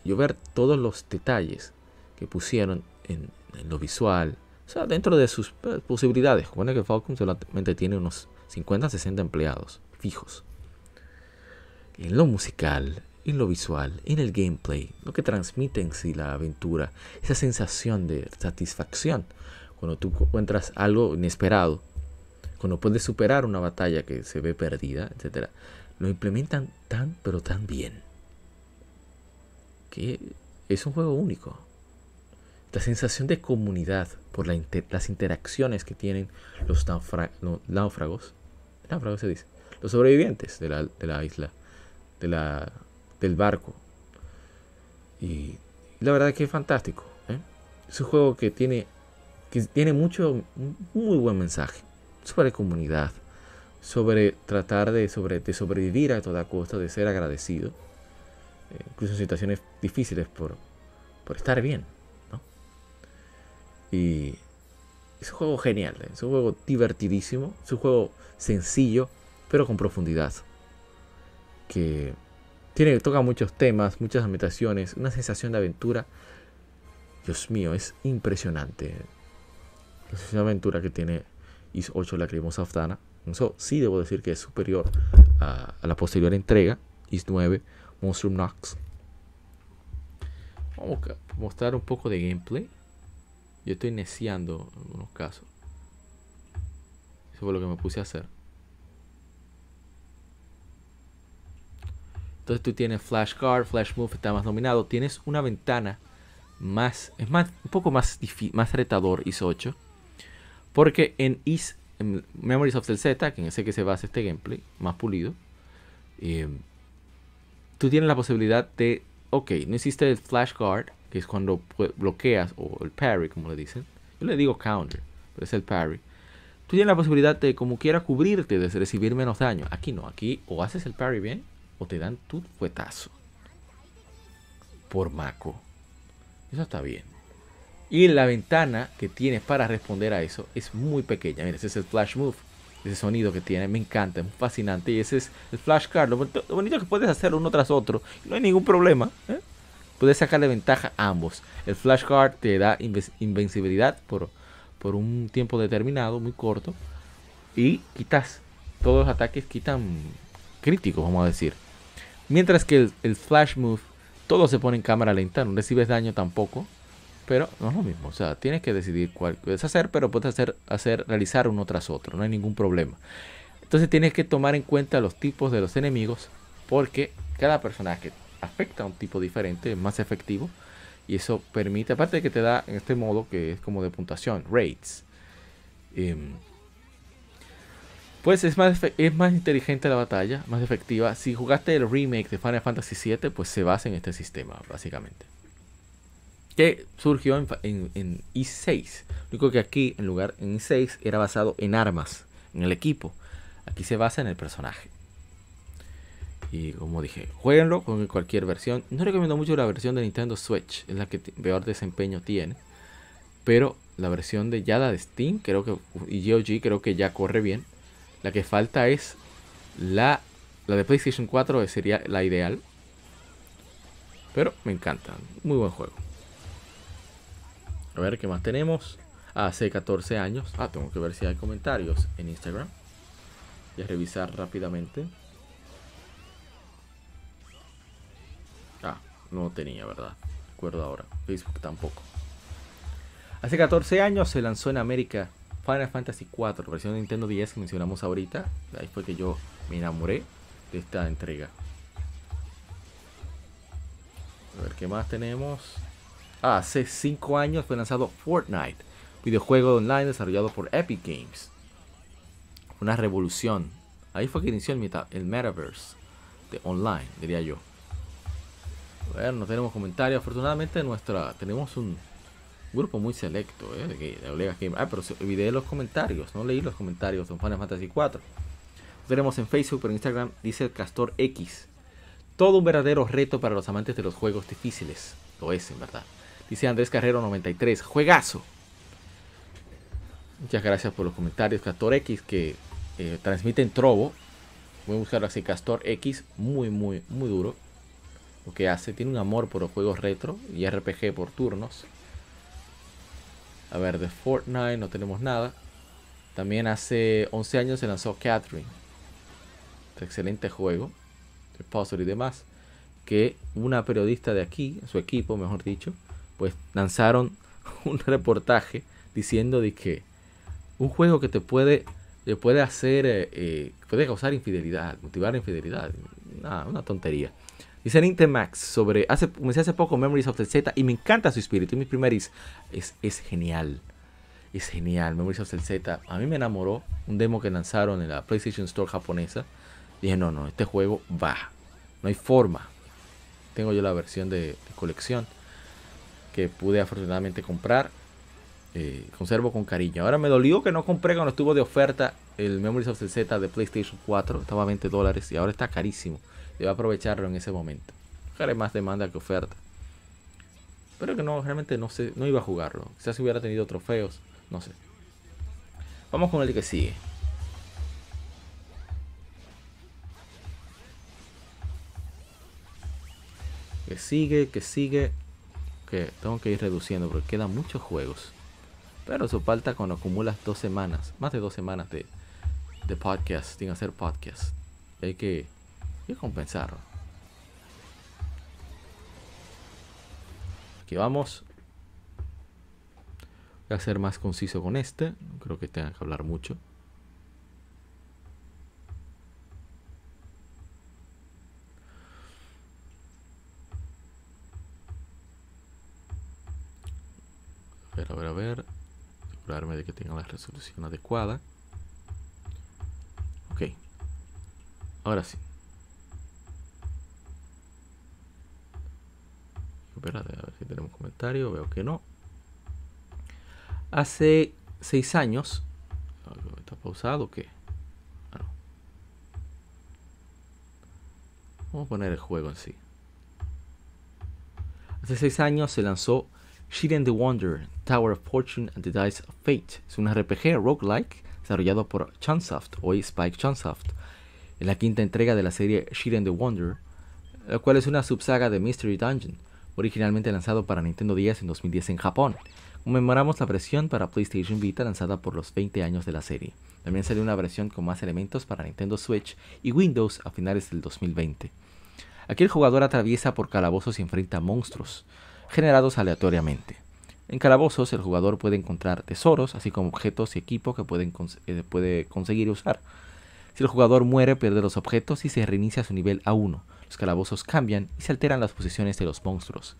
yo ver todos los detalles que pusieron en, lo visual, o sea, dentro de sus eh, posibilidades. Bueno, que Falcom solamente tiene unos 50, 60 empleados fijos. En lo musical, en lo visual, en el gameplay, lo que transmite en sí la aventura, esa sensación de satisfacción cuando tú encuentras algo inesperado, cuando puedes superar una batalla que se ve perdida, etc. Lo implementan tan, pero tan bien, que es un juego único. La sensación de comunidad por las interacciones que tienen los náufragos, náufragos se dice, los sobrevivientes de la, de la isla, de la del barco. Y, la verdad que es fantástico. ¿eh? Es un juego que tiene, que tiene mucho, muy buen mensaje sobre comunidad, sobre tratar de, sobre, de sobrevivir a toda costa, de ser agradecido, incluso en situaciones difíciles por, por estar bien. Y es un juego genial, ¿eh? es un juego divertidísimo, es un juego sencillo, pero con profundidad. Que tiene, toca muchos temas, muchas ambientaciones, una sensación de aventura. Dios mío, es impresionante. La sensación de aventura que tiene Is 8 Lacrimosa of Dana. Eso sí debo decir que es superior a, la posterior entrega, Is 9 Monstrum Nox. Vamos a mostrar un poco de gameplay. Yo estoy neciando en algunos casos. Eso fue lo que me puse a hacer. Entonces tú tienes Flash Card, Flash Move está más dominado. Tienes una ventana más, es más, un poco más, más retador IS 8. Porque en Is Memories of the Z, que en ese que se basa este gameplay, más pulido, eh, tú tienes la posibilidad de, ok, no existe el Flash Guard, que es cuando bloqueas, o el parry, como le dicen. Yo le digo counter, pero es el parry. Tú tienes la posibilidad de, como quiera, cubrirte, de recibir menos daño. Aquí no, aquí o haces el parry bien, o te dan tu fuetazo. Por Mako. Eso está bien. Y la ventana que tienes para responder a eso es muy pequeña. Mira, ese es el flash move. Ese sonido que tiene, me encanta, es fascinante. Y ese es el flash card. Lo bonito, que puedes hacerlo uno tras otro. no hay ningún problema. ¿eh? Puedes sacarle ventaja a ambos. El flash card te da invencibilidad por, por un tiempo determinado, muy corto. Y quitas, todos los ataques quitan críticos, vamos a decir. Mientras que el, flash move, todo se pone en cámara lenta, no recibes daño tampoco. Pero no es lo mismo, o sea, tienes que decidir cuál puedes hacer, pero puedes hacer, hacer, realizar uno tras otro, no hay ningún problema. Entonces tienes que tomar en cuenta los tipos de los enemigos, porque cada personaje afecta a un tipo diferente, es más efectivo. Y eso permite, aparte de que te da en este modo que es como de puntuación, rates. Em, pues es más, es más inteligente la batalla, más efectiva. Si jugaste el remake de Final Fantasy VII, pues se basa en este sistema, básicamente. Que surgió en, en, i6. Lo único que aquí, en lugar en i6, era basado en armas, en el equipo. Aquí se basa en el personaje. Y como dije, jueguenlo con cualquier versión. No recomiendo mucho la versión de Nintendo Switch, es la que peor desempeño tiene. Pero la versión de Yada de Steam, creo que, y GOG, creo que ya corre bien. La que falta es la, la de PlayStation 4, sería la ideal. Pero me encanta. Muy buen juego. A ver qué más tenemos. Hace 14 años. Ah, tengo que ver si hay comentarios en Instagram. Y a revisar rápidamente. Ah, no tenía, ¿verdad? Recuerdo ahora. Facebook tampoco. Hace 14 años se lanzó en América Final Fantasy 4, versión de Nintendo 10 que mencionamos ahorita. Ahí fue que yo me enamoré de esta entrega. A ver qué más tenemos. Hace 5 años fue lanzado Fortnite, videojuego online desarrollado por Epic Games. Una revolución. Ahí fue que inició el, el metaverse de online, diría yo. Ver, no tenemos comentarios. Afortunadamente nuestra tenemos un grupo muy selecto ¿eh? de, Ah, pero olvidé los comentarios, no leí los comentarios de Final Fantasy 4. tenemos en Facebook, pero en Instagram dice Castor X. Todo un verdadero reto para los amantes de los juegos difíciles. Lo es, en verdad. Dice Andrés Carrero 93. Juegazo. Muchas gracias por los comentarios, Castor X, que eh, transmite en Trovo. voy a buscar así Castor X, muy, muy, muy duro. Lo que hace, tiene un amor por los juegos retro y RPG por turnos. A ver, de Fortnite no tenemos nada. También hace 11 años se lanzó Catherine. Excelente juego. De puzzle y demás. Que una periodista de aquí, su equipo, mejor dicho, pues lanzaron un reportaje diciendo de que un juego que te puede, te puede hacer, eh, eh, puede causar infidelidad, motivar infidelidad. una tontería. Dice Nintemax sobre, hace, comencé hace poco Memories of the Z y me encanta su espíritu. Y mi es, es genial. Es genial. Memories of the Z. A mí me enamoró un demo que lanzaron en la PlayStation Store japonesa. Dije, no, no, este juego va. No hay forma. Tengo yo la versión de colección que pude afortunadamente comprar. Eh, conservo con cariño. Ahora me dolió que no compré cuando estuvo de oferta el Memories of the Z de PlayStation 4. Estaba a 20 dólares y ahora está carísimo. Debo aprovecharlo en ese momento. Haré más demanda que oferta. Pero que no, realmente no sé, no iba a jugarlo. Quizás hubiera tenido trofeos, no sé. Vamos con el que sigue. Que sigue, que sigue. Que tengo que ir reduciendo porque quedan muchos juegos. Pero eso falta cuando acumulas dos semanas, más de dos semanas de, de podcast, sin hacer podcast. Hay que, hay que compensarlo. Aquí vamos. Voy a ser más conciso con este. No creo que tenga que hablar mucho. Ver, a ver, a ver de que tenga la resolución adecuada. Ok. Ahora sí. Espérate, a ver si tenemos comentario. Veo que no. Hace seis años. ¿Está pausado o qué? Ah, Vamos a poner el juego en sí. Hace seis años se lanzó Shiren the Wonder, Tower of Fortune and the Dice of Fate. Es un RPG roguelike desarrollado por Chunsoft, hoy Spike Chunsoft. En la quinta entrega de la serie Shiren the Wonder, la cual es una subsaga de Mystery Dungeon, originalmente lanzado para Nintendo 10 en 2010 en Japón. Conmemoramos la versión para PlayStation Vita lanzada por los 20 años de la serie. También salió una versión con más elementos para Nintendo Switch y Windows a finales del 2020. Aquí el jugador atraviesa por calabozos y enfrenta monstruos generados aleatoriamente. En calabozos el jugador puede encontrar tesoros, así como objetos y equipo que eh, puede conseguir usar. Si el jugador muere, pierde los objetos y se reinicia su nivel a 1. Los calabozos cambian y se alteran las posiciones de los monstruos.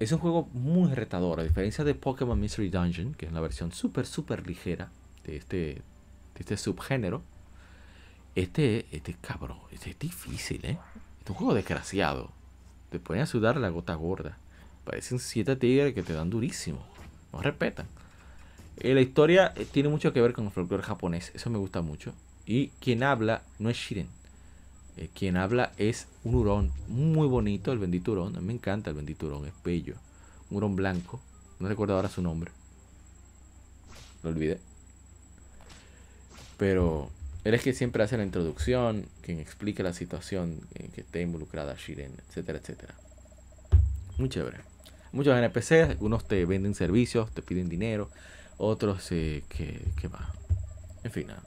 Es un juego muy retador, a diferencia de Pokémon Mystery Dungeon, que es la versión súper, súper ligera de este, de este subgénero. Este, este cabrón, este es difícil, ¿eh? es un juego desgraciado te pueden a sudar la gota gorda. Parecen siete tigres que te dan durísimo. No respetan. Eh, la historia eh, tiene mucho que ver con el folclore japonés. Eso me gusta mucho. Y quien habla no es Shiren. Eh, quien habla es un hurón muy bonito, el bendito hurón. me encanta el bendito hurón, es bello. Un hurón blanco. No recuerdo ahora su nombre. Lo olvidé. Pero él es que siempre hace la introducción, quien explica la situación en que esté involucrada Shiren, etcétera, etcétera. Muy chévere. Muchos NPCs, algunos te venden servicios, te piden dinero, otros eh, que, que va. En fin, nada.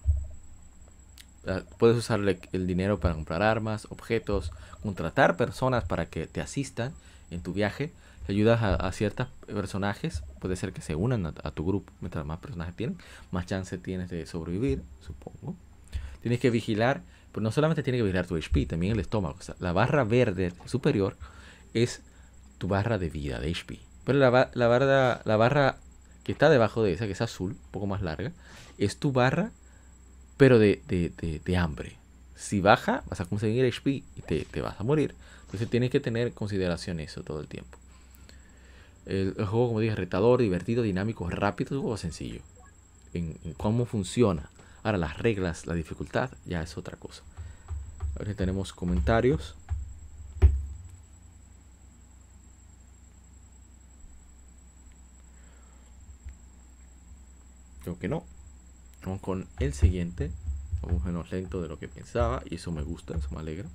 Ah, puedes usar el dinero para comprar armas, objetos, contratar personas para que te asistan en tu viaje. ayudas a, ciertos personajes, puede ser que se unan a tu grupo. Mientras más personajes tienen, más chance tienes de sobrevivir, supongo. Tienes que vigilar, pero no solamente tienes que vigilar tu HP, también el estómago. la barra verde superior es tu barra de vida, de HP. Pero la, barra, la barra que está debajo de esa, que es azul, un poco más larga, es tu barra, pero de, hambre. Si baja, vas a conseguir HP y te, vas a morir. Entonces tienes que tener en consideración eso todo el tiempo. El, juego, como dije, retador, divertido, dinámico, rápido, es un juego sencillo. en cómo funciona. Ahora las reglas, la dificultad, ya es otra cosa. A ver si tenemos comentarios. Creo que no. Vamos con el siguiente. Vamos menos lento de lo que pensaba y eso me gusta, eso me alegra.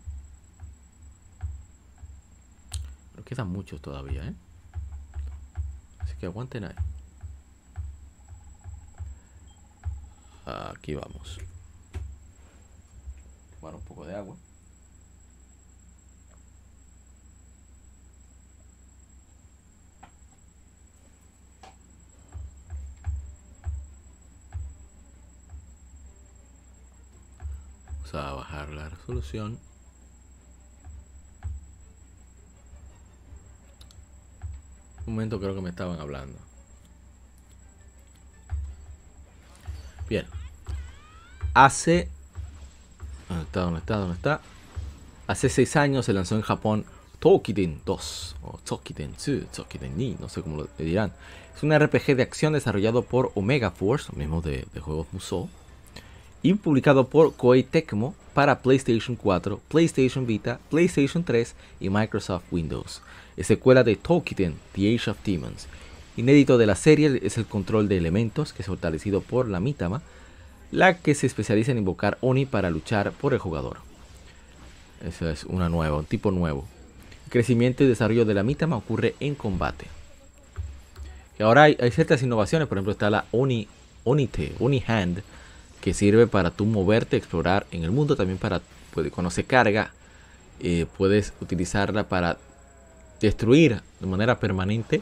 Pero quedan muchos todavía, ¿eh? Así que aguanten ahí. Aquí vamos. Tomar un poco de agua. Vamos a bajar la resolución. Un momento creo que me estaban hablando. Bien. Hace... ¿Dónde está? ¿Dónde está? ¿Dónde está? Hace seis años se lanzó en Japón Tokiden 2 o Tokiden 2, Tokiden Ni, no sé cómo lo dirán. Es un RPG de acción desarrollado por Omega Force, mismo de, de juegos Musou, y publicado por Koei Tecmo para PlayStation 4, PlayStation Vita, PlayStation 3 y Microsoft Windows. Es secuela de Tokiden, The Age of Demons. Inédito de la serie es el control de elementos, que es fortalecido por la Mitama, la que se especializa en invocar Oni para luchar por el jugador. Eso es una nueva, un tipo nuevo. El crecimiento y desarrollo de la Mitama ocurre en combate. Y ahora hay, ciertas innovaciones, por ejemplo está la Oni, Onite, Oni Hand, que sirve para tú moverte, explorar en el mundo, también para cuando se carga, eh, puedes utilizarla para destruir de manera permanente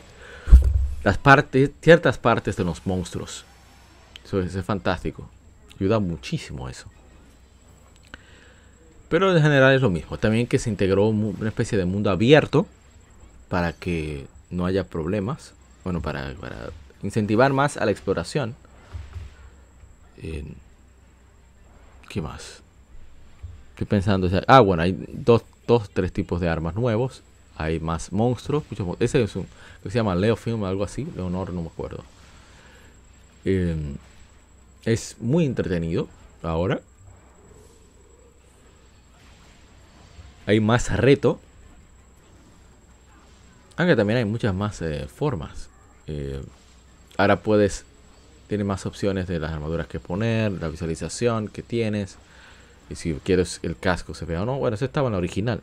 las partes, ciertas partes de los monstruos. Eso es, es fantástico. Ayuda muchísimo eso. Pero en general es lo mismo. También que se integró una especie de mundo abierto para que no haya problemas. Bueno, para, para incentivar más a la exploración. ¿Qué más? Estoy pensando. Ah, bueno, hay dos, dos, tres tipos de armas nuevos. Hay más monstruos. Muchos, mon- ese es un. que se llama Leo Film, algo así. Leonor, no me acuerdo. Eh, es muy entretenido ahora. Hay más reto. Aunque también hay muchas más eh, formas. Eh, ahora puedes. Tiene más opciones de las armaduras que poner, la visualización que tienes. Y si quieres el casco se vea o no. Bueno, eso estaba en la original.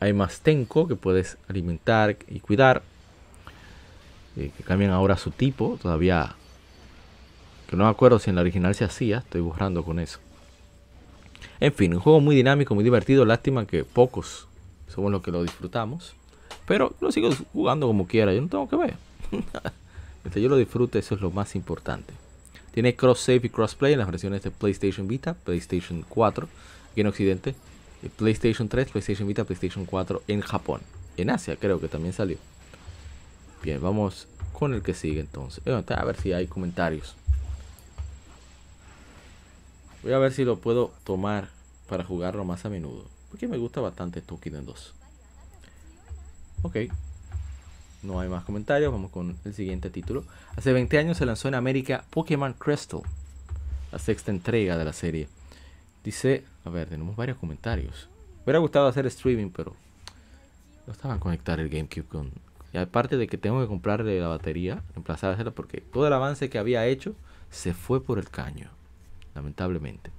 Hay más Tenko que puedes alimentar y cuidar. eh, que cambian ahora su tipo. Todavía. Que no me acuerdo si en la original se hacía. Estoy borrando con eso. En fin, un juego muy dinámico, muy divertido. Lástima que pocos somos los que lo disfrutamos. Pero lo sigo jugando como quiera. Yo no tengo que ver. Mientras yo lo disfrute, eso es lo más importante. Tiene cross save y crossplay en las versiones de PlayStation Vita, PlayStation 4 aquí en Occidente, PlayStation 3, PlayStation Vita, PlayStation 4 en Japón. En Asia creo que también salió. Bien, vamos con el que sigue entonces. Eh, A ver si hay comentarios. Voy a ver si lo puedo tomar para jugarlo más a menudo. Porque me gusta bastante Tokiden 2. Ok. No hay más comentarios. Vamos con el siguiente título. Hace 20 años se lanzó en América Pokémon Crystal. La sexta entrega de la serie. Dice, a ver, tenemos varios comentarios. Me hubiera gustado hacer streaming, pero no estaban conectar el GameCube con... Y aparte de que tengo que comprarle la batería, reemplazársela porque todo el avance que había hecho se fue por el caño. Lamentablemente.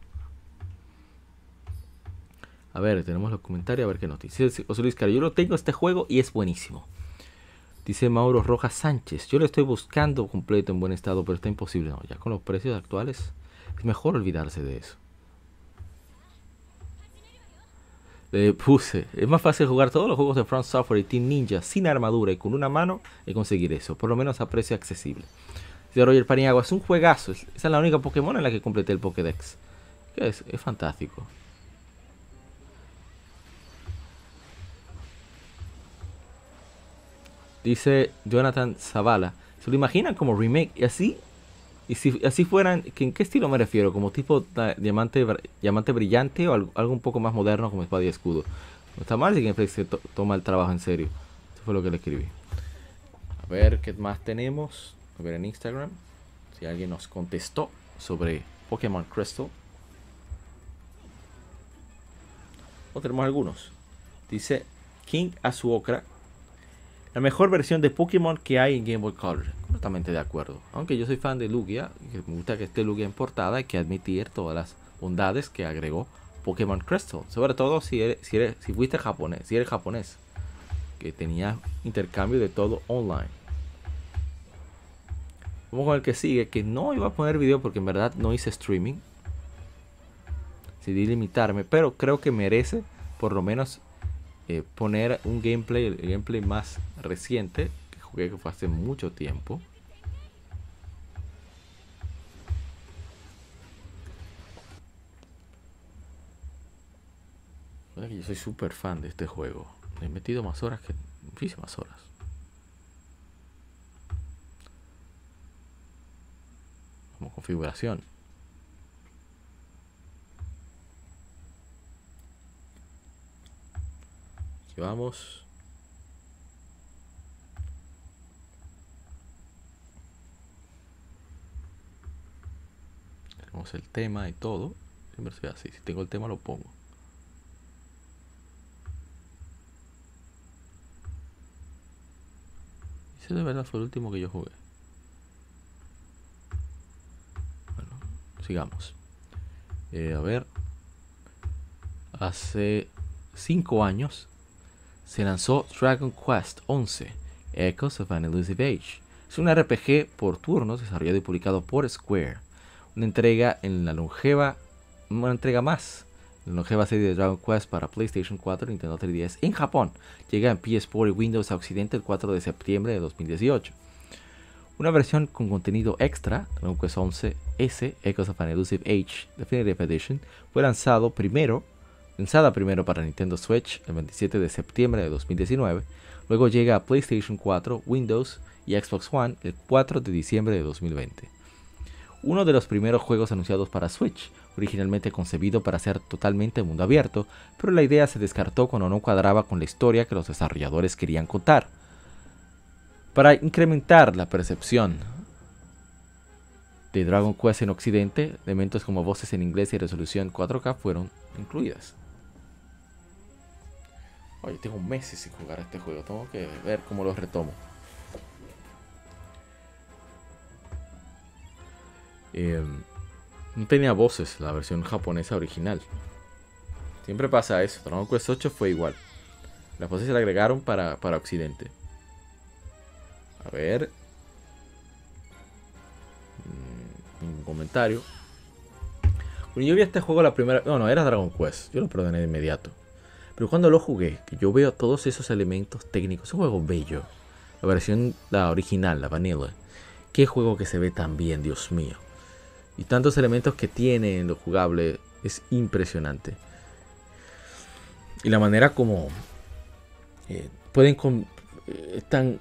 A ver, tenemos los comentarios, a ver qué nos dice. José Luis Caro, yo lo tengo este juego y es buenísimo. Dice Mauro Rojas Sánchez, yo lo estoy buscando completo en buen estado, pero está imposible. No, ya con los precios actuales es mejor olvidarse de eso. Le puse, es más fácil jugar todos los juegos de Front Software y Team Ninja sin armadura y con una mano y conseguir eso, por lo menos a precio accesible. Dice Roger Paniagua, es un juegazo, es- esa es la única Pokémon en la que completé el Pokédex. Es fantástico. Dice Jonathan Zavala. ¿Se lo imaginan como remake? Y así, y si así fueran, ¿que ¿en qué estilo me refiero? ¿Como tipo diamante, diamante brillante o algo, algo un poco más moderno como espada y escudo? No está mal si Gameplay se to- toma el trabajo en serio. Eso fue lo que le escribí. A ver qué más tenemos. A ver en Instagram. Si alguien nos contestó sobre Pokémon Crystal. O tenemos algunos. Dice King Azuokra. La mejor versión de Pokémon que hay en Game Boy Color. Completamente de acuerdo. Aunque yo soy fan de Lugia. que Me gusta que esté Lugia en portada. Hay que admitir todas las bondades que agregó Pokémon Crystal. Sobre todo si, eres, si, eres, si fuiste japonés, si eres japonés. Que tenía intercambio de todo online. Vamos con el que sigue, que no iba a poner video porque en verdad no hice streaming. Decidí limitarme, pero creo que merece por lo menos eh, poner un gameplay, el gameplay más reciente, que jugué que fue hace mucho tiempo. Yo soy súper fan de este juego. he metido más horas que muchísimas horas. Como configuración. Vamos. Tenemos el tema y todo. Siempre soy así. Si tengo el tema lo pongo. Ese de verdad fue el último que yo jugué. Bueno, sigamos. Eh, a ver. Hace 5 años se lanzó Dragon Quest 11, Echoes of an Elusive Age. Es un RPG por turnos desarrollado y publicado por Square. Una entrega en la longeva, una entrega más la longeva serie de Dragon Quest para PlayStation 4 y Nintendo 3DS en Japón. Llega en PS4 y Windows a Occidente el 4 de septiembre de 2018. Una versión con contenido extra, Dragon Quest 11 S, Echoes of an Elusive Age Definitive Edition, fue lanzado primero, lanzada primero para Nintendo Switch el 27 de septiembre de 2019. Luego llega a PlayStation 4, Windows y Xbox One el 4 de diciembre de 2020. Uno de los primeros juegos anunciados para Switch, originalmente concebido para ser totalmente mundo abierto, pero la idea se descartó cuando no cuadraba con la historia que los desarrolladores querían contar. Para incrementar la percepción de Dragon Quest en Occidente, elementos como voces en inglés y resolución 4K fueron incluidas. Oye, tengo meses sin jugar a este juego, tengo que ver cómo lo retomo. Eh, no tenía voces la versión japonesa original. Siempre pasa eso. Dragon Quest 8 fue igual. Las voces se le agregaron para, Occidente. A ver. Mm, comentario. Cuando yo vi este juego la primera... No, no, era Dragon Quest. Yo lo perdoné de inmediato. Pero cuando lo jugué, que yo veo todos esos elementos técnicos. Es un juego bello. La versión, la original, la vanilla. Qué juego que se ve tan bien, Dios mío y tantos elementos que tiene en lo jugable es impresionante. Y la manera como eh, pueden eh, es tan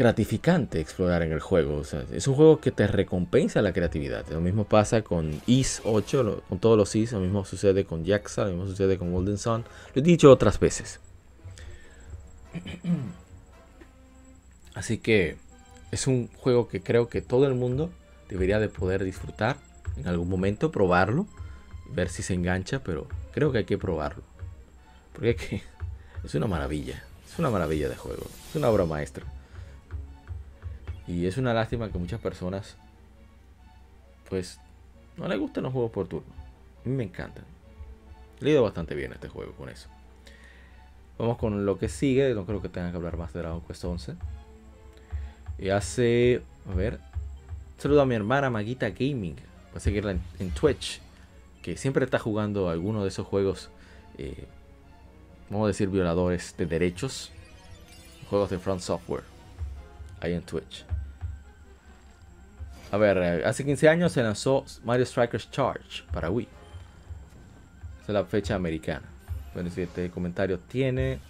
gratificante explorar en el juego. es un juego que te recompensa la creatividad. Lo mismo pasa con Is 8, con todos los Is. Lo mismo sucede con Jaxa, lo mismo sucede con Golden Sun. Lo he dicho otras veces. Así que es un juego que creo que todo el mundo debería de poder disfrutar en algún momento, probarlo, ver si se engancha, pero creo que hay que probarlo. Porque es, es una maravilla, es una maravilla de juego, es una obra maestra. Y es una lástima que muchas personas, pues, no les gustan los juegos por turno. A mí me encantan. He leído bastante bien este juego con eso. Vamos con lo que sigue. No creo que tengan que hablar más de Dragon Quest 11. Y hace, a ver, saludo a mi hermana Maguita Gaming. Voy a seguirla en, Twitch. Que siempre está jugando alguno de esos juegos. Eh, vamos a decir violadores de derechos. Juegos de Front Software. Ahí en Twitch. A ver, eh, hace 15 años se lanzó Mario Strikers Charge para Wii. Esa es la fecha americana. Bueno, si este comentario tiene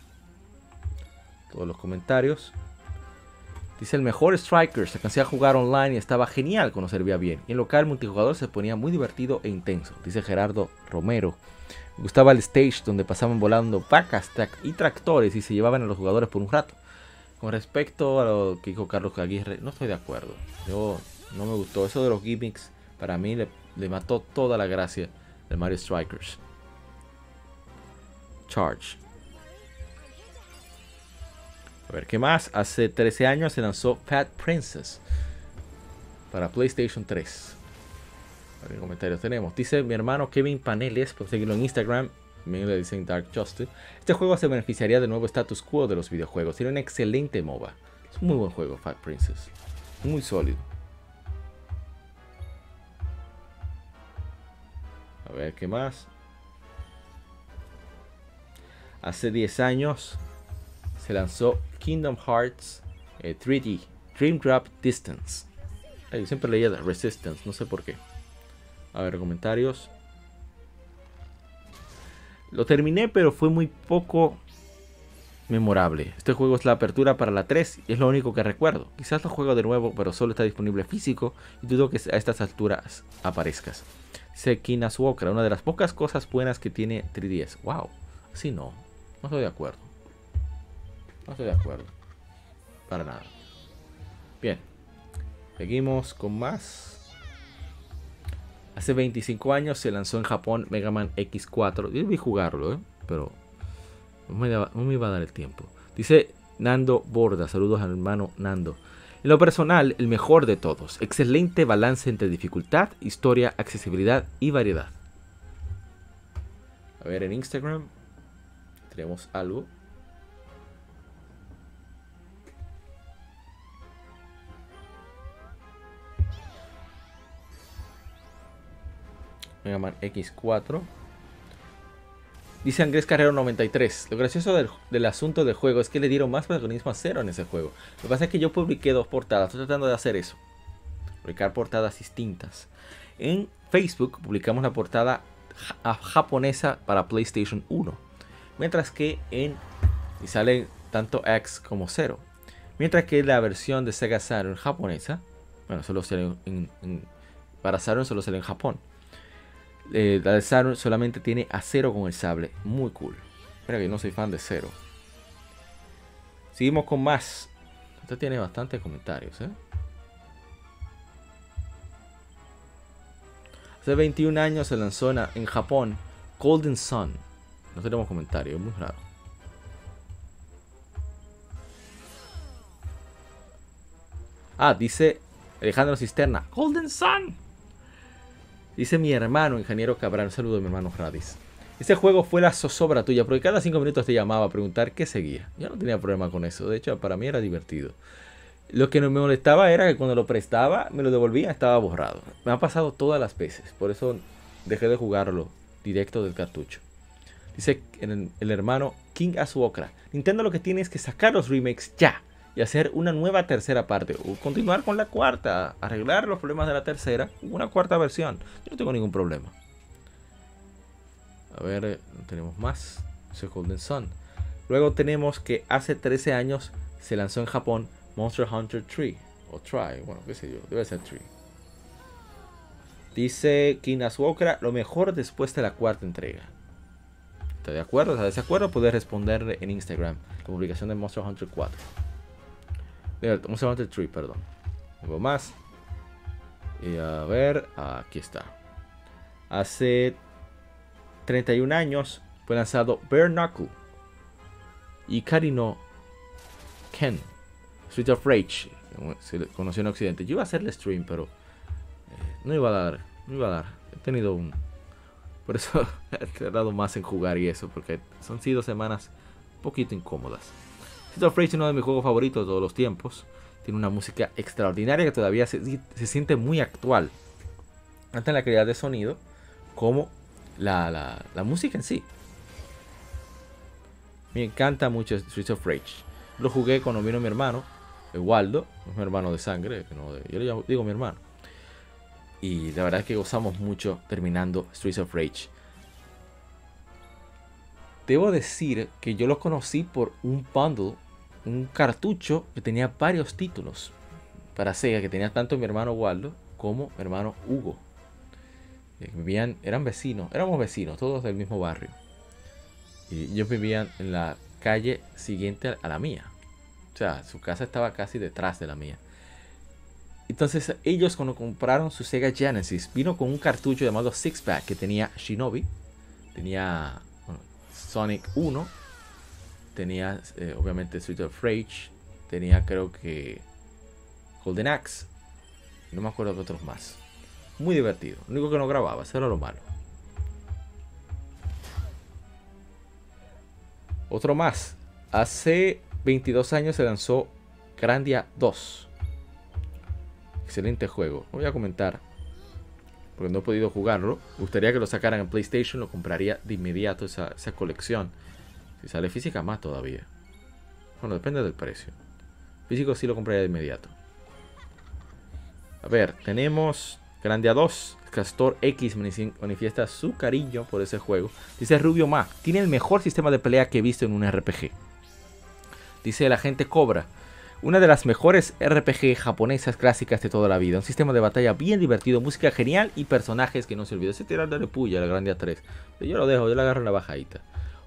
todos los comentarios. Dice el mejor Strikers, alcancé a jugar online y estaba genial cuando servía bien. Y en local multijugador se ponía muy divertido e intenso. Dice Gerardo Romero. Me gustaba el stage donde pasaban volando vacas y tractores y se llevaban a los jugadores por un rato. Con respecto a lo que dijo Carlos Aguirre, no estoy de acuerdo. Yo no me gustó. Eso de los gimmicks, para mí le, le mató toda la gracia de Mario Strikers. Charge. A ver, ¿qué más? Hace 13 años se lanzó Fat Princess para PlayStation 3. A ver, comentarios tenemos. Dice mi hermano Kevin Paneles, por seguirlo en Instagram. Me le dicen Dark Justice. Este juego se beneficiaría del nuevo status quo de los videojuegos. Tiene un excelente MOBA. Es un muy buen juego, Fat Princess. Muy sólido. A ver, ¿qué más? Hace 10 años se lanzó Kingdom Hearts 3D, eh, Dream Drop Distance. yo siempre leía Resistance, no sé por qué. A ver, comentarios. Lo terminé, pero fue muy poco memorable. Este juego es la apertura para la 3 y es lo único que recuerdo. Quizás lo juego de nuevo, pero solo está disponible físico y dudo que a estas alturas aparezcas. Sekina Swokra, una de las pocas cosas buenas que tiene 3DS. Wow, así no. No estoy de acuerdo. No estoy de acuerdo. Para nada. Bien. Seguimos con más. Hace 25 años se lanzó en Japón Mega Man X4. Yo vi jugarlo, ¿eh? pero no me, no me iba a dar el tiempo. Dice Nando Borda. Saludos al hermano Nando. En lo personal, el mejor de todos. Excelente balance entre dificultad, historia, accesibilidad y variedad. A ver, en Instagram tenemos algo. Mega Man X4. Dice Andrés Carrero 93. Lo gracioso del, asunto del juego es que le dieron más protagonismo a Cero en ese juego. Lo que pasa es que yo publiqué dos portadas. Estoy tratando de hacer eso. Publicar portadas distintas. En Facebook publicamos la portada japonesa para PlayStation 1. Mientras que en... Y sale tanto X como Zero. Mientras que la versión de Sega Saturn japonesa... Bueno, solo sale en, para Saturn solo sale en Japón. Eh, la de Saturn solamente tiene a Zero con el sable. Muy cool. Pero que no soy fan de Zero. Seguimos con más. Esto tiene bastantes comentarios, ¿eh? Hace 21 años se lanzó en Japón Golden Sun. No tenemos comentarios, es muy raro. Ah, dice Alejandro Cisterna. Golden Sun. Dice mi hermano, ingeniero Cabral. Un saludo de mi hermano Radis. Ese juego fue la zozobra tuya, porque cada cinco minutos te llamaba a preguntar qué seguía. Yo no tenía problema con eso. De hecho, para mí era divertido. Lo que me molestaba era que cuando lo prestaba, me lo devolvía, estaba borrado. Me ha pasado todas las veces. Por eso dejé de jugarlo directo del cartucho. Dice el, el hermano King Azuokra. Nintendo lo que tiene es que sacar los remakes ya y hacer una nueva tercera parte o continuar con la cuarta, arreglar los problemas de la tercera, una cuarta versión. Yo no tengo ningún problema. A ver, tenemos más. Golden Sun. Luego tenemos que hace 13 años se lanzó en Japón Monster Hunter 3 o Try, bueno, qué sé yo, debe ser 3. Dice Kinasuokra, lo mejor después de la cuarta entrega. ¿Está de acuerdo? ¿Está de acuerdo? Puedes responder en Instagram, la publicación de Monster Hunter 4. Monster Hunter 3, perdón. Algo más. Y a ver, aquí está. Hace 31 años fue lanzado Bare Knuckle y Karino Ken, Street of Rage, se conoció en Occidente. Yo iba a hacerle stream, pero eh, no iba a dar, no iba a dar. He tenido un, por eso he tardado más en jugar y eso, porque son sido semanas un poquito incómodas. Street of Rage es uno de mis juegos favoritos de todos los tiempos. Tiene una música extraordinaria que todavía se, siente muy actual. Tanto en la calidad de sonido como la, música en sí. Me encanta mucho Streets of Rage. Lo jugué cuando vino mi hermano, Waldo, mi hermano de sangre, yo le digo mi hermano. Y la verdad es que gozamos mucho terminando Streets of Rage. Debo decir que yo lo conocí por un bundle, un cartucho que tenía varios títulos para Sega, que tenía tanto mi hermano Waldo como mi hermano Hugo. Eh, vivían, eran vecinos, éramos vecinos, todos del mismo barrio. Y ellos vivían en la calle siguiente a la mía. O sea, su casa estaba casi detrás de la mía. Entonces ellos cuando compraron su Sega Genesis, vino con un cartucho llamado Six Pack que tenía Shinobi, tenía Sonic 1. Tenía eh, obviamente Street of Rage. Tenía creo que Golden Axe. No me acuerdo de otros más. muy divertido. Lo único que no grababa, eso era lo malo. Otro más. Hace 22 años se lanzó Grandia 2. Excelente juego. Voy a comentar. Porque no he podido jugarlo. Me gustaría que lo sacaran en PlayStation. Lo compraría de inmediato esa, colección. Si sale física más todavía. Bueno, depende del precio. Físico sí lo compraría de inmediato. A ver, tenemos Grandia 2. Castor X manifiesta su cariño por ese juego. Dice Rubio Ma, tiene el mejor sistema de pelea que he visto en un RPG. Dice la gente Cobra, una de las mejores RPG japonesas clásicas de toda la vida. Un sistema de batalla bien divertido, música genial y personajes que no se olviden. Se tiran de puya la Grandia 3. Yo lo dejo, yo le agarro en la bajadita.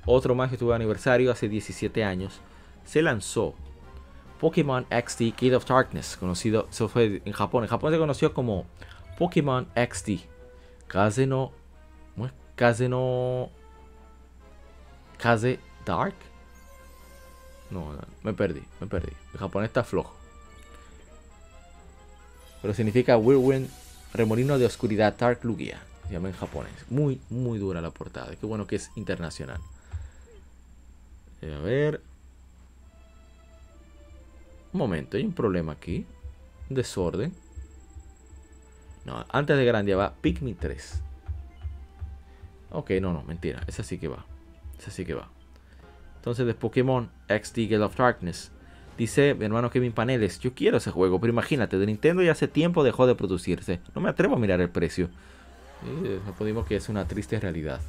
Otro más que tuvo aniversario hace 17 años. Se lanzó Pokémon XD Kid of Darkness, conocido, eso fue en Japón. En Japón se conoció como Pokémon XD. Kaze no. Kaze no. Kaze Dark. No, me perdí, me perdí. El japonés está flojo. Pero significa Whirlwind, remolino de oscuridad, Dark Lugia. Se llama en japonés. Muy, muy dura la portada. Qué bueno que es internacional. Eh, a ver. Un momento, hay un problema aquí. Un desorden. No, antes de Grandia va Pikmin 3. Ok, no, no, mentira. Esa sí que va. Esa sí que va. Entonces de Pokémon XD Gale of Darkness. Dice mi hermano Kevin Paneles, yo quiero ese juego, pero imagínate, de Nintendo ya hace tiempo dejó de producirse. No me atrevo a mirar el precio. Eh, no podemos que es una triste realidad.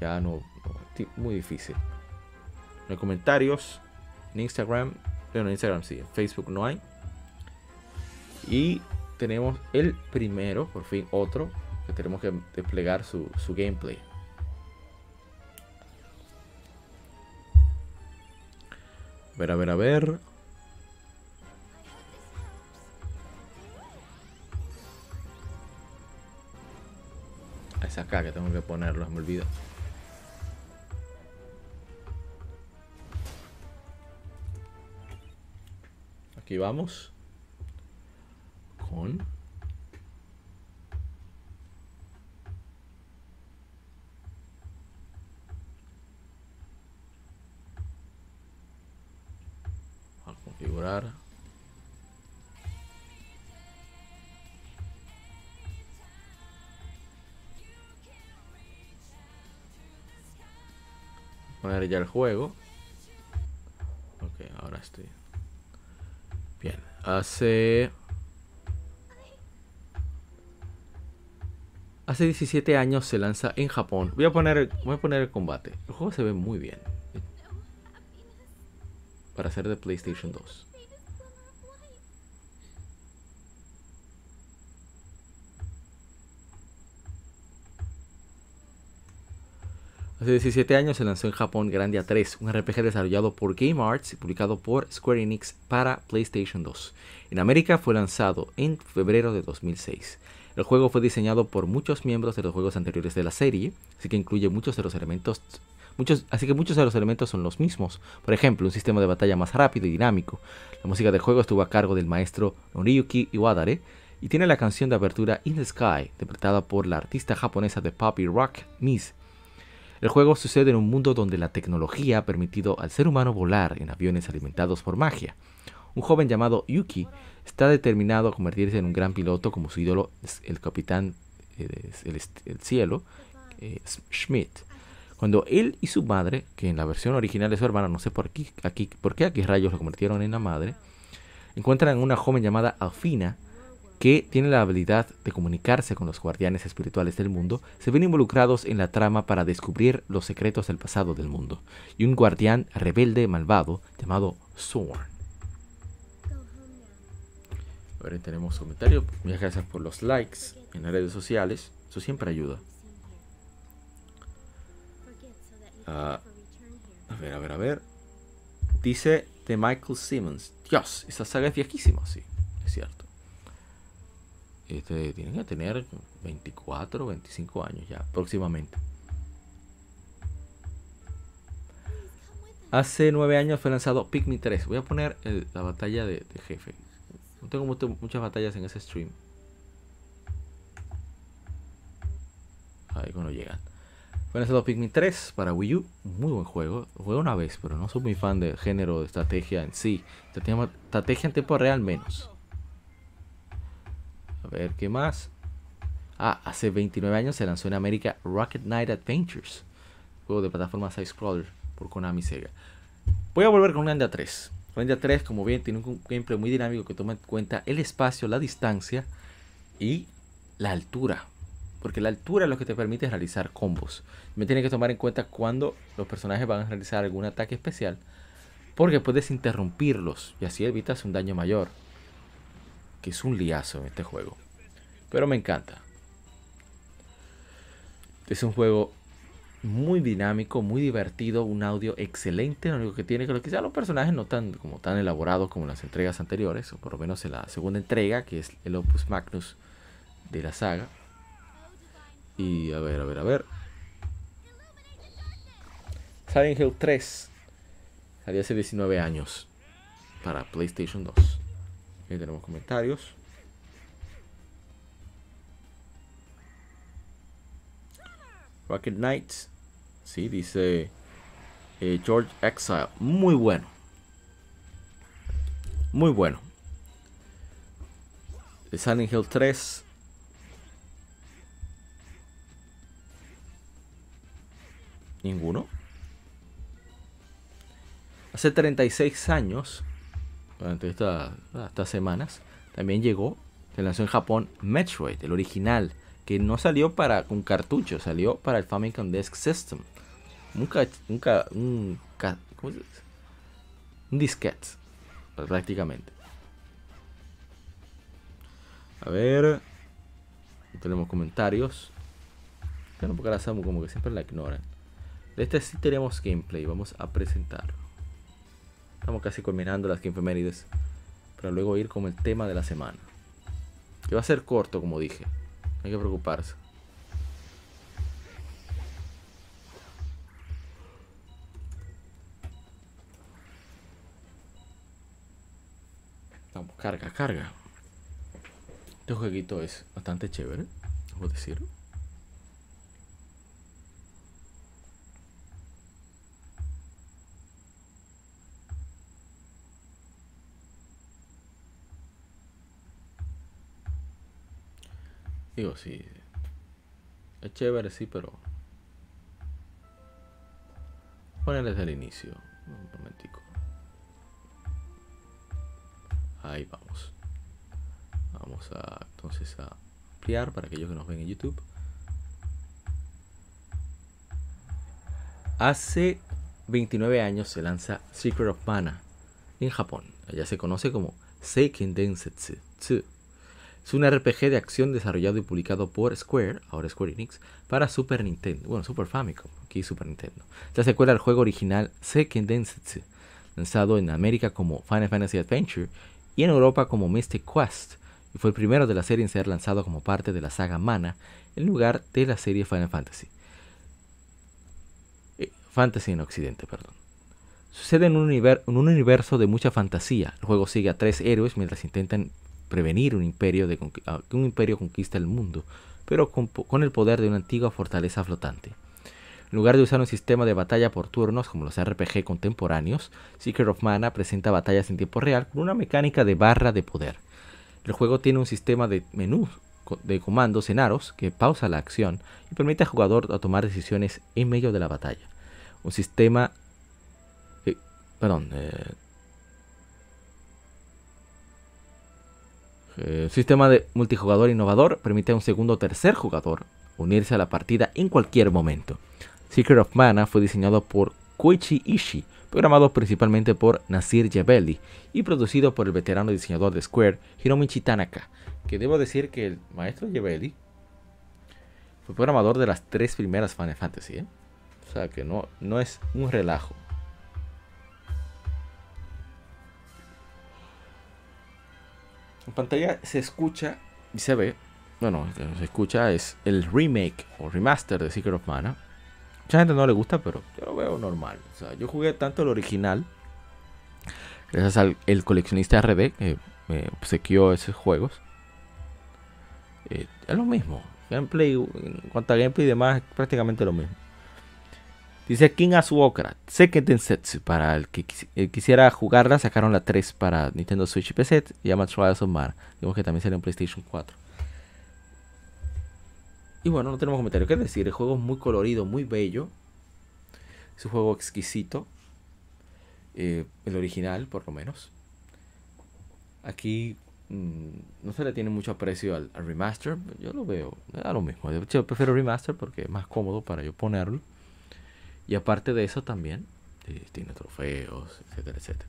Ya no, no, muy difícil. No hay comentarios. En Instagram, bueno, en Instagram sí, en Facebook no hay. Y tenemos el primero, por fin otro, que tenemos que desplegar su, su gameplay. A ver, a ver, a ver. Es acá que tengo que ponerlo, me olvido. Aquí vamos. Con... A configurar. Poner ya el juego. Ok, ahora estoy. Bien, hace... Hace 17 años se lanza en Japón. Voy a poner, voy a poner el combate. El juego se ve muy bien. Ser de PlayStation 2. Hace 17 años se lanzó en Japón Grandia 3, un RPG desarrollado por Game Arts y publicado por Square Enix para PlayStation 2. En América fue lanzado en febrero de 2006. El juego fue diseñado por muchos miembros de los juegos anteriores de la serie, así que incluye muchos de los elementos Muchos, así que muchos de los elementos son los mismos. Por ejemplo, un sistema de batalla más rápido y dinámico. La música del juego estuvo a cargo del maestro Noriyuki Iwadare y tiene la canción de apertura In the Sky, interpretada por la artista japonesa de pop y rock Miss. El juego sucede en un mundo donde la tecnología ha permitido al ser humano volar en aviones alimentados por magia. Un joven llamado Yuki está determinado a convertirse en un gran piloto como su ídolo, el capitán eh, el, el cielo, eh, Schmidt. Cuando él y su madre, que en la versión original de su hermana, no sé por, aquí, aquí, por qué aquí rayos lo convirtieron en la madre, encuentran una joven llamada Alfina, que tiene la habilidad de comunicarse con los guardianes espirituales del mundo, se ven involucrados en la trama para descubrir los secretos del pasado del mundo, y un guardián rebelde malvado llamado Zorn. Ahora tenemos comentarios. Muchas gracias por los likes en las redes sociales. Eso siempre ayuda. Uh, a ver, a ver, a ver. Dice de Michael Simmons. Dios, esa saga es viejísima, sí, es cierto. Este, tienen que tener 24, 25 años ya, próximamente. Hace 9 años fue lanzado Pikmin 3. Voy a poner la batalla de, jefe. No tengo muchas batallas en ese stream. Ahí cuando llegan. Final Pikmin 3 para Wii U. Muy buen juego. Jugué una vez, pero no soy muy fan del género de estrategia en sí. Estrategia en tiempo real menos. A ver, ¿qué más? Ah, hace 29 años se lanzó en América Rocket Knight Adventures. Juego de plataforma side-scroller por Konami Sega. Voy a volver con Ninja 3. Ninja 3, como bien, tiene un gameplay muy dinámico que toma en cuenta el espacio, la distancia y la altura. Porque la altura es lo que te permite realizar combos. Me tiene que tomar en cuenta cuando los personajes van a realizar algún ataque especial. Porque puedes interrumpirlos y así evitas un daño mayor. Que es un liazo en este juego. Pero me encanta. Es un juego muy dinámico, muy divertido, un audio excelente. Lo único que tiene que quizá los personajes no tan como tan elaborados como las entregas anteriores, o por lo menos en la segunda entrega, que es el Opus Magnus de la saga. Y a ver, a ver, a ver. Silent Hill 3 salió hace 19 años para PlayStation 2. Aquí tenemos comentarios. Rocket Knights. Sí, dice eh, George Exile. Muy bueno. Muy bueno. Silent Hill 3. Ninguno. Hace 36 años, durante estas semanas, también llegó, se lanzó en Japón Metroid, el original que no salió para un cartucho, salió para el Famicom Disk System. Nunca, nunca, un, un disquete, prácticamente. A ver, tenemos comentarios. Pero porque la Samu como que siempre la ignoran. De este sí tenemos gameplay, vamos a presentarlo. Estamos casi culminando las Gamefemérides. Para luego ir con el tema de la semana. Que va a ser corto, como dije hay que preocuparse. Vamos, carga, carga. Este jueguito es bastante chévere, debo decir. Digo, sí. Es chévere, sí, pero. Poner desde el inicio. Un momentico. Ahí vamos. Vamos a entonces a ampliar para aquellos que nos ven en YouTube. Hace 29 años se lanza Secret of Mana en Japón. Allá se conoce como Seiken Densetsu es un RPG de acción desarrollado y publicado por Square, ahora Square Enix, para Super Nintendo, bueno, Super Famicom, aquí Super Nintendo. La secuela del juego original Seiken Densetsu, lanzado en América como Final Fantasy Adventure y en Europa como Mystic Quest, y fue el primero de la serie en ser lanzado como parte de la saga Mana, en lugar de la serie Final Fantasy. Eh, fantasy en Occidente, perdón. Sucede en un universo de mucha fantasía. El juego sigue a tres héroes mientras intentan prevenir un imperio de ah, que un imperio conquista el mundo, pero con, el poder de una antigua fortaleza flotante. En lugar de usar un sistema de batalla por turnos como los RPG contemporáneos, Secret of Mana presenta batallas en tiempo real con una mecánica de barra de poder. El juego tiene un sistema de menú de comandos en aros que pausa la acción y permite al jugador tomar decisiones en medio de la batalla. Un sistema... Eh, perdón, eh, eh, sistema de multijugador innovador permite a un segundo o tercer jugador unirse a la partida en cualquier momento. Secret of Mana fue diseñado por Koichi Ishii, programado principalmente por Nasir Jebeli y producido por el veterano diseñador de Square, Hiromichi Tanaka, que debo decir que el maestro Jebeli fue programador de las tres primeras Final Fantasy. ¿eh? O sea que no, no es un relajo. En pantalla se escucha y se ve, bueno, se escucha es el remake o remaster de Secret of Mana. Mucha gente no le gusta, pero yo lo veo normal. O sea, yo jugué tanto el original, gracias al el coleccionista RD que me obsequió esos juegos. Eh, es lo mismo, Gameplay, en cuanto a gameplay y demás, es prácticamente lo mismo. Dice King Asuokra, Seken Densetsu. Para el que quisiera jugarla, sacaron la 3 para Nintendo Switch y PC. Se llama Trials of Mar. Digamos que también sería en PlayStation 4. Y bueno, no tenemos comentario que decir. El juego es muy colorido, muy bello. Es un juego exquisito. Eh, el original, por lo menos. Aquí mm, no se le tiene mucho aprecio al, remaster. Yo lo veo, me da lo mismo. Hecho, prefiero remaster porque es más cómodo para yo ponerlo. Y aparte de eso también, tiene trofeos, etcétera, etcétera.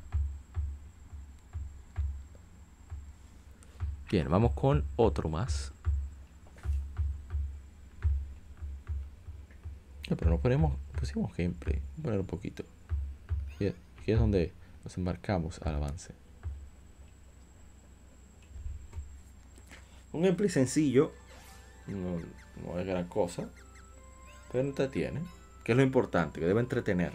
Bien, vamos con otro más. pero no ponemos, pusimos gameplay. Voy a poner un poquito. Aquí, es donde nos embarcamos al avance. Un gameplay sencillo. No, no es gran cosa. Pero entretiene. Que es lo importante, que debe entretener.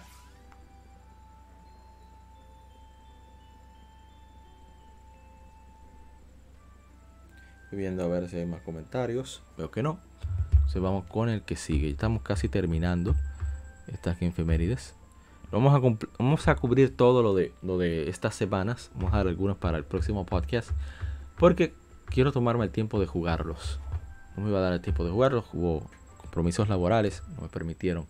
Estoy viendo a ver si hay más comentarios. Veo que no. Entonces vamos con el que sigue. Estamos casi terminando estas efemérides. Vamos a, vamos a cubrir todo lo de, lo de estas semanas. Vamos a dar algunos para el próximo podcast. Porque quiero tomarme el tiempo de jugarlos. No me iba a dar el tiempo de jugarlos. Hubo compromisos laborales. No me permitieron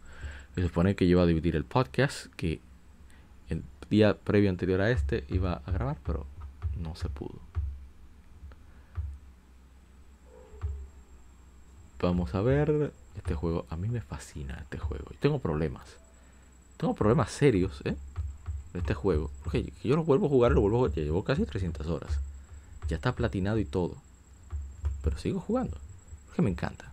se supone que yo iba a dividir el podcast, que el día previo anterior a este iba a grabar, pero no se pudo. Vamos a ver este juego. A mí me fascina este juego. Y tengo problemas. Tengo problemas serios, ¿eh? De este juego. Porque yo lo vuelvo a jugar, lo vuelvo a jugar. Ya llevo casi 300 horas. Ya está platinado y todo. Pero sigo jugando. Porque me encanta.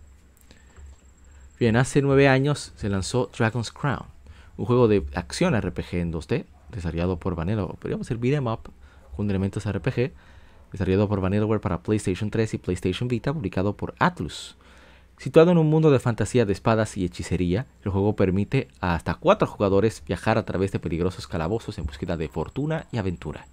Bien, hace nueve años se lanzó Dragon's Crown, un juego de acción RPG en 2D, desarrollado por Vanilla, podríamos decir beat'em up, con elementos RPG, desarrollado por Vanillaware para PlayStation 3 y PlayStation Vita, publicado por Atlus. Situado en un mundo de fantasía de espadas y hechicería, el juego permite a hasta cuatro jugadores viajar a través de peligrosos calabozos en búsqueda de fortuna y aventura.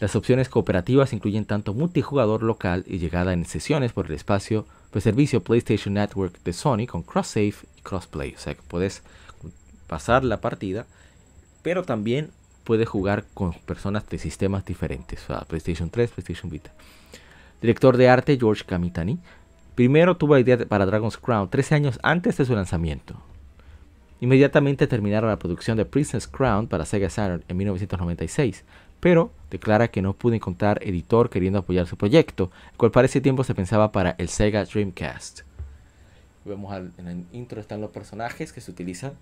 Las opciones cooperativas incluyen tanto multijugador local y llegada en sesiones por el espacio pues servicio PlayStation Network de Sony con cross-save y cross-play. O sea que puedes pasar la partida, pero también puedes jugar con personas de sistemas diferentes. O sea, PlayStation 3, PlayStation Vita. Director de arte George Kamitani. Primero tuvo la idea para Dragon's Crown 13 años antes de su lanzamiento. Inmediatamente terminaron la producción de Princess Crown para Sega Saturn en 1996, pero declara que no pudo encontrar editor queriendo apoyar su proyecto, el cual para ese tiempo se pensaba para el Sega Dreamcast. Vemos en el intro están los personajes que se utilizan.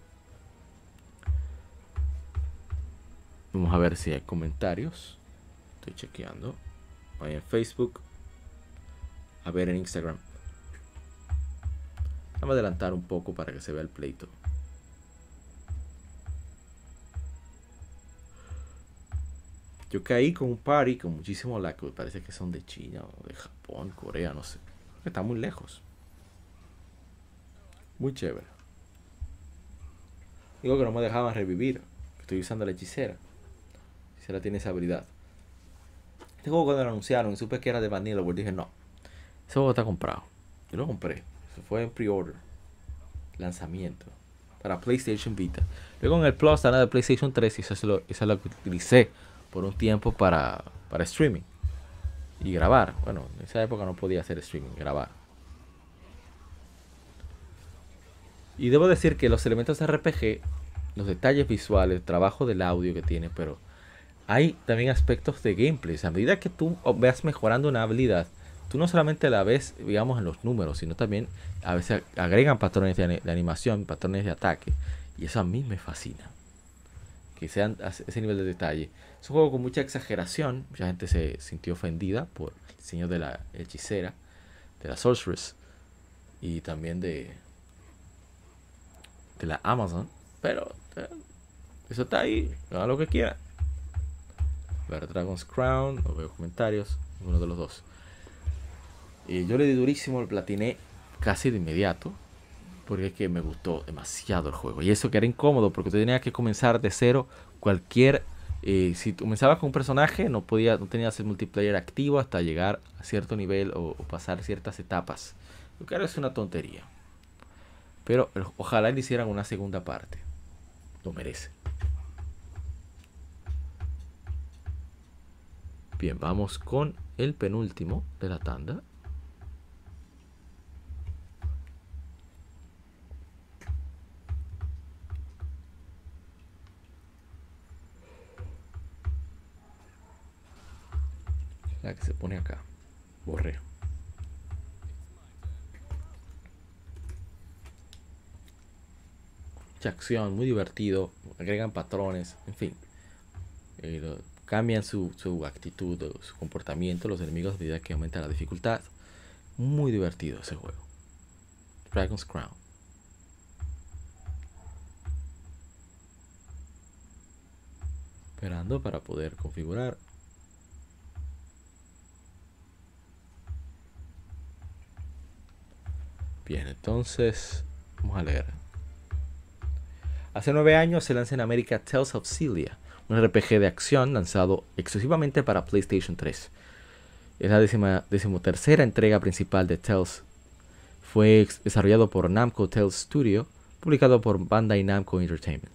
Vamos a ver si hay comentarios. Estoy chequeando. Voy en Facebook. A ver en Instagram. Vamos a adelantar un poco para que se vea el pleito. Yo caí con un party con muchísimo lag, parece que son de China o de Japón, Corea, no sé. Está muy lejos. Muy chévere. Digo que no me dejaban revivir. Estoy usando la hechicera. La hechicera tiene esa habilidad. Este juego cuando lo anunciaron supe que era de Vanilla World, dije no. Ese juego está comprado. Yo lo compré. Se fue en pre-order. Lanzamiento. Para PlayStation Vita. Luego en el Plus era de PlayStation 3 y eso es eso lo que utilicé por un tiempo para, para streaming y grabar. Bueno, en esa época no podía hacer streaming, grabar. Y debo decir que los elementos de RPG, los detalles visuales, el trabajo del audio que tiene, pero hay también aspectos de gameplay. a medida que tú veas mejorando una habilidad, tú no solamente la ves, digamos, en los números, sino también a veces agregan patrones de, animación, patrones de ataque. Y eso a mí me fascina que sean ese nivel de detalle. Es un juego con mucha exageración. Mucha gente se sintió ofendida por el diseño de la hechicera, de la sorceress y también de, de la Amazon. Pero eh, eso está ahí. Hagan lo que quieran. Ver Dragon's Crown, no veo comentarios, uno de los dos. Y yo le di durísimo, el platiné casi de inmediato porque es que me gustó demasiado el juego. Y eso que era incómodo porque tú tenías que comenzar de cero cualquier si comenzabas con un personaje, no, podía, no tenías el multiplayer activo hasta llegar a cierto nivel o, pasar ciertas etapas. Lo que es una tontería. Pero ojalá le hicieran una segunda parte. Lo merece. Bien, vamos con el penúltimo de la tanda. La que se pone acá. Borreo. Mucha acción, muy divertido. Agregan patrones, en fin. Eh, cambian su, su actitud, su comportamiento, los enemigos a medida que aumenta la dificultad. Muy divertido ese juego. Dragon's Crown. Esperando para poder configurar Bien, entonces vamos a leer. Hace nueve años se lanza en América Tales of Celia, un RPG de acción lanzado exclusivamente para PlayStation 3. Es la décima, decimotercera entrega principal de Tales. Fue desarrollado por Namco Tales Studio, publicado por Bandai Namco Entertainment.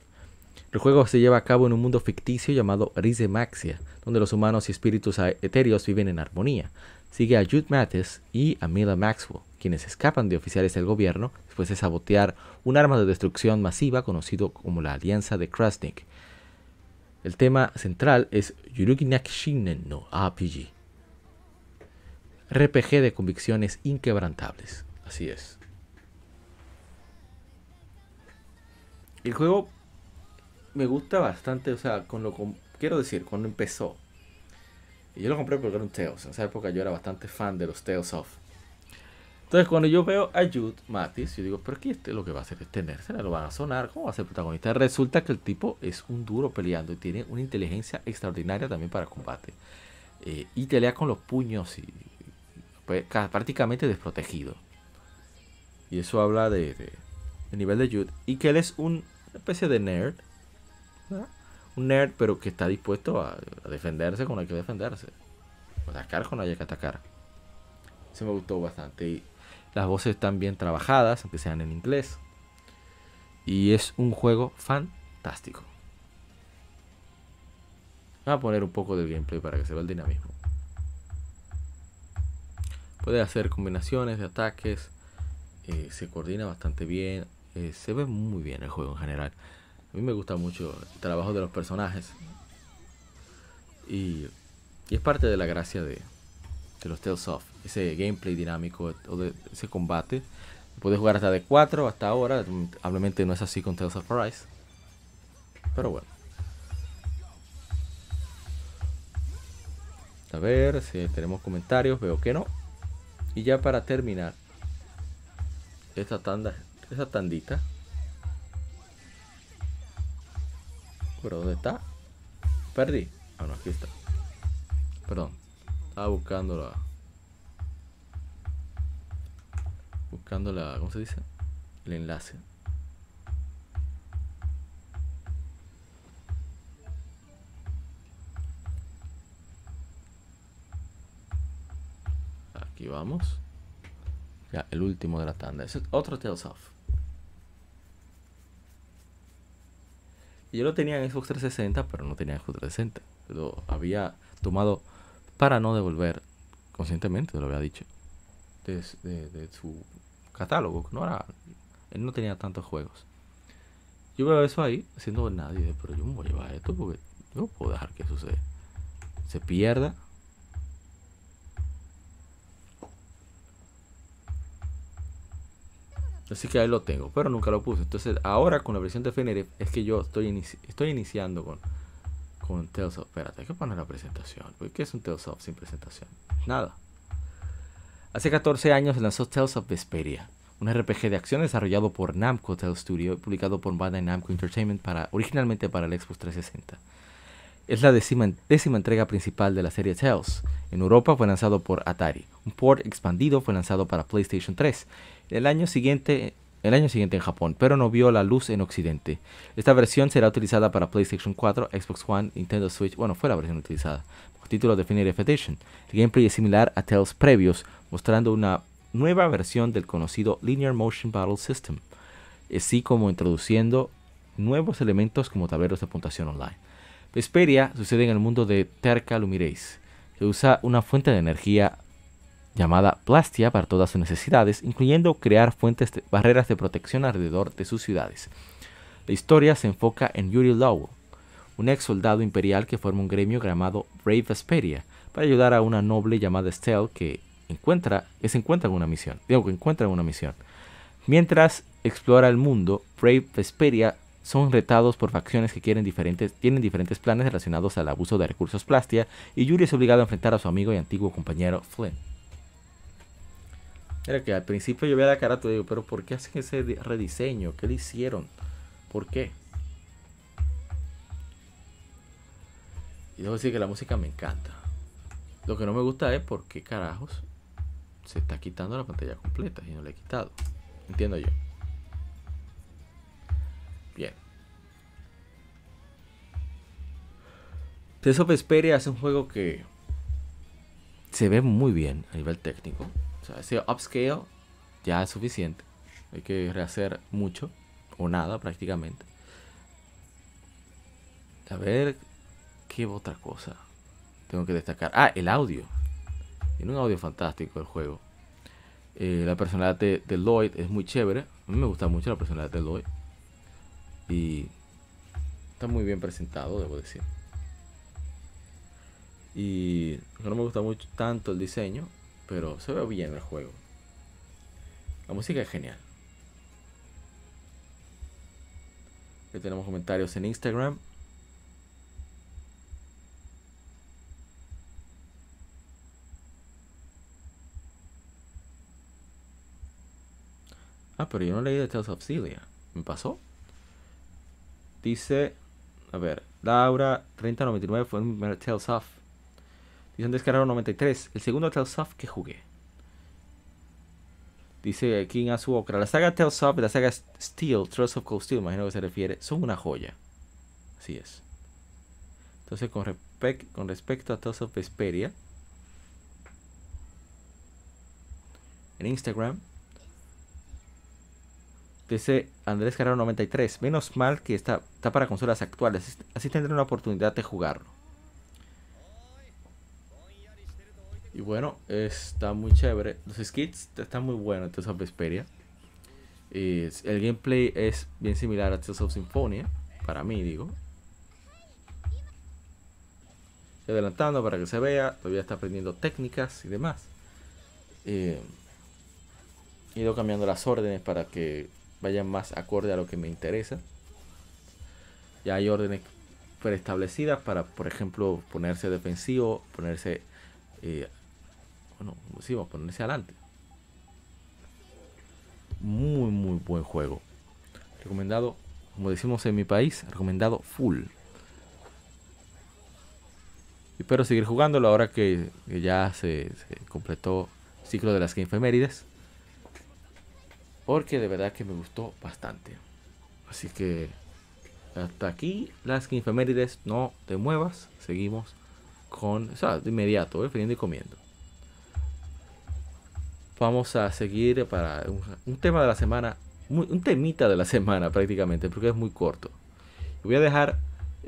El juego se lleva a cabo en un mundo ficticio llamado Rise Maxia, donde los humanos y espíritus etéreos viven en armonía. Sigue a Jude Mathis y a Mila Maxwell, quienes escapan de oficiales del gobierno después de sabotear un arma de destrucción masiva conocido como la Alianza de Krasnik. El tema central es Yurugi Nakishinen no RPG. RPG de convicciones inquebrantables. Así es. El juego me gusta bastante, o sea, con lo quiero decir, cuando empezó. Y yo lo compré porque era un Tales. En esa época yo era bastante fan de los Tales of. Entonces, cuando yo veo a Jude Matis, yo digo, pero aquí este lo que va a hacer es tenerse, lo van a sonar, ¿cómo va a ser protagonista? Resulta que el tipo es un duro peleando y tiene una inteligencia extraordinaria también para combate. Eh, y pelea con los puños y pues, prácticamente desprotegido. Y eso habla de, nivel de Jude. Y que él es una especie de nerd. Un nerd, pero que está dispuesto a, defenderse cuando hay que defenderse. atacar cuando hay que atacar. Eso me gustó bastante. Y las voces están bien trabajadas, aunque sean en inglés. Y es un juego fantástico. Voy a poner un poco de gameplay para que se vea el dinamismo. Puede hacer combinaciones de ataques. Eh, se coordina bastante bien. Eh, se ve muy bien el juego en general. A mí me gusta mucho el trabajo de los personajes. Y, y es parte de la gracia de, de los Tales of, ese gameplay dinámico o de ese combate. Puedes jugar hasta de 4 hasta ahora, probablemente no es así con Tales of Arise. Pero bueno. A ver si tenemos comentarios, veo que no. Y ya para terminar esta tanda, esa tandita. ¿Pero dónde está? Perdí. Ah, no, aquí está. Perdón. Estaba buscando la. Buscando la. ¿Cómo se dice? El enlace. Aquí vamos. Ya, el último de la tanda. Es otro Tales of. Yo lo tenía en Xbox 360, pero no tenía Xbox 360. Pero había tomado para no devolver conscientemente, lo había dicho, de, su catálogo. No era, él no tenía tantos juegos. Yo veo eso ahí, haciendo nadie, pero yo me voy a llevar esto porque yo no puedo dejar que eso se, pierda. Así que ahí lo tengo, pero nunca lo puse. Entonces, ahora con la versión de Fenrir es que yo estoy, estoy iniciando con, con Tales of. Espérate, hay que poner la presentación. ¿Qué es un Tales of sin presentación? Nada. Hace 14 años lanzó Tales of Vesperia, un RPG de acción desarrollado por Namco Tales Studio y publicado por Bandai Namco Entertainment para, originalmente para el Xbox 360. Es la décima, entrega principal de la serie Tales. En Europa fue lanzado por Atari. Un port expandido fue lanzado para PlayStation 3. El año siguiente el año siguiente en Japón, pero no vio la luz en Occidente. Esta versión será utilizada para PlayStation 4, Xbox One, Nintendo Switch, bueno, fue la versión utilizada. Título Definitive Edition. El gameplay es similar a Tales previos, mostrando una nueva versión del conocido Linear Motion Battle System, así como introduciendo nuevos elementos como tableros de puntuación online. Vesperia sucede en el mundo de Terca Lumireis, que usa una fuente de energía llamada Plastia para todas sus necesidades, incluyendo crear fuentes de barreras de protección alrededor de sus ciudades. La historia se enfoca en Yuri Lowell, un ex soldado imperial que forma un gremio llamado Brave Vesperia para ayudar a una noble llamada Estelle que encuentra, que se encuentra en una misión, digo que encuentra en una misión. Mientras explora el mundo, Brave Vesperia son retados por facciones que quieren diferentes, tienen diferentes planes relacionados al abuso de recursos Plastia y Yuri es obligado a enfrentar a su amigo y antiguo compañero Flynn. Era que al principio yo veía la cara y digo, pero ¿por qué hacen ese rediseño? ¿Qué le hicieron? ¿Por qué? Y debo decir que la música me encanta. Lo que no me gusta es por qué carajos se está quitando la pantalla completa y no la he quitado. Entiendo yo. Bien. Tales of Vesperia es un juego que se ve muy bien a nivel técnico. O sea, ese upscale ya es suficiente. Hay que rehacer mucho o nada prácticamente. A ver qué otra cosa tengo que destacar. Ah, el audio. Tiene un audio fantástico el juego. Eh, la personalidad de, Lloyd es muy chévere. A mí me gusta mucho la personalidad de Lloyd. Y está muy bien presentado, debo decir. Y no me gusta mucho tanto el diseño, pero se ve bien el juego. La música es genial. Aquí tenemos comentarios en Instagram. Ah, pero yo no leí de Tales of Celia. ¿Me pasó? Dice, a ver, Laura 3099 fue el primer Tales of. Dice descargado 93, el segundo Tales of que jugué. Dice King Azuokra, la saga Tales of y la saga Steel, Trust of Cold Steel, imagino que se refiere, son una joya. Así es. Entonces, con, con respecto a Tales of Vesperia, en Instagram, dice Andrés Carrero 93, menos mal que está, está para consolas actuales, así tendré una oportunidad de jugarlo. Y bueno, está muy chévere. Los skits están muy buenos en Tales of Vesperia. el gameplay es bien similar a Tales of Symphonia. Para mí, digo. Estoy adelantando para que se vea. Todavía está aprendiendo técnicas y demás. Eh, he ido cambiando las órdenes para que vayan más acorde a lo que me interesa. Ya hay órdenes preestablecidas para, por ejemplo, ponerse defensivo, ponerse eh, bueno, sí, ponerse adelante. Muy, muy buen juego. Recomendado, como decimos en mi país, recomendado full. Espero seguir jugándolo ahora que, ya se, completó el ciclo de las Game Femérides. Porque de verdad que me gustó bastante. Así que hasta aquí las Game Femérides. No te muevas. Seguimos con, o sea, de inmediato, ¿eh? y comiendo vamos a seguir para un, tema de la semana, un temita de la semana prácticamente, porque es muy corto. Voy a dejar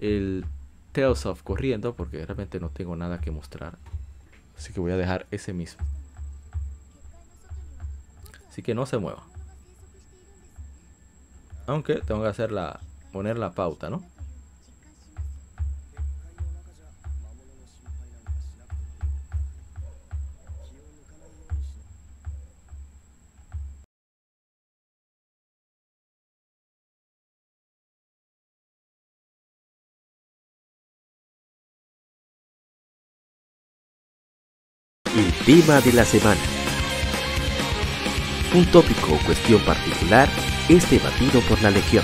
el Tales of corriendo porque realmente no tengo nada que mostrar. Así que voy a dejar ese mismo. Así que no se mueva. Aunque tengo que hacer la, poner la pauta, ¿no? El tema de la semana. Un tópico o cuestión particular es debatido por la Legión.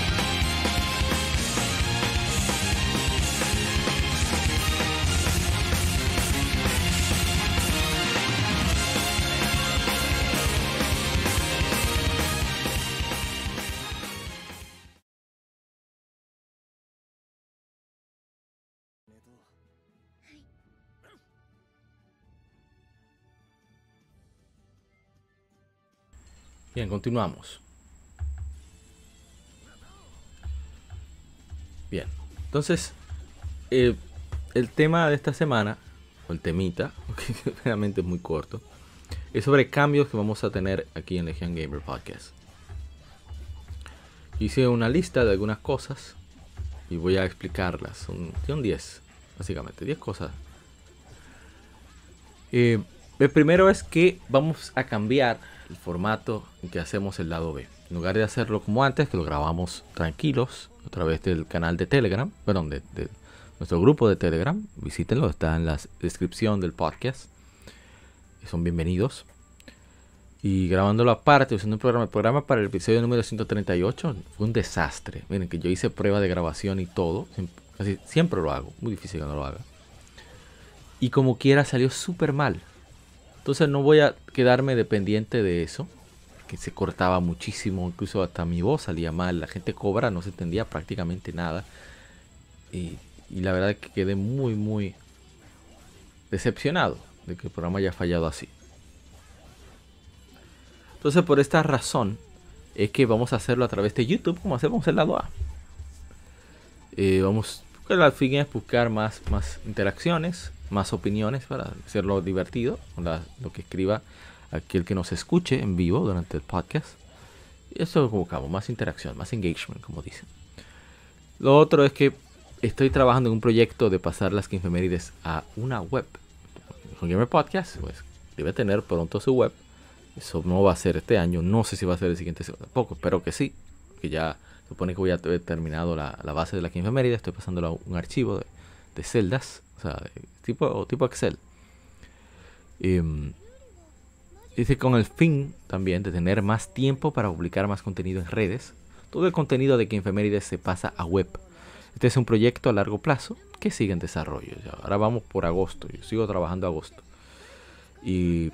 Bien, continuamos. Bien, entonces, eh, el tema de esta semana, o el temita, que realmente es muy corto, es sobre cambios que vamos a tener aquí en Legion Gamer Podcast. Hice una lista de algunas cosas y voy a explicarlas. Son, son 10, básicamente, 10 cosas. Eh, el primero es que vamos a cambiar el formato en que hacemos el lado B. En lugar de hacerlo como antes, que lo grabamos tranquilos a través del canal de Telegram, perdón, de, nuestro grupo de Telegram, visítenlo, está en la descripción del podcast. Son bienvenidos. Y grabándolo aparte, usando un programa, el programa para el episodio número 138 fue un desastre. Miren que yo hice prueba de grabación y todo. Casi siempre lo hago, muy difícil que no lo haga. Y como quiera salió súper mal. Entonces no voy a quedarme dependiente de eso. Se cortaba muchísimo, incluso hasta mi voz salía mal. La gente cobra, no se entendía prácticamente nada. Y, la verdad es que quedé muy, muy decepcionado de que el programa haya fallado así. Entonces por esta razón es que vamos a hacerlo a través de YouTube como hacemos el lado A. Eh, vamos, al fin es buscar más, más interacciones, más opiniones para hacerlo divertido, lo que escriba aquel que nos escuche en vivo durante el podcast. Y eso buscamos, más interacción, más engagement, como dicen. Lo otro es que estoy trabajando en un proyecto de pasar las Kinfemérides a una web. Con Gamer Podcast, pues debe tener pronto su web eso no va a ser este año. No sé si va a ser el siguiente tampoco. Espero que sí. Que ya supone que voy a haber terminado la, base de la Mérida. Estoy pasándolo a un archivo de, celdas. O sea, tipo, tipo Excel. Em, dice con el fin también de tener más tiempo para publicar más contenido en redes. Todo el contenido de Kinfemérides se pasa a web. Este es un proyecto a largo plazo que sigue en desarrollo. Ahora vamos por agosto. Yo sigo trabajando agosto. Y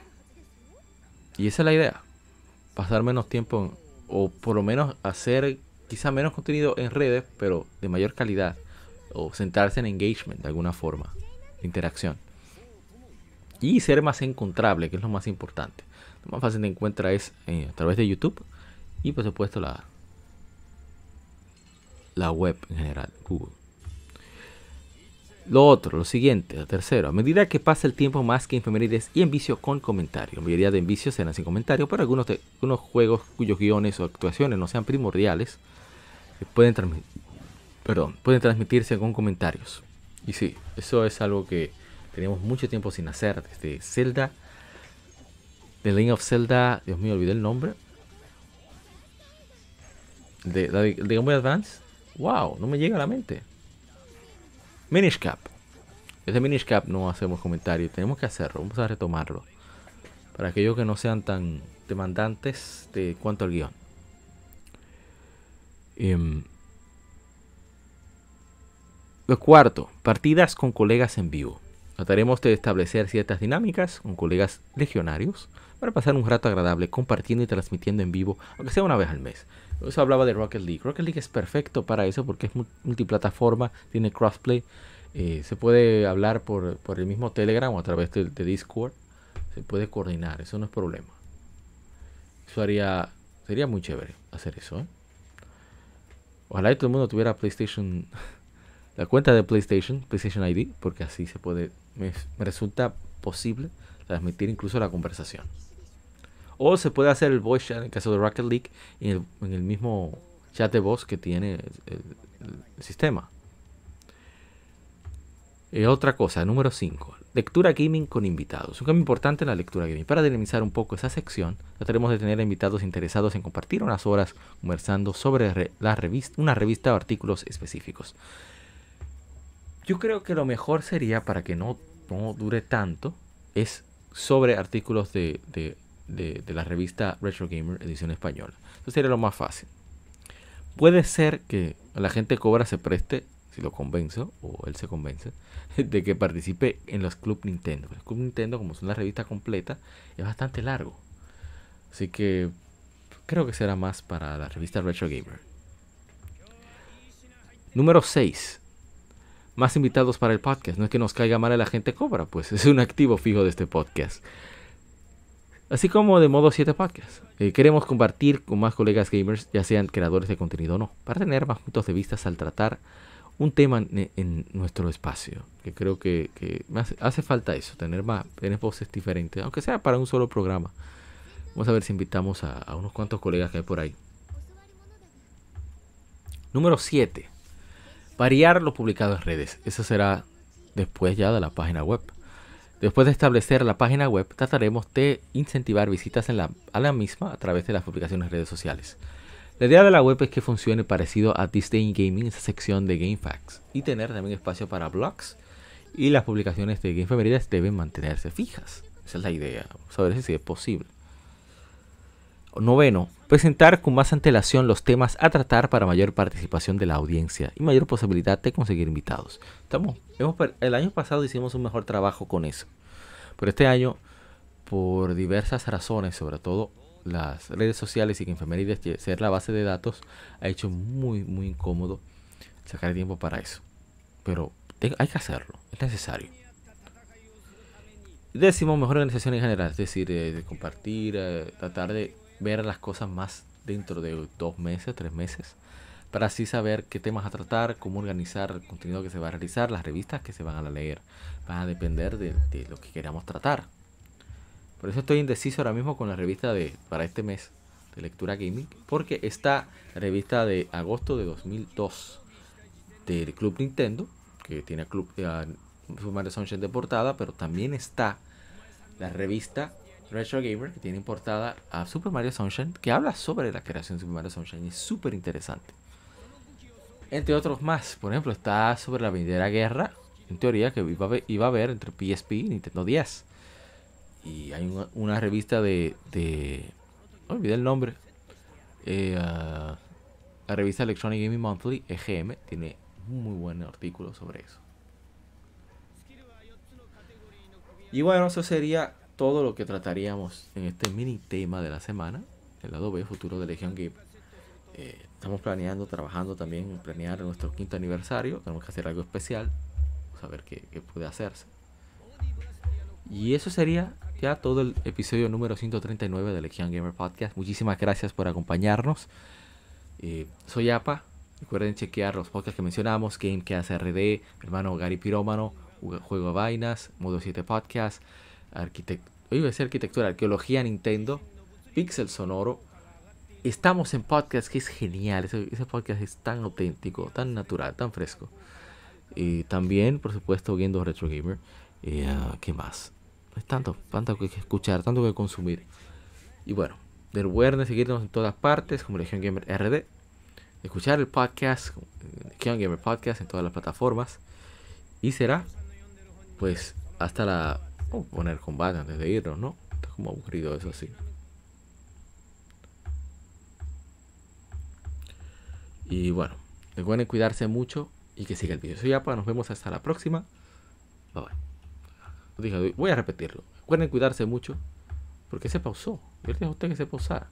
y esa es la idea. Pasar menos tiempo o por lo menos hacer quizá menos contenido en redes, pero de mayor calidad. O sentarse en engagement de alguna forma. Interacción. Y ser más encontrable, que es lo más importante. Más fácil de encuentra es eh, a través de YouTube y por supuesto la, la web en general, Google. Lo otro, lo siguiente, lo tercero, a medida que pasa el tiempo más que infemérides y en vicio con comentario. La mayoría de envicios serán sin comentario, pero algunos, de, algunos juegos cuyos guiones o actuaciones no sean primordiales eh, pueden, perdón, pueden transmitirse con comentarios. Y sí, eso es algo que tenemos mucho tiempo sin hacer. Desde Zelda, The Lane of Zelda, Dios mío, olvidé el nombre. De, de, Game Boy Advance. Wow, no me llega a la mente. Minish Cap. Ese Minish Cap no hacemos comentarios. Tenemos que hacerlo. Vamos a retomarlo. Para aquellos que no sean tan demandantes de cuanto al guion. Em, lo cuarto, partidas con colegas en vivo. Trataremos de establecer ciertas dinámicas con colegas legionarios para pasar un rato agradable compartiendo y transmitiendo en vivo, aunque sea una vez al mes. Eso hablaba de Rocket League. Rocket League es perfecto para eso porque es multiplataforma, tiene crossplay. Eh, se puede hablar por, el mismo Telegram o a través de, Discord. Se puede coordinar, eso no es problema. Eso sería muy chévere hacer eso. ¿eh? Ojalá todo el mundo tuviera PlayStation, la cuenta de PlayStation, PlayStation ID, porque así se puede, me resulta posible transmitir incluso la conversación. O se puede hacer el voice chat en el caso de Rocket League en el, mismo chat de voz que tiene el, sistema. Eh, otra cosa, número 5. Lectura gaming con invitados. Un cambio importante en la lectura gaming. Para dinamizar un poco esa sección, trataremos de tener invitados interesados en compartir unas horas conversando sobre la una revista o artículos específicos. Yo creo que lo mejor sería, para que no, dure tanto, es sobre artículos de, la revista Retro Gamer edición española. Eso sería lo más fácil. Puede ser que la gente cobra se preste, si lo convenzo, o él se convence, de que participe en los Club Nintendo. El Club Nintendo, como es una revista completa, es bastante largo. Así que creo que será más para la revista Retro Gamer. Número 6. Más invitados para el podcast. No es que nos caiga mal a la gente cobra, pues es un activo fijo de este podcast. Así como de modo 7 podcast. Eh, queremos compartir con más colegas gamers, ya sean creadores de contenido o no, para tener más puntos de vista al tratar un tema en, nuestro espacio. Que creo que, hace, falta eso, tener más tener voces diferentes, aunque sea para un solo programa. Vamos a ver si invitamos a, a unos cuantos colegas que hay por ahí. Número 7. Variar lo publicado en redes. Eso será después ya de la página web. Después de establecer la página web, trataremos de incentivar visitas en la, a la misma a través de las publicaciones en redes sociales. La idea de la web es que funcione parecido a This Day in Gaming, esa sección de GameFAQs, y tener también espacio para blogs. Y las publicaciones de Game deben mantenerse fijas. Esa es la idea. Vamos a ver si es posible. Noveno, presentar con más antelación los temas a tratar para mayor participación de la audiencia y mayor posibilidad de conseguir invitados. Estamos, el año pasado hicimos un mejor trabajo con eso, pero este año, por diversas razones, sobre todo las redes sociales y que Infemérides ser la base de datos, ha hecho muy, muy incómodo sacar tiempo para eso. Pero hay que hacerlo, es necesario. Décimo, mejor organización en general, es decir, eh, de compartir, eh, tratar de ver las cosas más dentro de dos meses, tres meses, para así saber qué temas a tratar, cómo organizar el contenido que se va a realizar, las revistas que se van a leer, van a depender de, lo que queramos tratar. Por eso estoy indeciso ahora mismo con la revista de para este mes de lectura gaming, porque está la revista de agosto de 2002 del Club Nintendo, que tiene Club uh, Super Mario Sunshine de portada, pero también está la revista Retro Gamer, que tiene portada a Super Mario Sunshine, que habla sobre la creación de Super Mario Sunshine y es súper interesante. Entre otros más, por ejemplo, está sobre la venidera guerra, en teoría, que iba a haber, entre PSP y Nintendo 10. Y hay una, revista de, de. olvidé el nombre. Eh, la revista Electronic Gaming Monthly, EGM, tiene muy buen artículo sobre eso. Y bueno, eso sería todo lo que trataríamos en este mini tema de la semana, el lado B, futuro de Legion Game. Eh, estamos planeando, trabajando también planear nuestro quinto aniversario. Tenemos que hacer algo especial. A ver qué, puede hacerse. Y eso sería ya todo el episodio número 139 de Legion Gamer Podcast. Muchísimas gracias por acompañarnos. Eh, soy APA. Recuerden chequear los podcasts que mencionamos: Gamecast RD, hermano Gary Pirómano, Juego de Vainas, Modo 7 Podcast arquitectura, iba a arquitectura, arqueología Nintendo, Pixel Sonoro. Estamos en podcast que es genial, ese, podcast es tan auténtico, tan natural, tan fresco. Y también, por supuesto, viendo Retro Gamer. Uh, ¿Qué más? Es tanto, tanto que escuchar, tanto que consumir. Y bueno, recuerden seguirnos en todas partes como Legion Gamer RD. Escuchar el podcast, Legion Gamer Podcast en todas las plataformas. Y será, pues, hasta la o poner combate antes de irnos, ¿no? Está como aburrido eso así. Y bueno, recuerden cuidarse mucho y que siga el video. Soy Apa, nos vemos hasta la próxima. Bye bye. voy a repetirlo. Recuerden cuidarse mucho. Porque se pausó. Yo le usted que se pausara.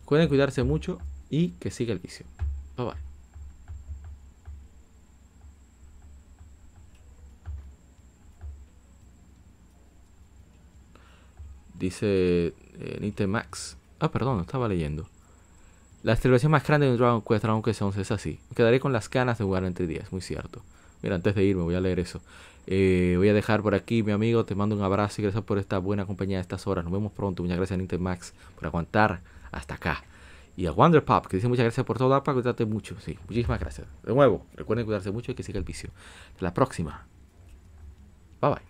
Recuerden cuidarse mucho y que siga el vicio. Bye. Dice eh, Max. Ah, perdón, estaba leyendo. La celebración más grande de Dragon Quest, Dragon Quest 11 es así. Me quedaré con las ganas de jugar entre días, muy cierto. Mira, antes de irme voy a leer eso. Eh, voy a dejar por aquí, mi amigo, te mando un abrazo y gracias por esta buena compañía de estas horas. Nos vemos pronto. Muchas gracias a Max por aguantar hasta acá. Y a Wonder Pop, que dice muchas gracias por todo, para cuidarte mucho. Sí, muchísimas gracias. De nuevo, recuerden cuidarse mucho y que siga el vicio. Hasta la próxima. Bye bye.